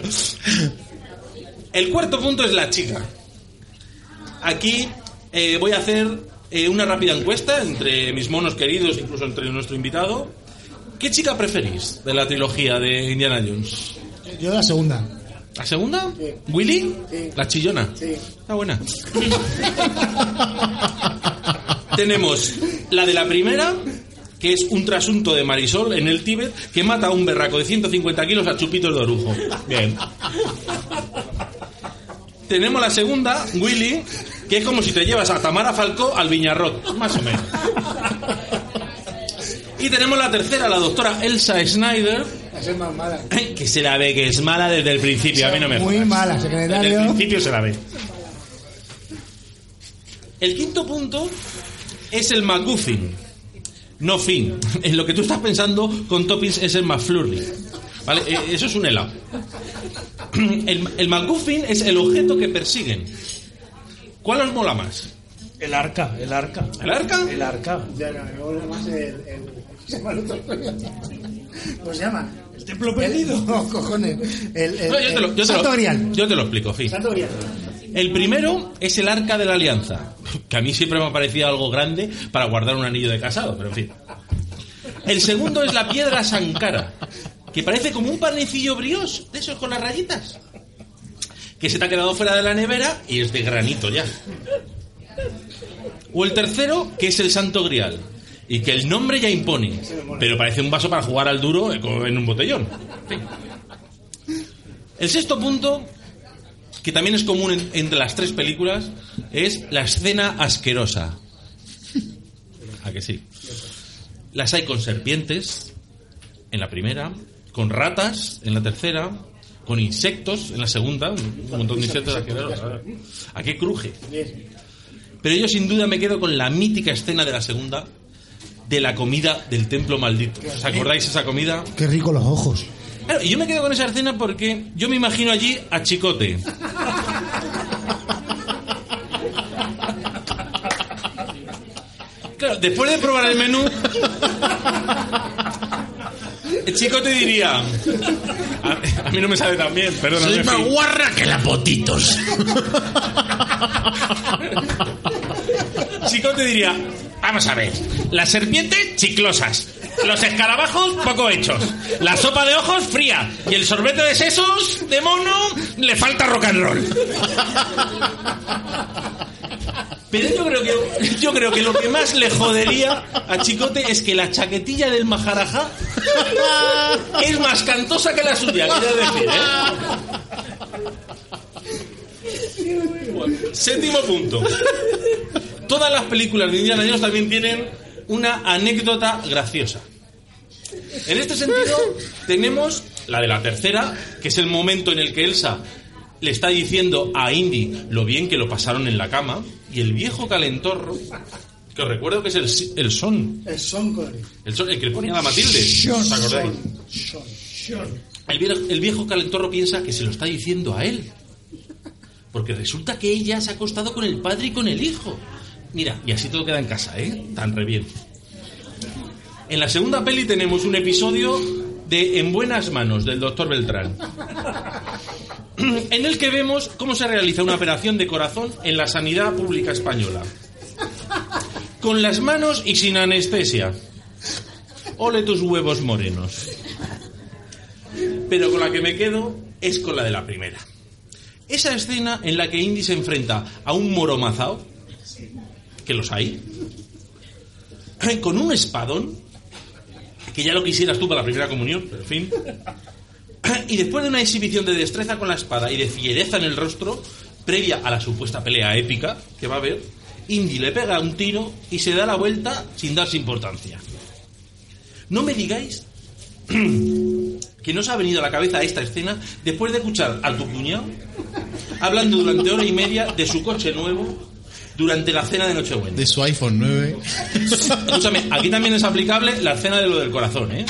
El cuarto punto es la chica. Aquí eh, voy a hacer eh, una rápida encuesta entre mis monos queridos, incluso entre nuestro invitado. ¿Qué chica preferís de la trilogía de Indiana Jones? Yo la segunda. ¿La segunda? ¿Willy? La chillona. Sí. Está buena. Tenemos la de la primera, que es un trasunto de Marisol en el Tíbet que mata a un berraco de 150 kilos a chupitos de orujo. Bien. Tenemos la segunda, Willy, que es como si te llevas a Tamara Falcó al Viñarrot, más o menos. Y tenemos la tercera, la doctora Elsa Schneider, Esa es más mala. que se la ve que es mala desde el principio. A mí no me Muy jodas. mala, Desde el secretario. principio se la ve. El quinto punto es el McGuffin. No fin. En lo que tú estás pensando con toppings es el McFlurry. ¿Vale? Eh, Eso es un helado. El, el McGuffin es el objeto que persiguen. ¿Cuál os mola más? El arca, el arca. ¿El arca? El arca. Ya, no, me mola más el, el- ¿Cómo se llama el cojones. El, el, No, yo, te lo, yo te lo- yo te lo explico, Grial. El primero es el arca de la alianza, que a mí siempre me ha parecido algo grande para guardar un anillo de casado, pero en fin. El segundo es la piedra Sankara, que parece como un panecillo brioche, de esos con las rayitas, que se te ha quedado fuera de la nevera y es de granito ya. O el tercero, que es el Santo Grial, y que el nombre ya impone, pero parece un vaso para jugar al duro en un botellón. El sexto punto que también es común en- entre las tres películas, es la escena asquerosa. ¿A que sí? Las hay con serpientes en la primera, con ratas en la tercera, con insectos en la segunda, un montón de insectos asquerosos. ¿A qué cruje? Pero yo sin duda me quedo con la mítica escena de la segunda, de la comida del templo maldito. ¿Os acordáis esa comida? Qué rico los ojos. Claro, y yo me quedo con esa escena porque yo me imagino allí a Chicote. Claro, después de probar el menú, el Chicote diría: A, a mí no me sabe tan bien, perdón. Soy más guarra que la potitos. Chicote diría: Vamos a ver, las serpientes chiclosas, los escarabajos poco hechos, la sopa de ojos fría y el sorbete de sesos de mono le falta rock and roll. Pero yo creo que yo creo que lo que más le jodería a Chicote es que la chaquetilla del Maharajá es más cantosa que la suya, quiero decir, ¿eh? Séptimo punto. Todas las películas de Indiana Jones también tienen una anécdota graciosa. En este sentido, tenemos la de la tercera, que es el momento en el que Elsa le está diciendo a Indy lo bien que lo pasaron en la cama, y el viejo calentorro, que os recuerdo que es el, el son, El son el... son, el que le ponía la Matilde, ¿os acordáis? El viejo, el viejo calentorro piensa que se lo está diciendo a él. Porque resulta que ella se ha acostado con el padre y con el hijo. Mira, y así todo queda en casa, ¿eh? Tan re bien. En la segunda peli tenemos un episodio de En buenas manos del doctor Beltrán. En el que vemos cómo se realiza una operación de corazón en la sanidad pública española. Con las manos y sin anestesia. Ole tus huevos morenos. Pero con la que me quedo es con la de la primera. Esa escena en la que Indy se enfrenta a un moro mazao, que los hay, con un espadón, que ya lo quisieras tú para la primera comunión, pero en fin. Y después de una exhibición de destreza con la espada y de fiereza en el rostro, previa a la supuesta pelea épica que va a haber, Indy le pega un tiro y se da la vuelta sin darse importancia. No me digáis que no os ha venido a la cabeza esta escena después de escuchar a tu cuñado hablando durante hora y media de su coche nuevo durante la cena de Nochebuena. De su iPhone 9. Escúchame, aquí también es aplicable la escena de lo del corazón, ¿eh?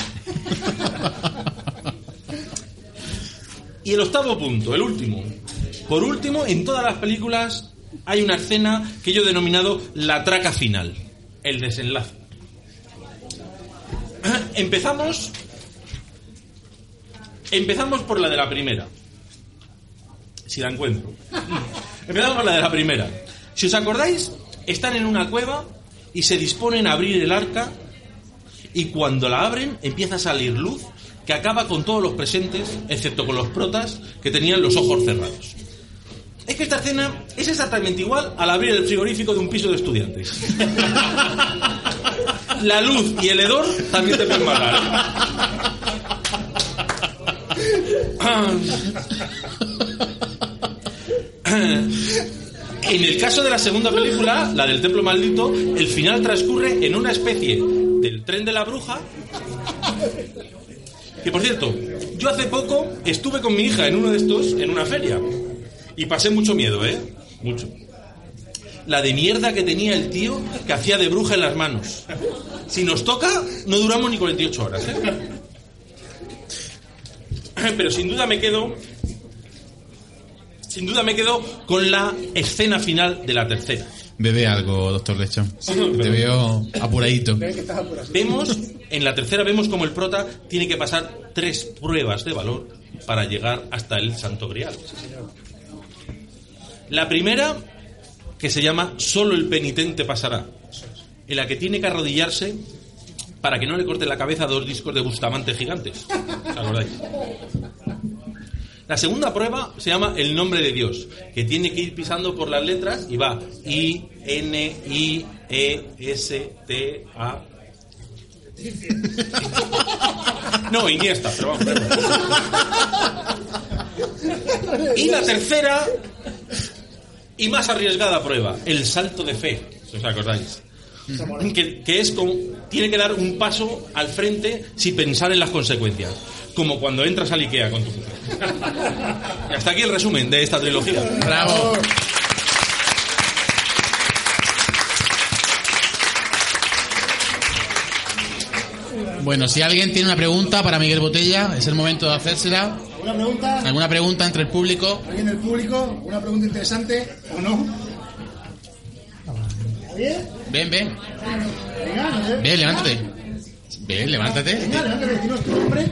Y el octavo punto, el último. Por último, en todas las películas hay una escena que yo he denominado la traca final, el desenlace. Empezamos. Empezamos por la de la primera. Si la encuentro. Empezamos por la de la primera. Si os acordáis, están en una cueva y se disponen a abrir el arca y cuando la abren empieza a salir luz que acaba con todos los presentes, excepto con los protas que tenían los ojos cerrados. Es que esta escena es exactamente igual al abrir el frigorífico de un piso de estudiantes. La luz y el hedor también te pueden matar. En el caso de la segunda película, la del templo maldito, el final transcurre en una especie del tren de la bruja. Que por cierto, yo hace poco estuve con mi hija en uno de estos, en una feria. Y pasé mucho miedo, ¿eh? Mucho. La de mierda que tenía el tío que hacía de bruja en las manos. Si nos toca, no duramos ni 48 horas, ¿eh? Pero sin duda me quedo. Sin duda me quedo con la escena final de la tercera. Bebe algo, doctor Lechón. Te veo apuradito. Vemos, en la tercera vemos como el prota tiene que pasar tres pruebas de valor para llegar hasta el Santo Grial. La primera, que se llama Solo el penitente pasará, en la que tiene que arrodillarse para que no le corte la cabeza a dos discos de Bustamante gigantes. ¿Os acordáis? La segunda prueba se llama el nombre de Dios, que tiene que ir pisando por las letras y va I, N, I, E, S, T, A. No, Iniesta, pero vamos. Y la tercera y más arriesgada prueba, el salto de fe, si os acordáis. Que, que es como, tiene que dar un paso al frente sin pensar en las consecuencias. Como cuando entras al Ikea con tu mujer. Y hasta aquí el resumen de esta trilogía. Bravo. Bueno, si alguien tiene una pregunta para Miguel Botella, es el momento de hacérsela. ¿Alguna pregunta? ¿Alguna pregunta entre el público? ¿Alguien del público? ¿Una pregunta interesante o no? ¿Nadie? Ven, ven. Venga, ¿eh? Ven, levántate. Ven, levántate. Venga, levántate, dinos tu nombre.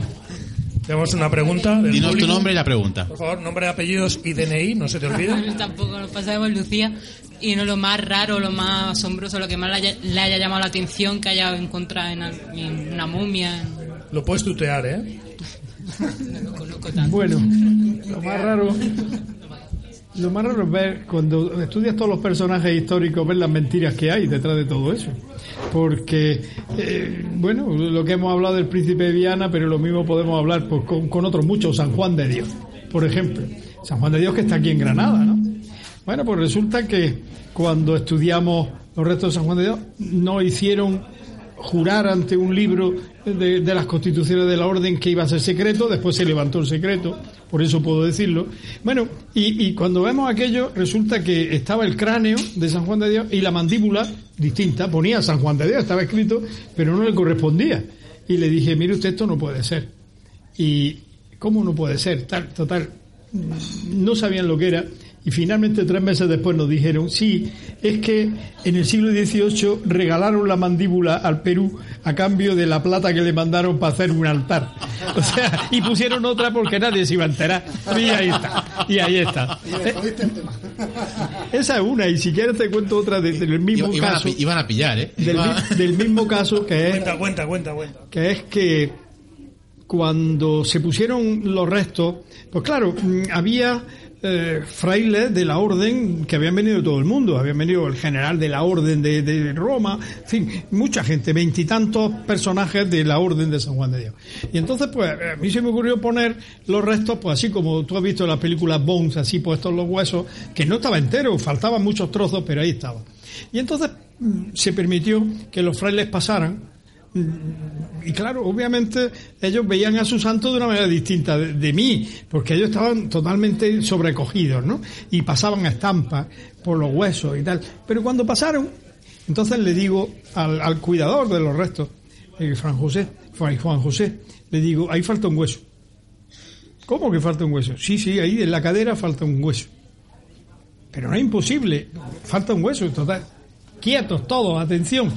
Tenemos una pregunta. del Dinos tu público. nombre y la pregunta. Por favor, nombre, apellidos y DNI, no se te olvide. Tampoco nos pasamos Lucía. Y no lo más raro, lo más asombroso, lo que más le haya, le haya llamado la atención que haya encontrado en, en una momia. Lo puedes tutear, ¿eh? No lo conozco tanto. Bueno, lo más raro. Lo más raro es ver, cuando estudias todos los personajes históricos, ver las mentiras que hay detrás de todo eso. Porque, eh, bueno, lo que hemos hablado del príncipe de Viana, pero lo mismo podemos hablar pues, con, con otros muchos, San Juan de Dios, por ejemplo. San Juan de Dios que está aquí en Granada, ¿no? Bueno, pues resulta que cuando estudiamos los restos de San Juan de Dios, no hicieron jurar ante un libro de, las constituciones de la orden que iba a ser secreto, después se levantó el secreto, por eso puedo decirlo. Bueno, y, y cuando vemos aquello, resulta que estaba el cráneo de San Juan de Dios y la mandíbula distinta, ponía San Juan de Dios, estaba escrito, pero no le correspondía. Y le dije, mire usted, esto no puede ser. Y, ¿cómo no puede ser? Tal, total, no sabían lo que era y finalmente tres meses después nos dijeron, sí, es que en el siglo XVIII regalaron la mandíbula al Perú a cambio de la plata que le mandaron para hacer un altar. O sea, y pusieron otra porque nadie se iba a enterar. Y ahí está, y ahí está. Eh, Esa es una, y si quieres te cuento otra de- del mismo Iban caso. iban a pillar, ¿eh? Del, del mismo caso que es Cuenta, cuenta, cuenta, cuenta. que es que cuando se pusieron los restos, pues claro, mm, había eh, frailes de la orden que habían venido de todo el mundo, habían venido el general de la orden de, de Roma, en fin, mucha gente, veintitantos personajes de la orden de San Juan de Dios. Y entonces, pues, a mí se me ocurrió poner los restos, pues así como tú has visto en las películas Bones, así puestos los huesos, que no estaba entero, faltaban muchos trozos, pero ahí estaba. Y entonces mm, se permitió que los frailes pasaran y claro, obviamente ellos veían a su santo de una manera distinta de, mí, porque ellos estaban totalmente sobrecogidos, ¿no? Y pasaban a estampas por los huesos y tal. Pero cuando pasaron, entonces le digo al, al cuidador de los restos, eh, Juan José, Juan José, le digo, ahí falta un hueso. ¿Cómo que falta un hueso? Sí, sí, ahí en la cadera falta un hueso. Pero no es imposible, falta un hueso, total. Quietos todos, atención.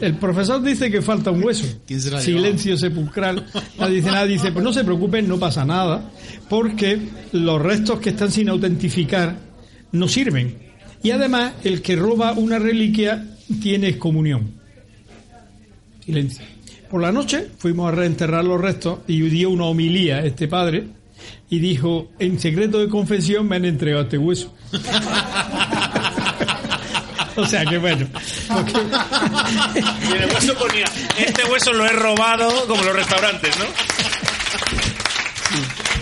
El profesor dice que falta un hueso. ¿Quién se lo ha Silencio sepulcral. Nadie dice nada, dice, pues no se preocupen, no pasa nada, porque los restos que están sin autentificar no sirven. Y además, el que roba una reliquia tiene excomunión. Silencio. Por la noche fuimos a reenterrar los restos y dio una homilía este padre y dijo, en secreto de confesión me han entregado este hueso. o sea que bueno. Y en el hueso ponía, este hueso lo he robado como los restaurantes, ¿no?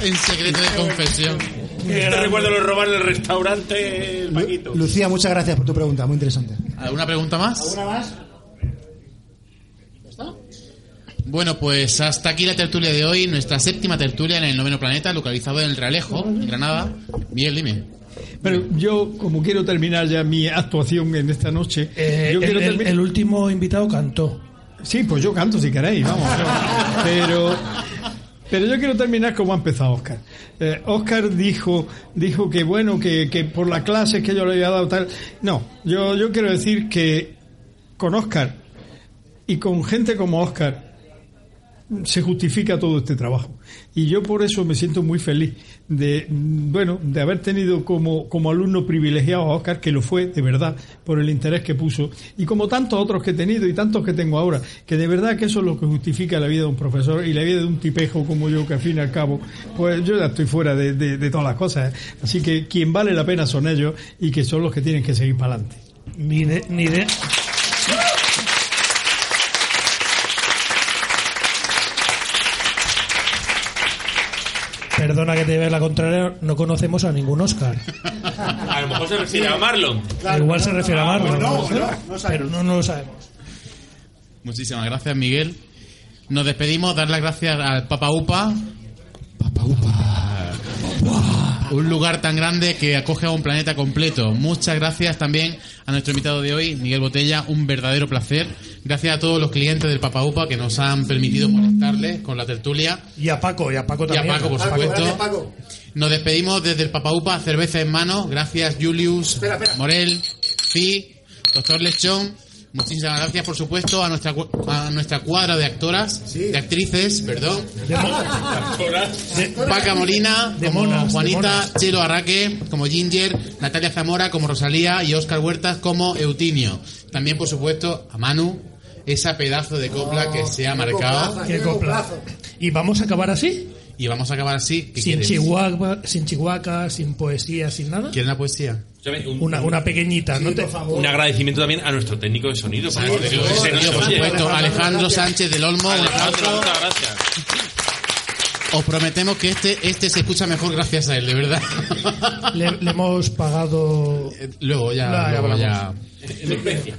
En secreto de confesión. Te recuerdo lo robar en el restaurante el Paquito. Lucía, muchas gracias por tu pregunta, muy interesante. ¿Alguna pregunta más? ¿Alguna más? Bueno, pues hasta aquí la tertulia de hoy, nuestra séptima tertulia en el noveno planeta, localizado en el Realejo, en Granada. Miguel, dime. Pero yo, como quiero terminar ya mi actuación en esta noche, Eh, yo el, quiero el- terminar. el último invitado cantó. Sí, pues yo canto si queréis, vamos. Pero, pero yo quiero terminar como ha empezado Oscar. Eh, Oscar dijo, dijo que bueno, que, que por la clase que yo le había dado tal. No, yo, yo quiero decir que con Oscar y con gente como Oscar se justifica todo este trabajo. Y yo por eso me siento muy feliz de, bueno, de haber tenido como, como alumno privilegiado a Oscar, que lo fue de verdad, por el interés que puso, y como tantos otros que he tenido y tantos que tengo ahora, que de verdad que eso es lo que justifica la vida de un profesor y la vida de un tipejo como yo, que al fin y al cabo, pues yo ya estoy fuera de, de- todas las cosas. ¿eh? Así que quien vale la pena son ellos y que son los que tienen que seguir para adelante. Perdona que te lleves la contraria, no conocemos a ningún Oscar. A lo mejor se refiere a Marlon. Igual se refiere a Marlon. no, pero, no, pero no, no lo sabemos. Muchísimas gracias, Miguel. Nos despedimos, dar las gracias al Papa Upa. Papa Upa. Un lugar tan grande que acoge a un planeta completo. Muchas gracias también a nuestro invitado de hoy, Miguel Botella. Un verdadero placer. Gracias a todos los clientes del Papa Upa que nos han permitido molestarles con la tertulia. Y a Paco, y a Paco Y a también. Paco, por supuesto. Nos despedimos desde el Papa Upa, cerveza en mano. Gracias, Julius, Morel, Fi, Doctor Lechón. Muchísimas gracias, por supuesto, a nuestra, cu- a nuestra cuadra de actoras, de actrices, perdón. Paca Molina, De como monas, Juanita. Chelo Arraque, como Ginger, Natalia Zamora, como Rosalía y Óscar Huertas como Eutinio. También, por supuesto, a Manu, esa pedazo de copla que se ha marcado. Qué copla. ¿Y vamos a acabar así? Y vamos a acabar así. ¿Qué Sin quieres? chihuahua, sin chihuahua, sin poesía, sin nada. ¿Quieres una poesía? Una, una pequeñita, ¿no? Te... Un agradecimiento también a nuestro técnico de sonido. por supuesto, Alejandro Sánchez del Olmo, Alejandro, muchas gracias. Os prometemos que este, este se escucha mejor gracias a él, de verdad. Le, le hemos pagado. Luego ya, No, ya luego ya.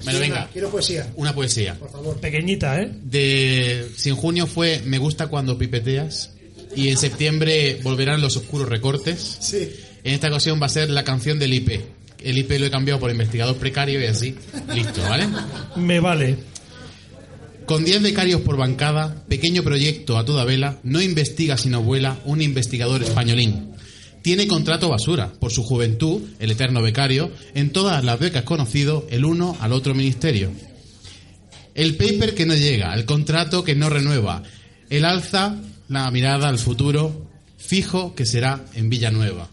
Bueno, venga, Quiero poesía. una poesía. Por favor. Pequeñita, ¿eh? De, si en junio fue Me gusta cuando pipeteas y en septiembre volverán los oscuros recortes, Sí. en esta ocasión va a ser la canción del IP. El IP lo he cambiado por investigador precario y así, listo, ¿vale? Me vale. Con 10 becarios por bancada, pequeño proyecto a toda vela, no investiga sino vuela un investigador españolín. Tiene contrato basura, por su juventud, el eterno becario, en todas las becas conocido, el uno al otro ministerio. El paper que no llega, el contrato que no renueva, el alza, la mirada al futuro, fijo que será en Villanueva.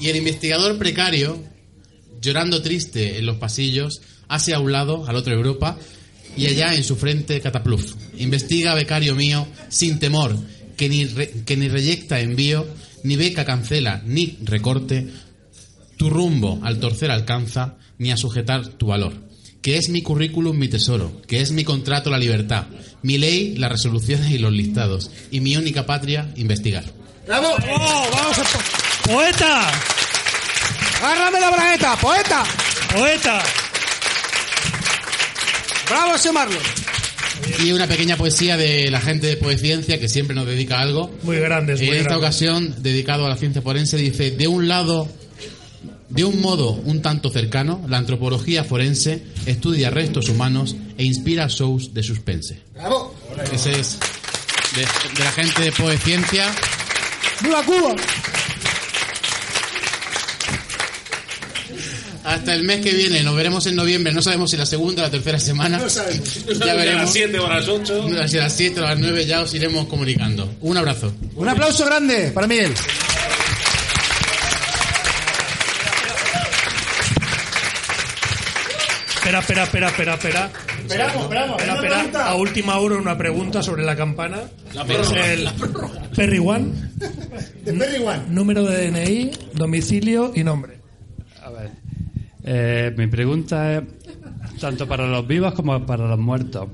Y el investigador precario, llorando triste en los pasillos, hace a un lado, al otro Europa, y allá en su frente catapluf. Investiga, becario mío, sin temor, que ni, re- que ni reyecta envío, ni beca cancela, ni recorte, tu rumbo al torcer alcanza, ni a sujetar tu valor. Que es mi currículum mi tesoro, que es mi contrato la libertad, mi ley las resoluciones y los listados, y mi única patria investigar. ¡Bravo! ¡Vamos a ¡Poeta! ¡Agárrame la bragueta! ¡Poeta! ¡Poeta! ¡Bravo ese Marlon! Y una pequeña poesía de la gente de Poesciencia que siempre nos dedica a algo. Muy grandes, muy En esta grandes. ocasión, dedicado a la ciencia forense, dice, de un lado, de un modo un tanto cercano, la antropología forense estudia restos humanos e inspira shows de suspense. ¡Bravo! Ese es de, de la gente de Poesciencia. ¡Viva Cuba! Hasta el mes que viene, nos veremos en noviembre, no sabemos si la segunda o la tercera semana. No sabemos. Ya A veremos. las 7 o a las 8. Si a las 7 o a las 9 ya os iremos comunicando. Un abrazo. Un aplauso grande para Miguel. Espera, espera, espera, espera, espera. Esperamos, esperamos. Espera, espera. A última hora una pregunta sobre la campana. La prórroga, el la Perry One. De Perry One. Número de DNI, domicilio y nombre. A ver, eh, mi pregunta es tanto para los vivos como para los muertos.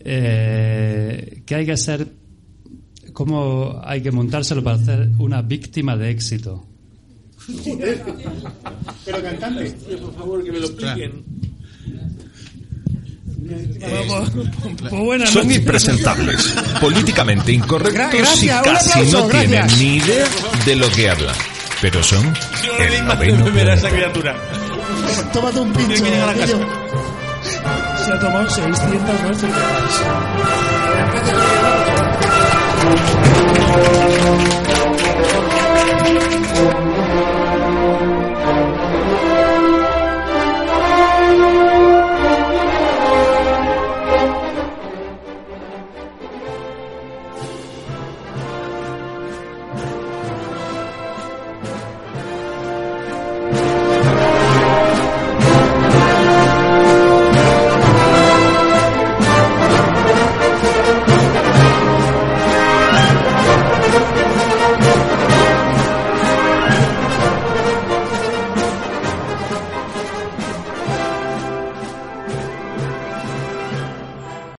Eh, ¿Qué hay que hacer? ¿Cómo hay que montárselo para hacer una víctima de éxito? Pero cantante. Por favor, que me lo expliquen. Pues buenas Son impresentables, políticamente incorrectos gracias, y casi aplauso, no gracias. tienen ni idea de lo que hablan pero son Yo no el noveno me a esa criatura. Tómate un pincho. Que a la casa. Se ha tomado 600 veces.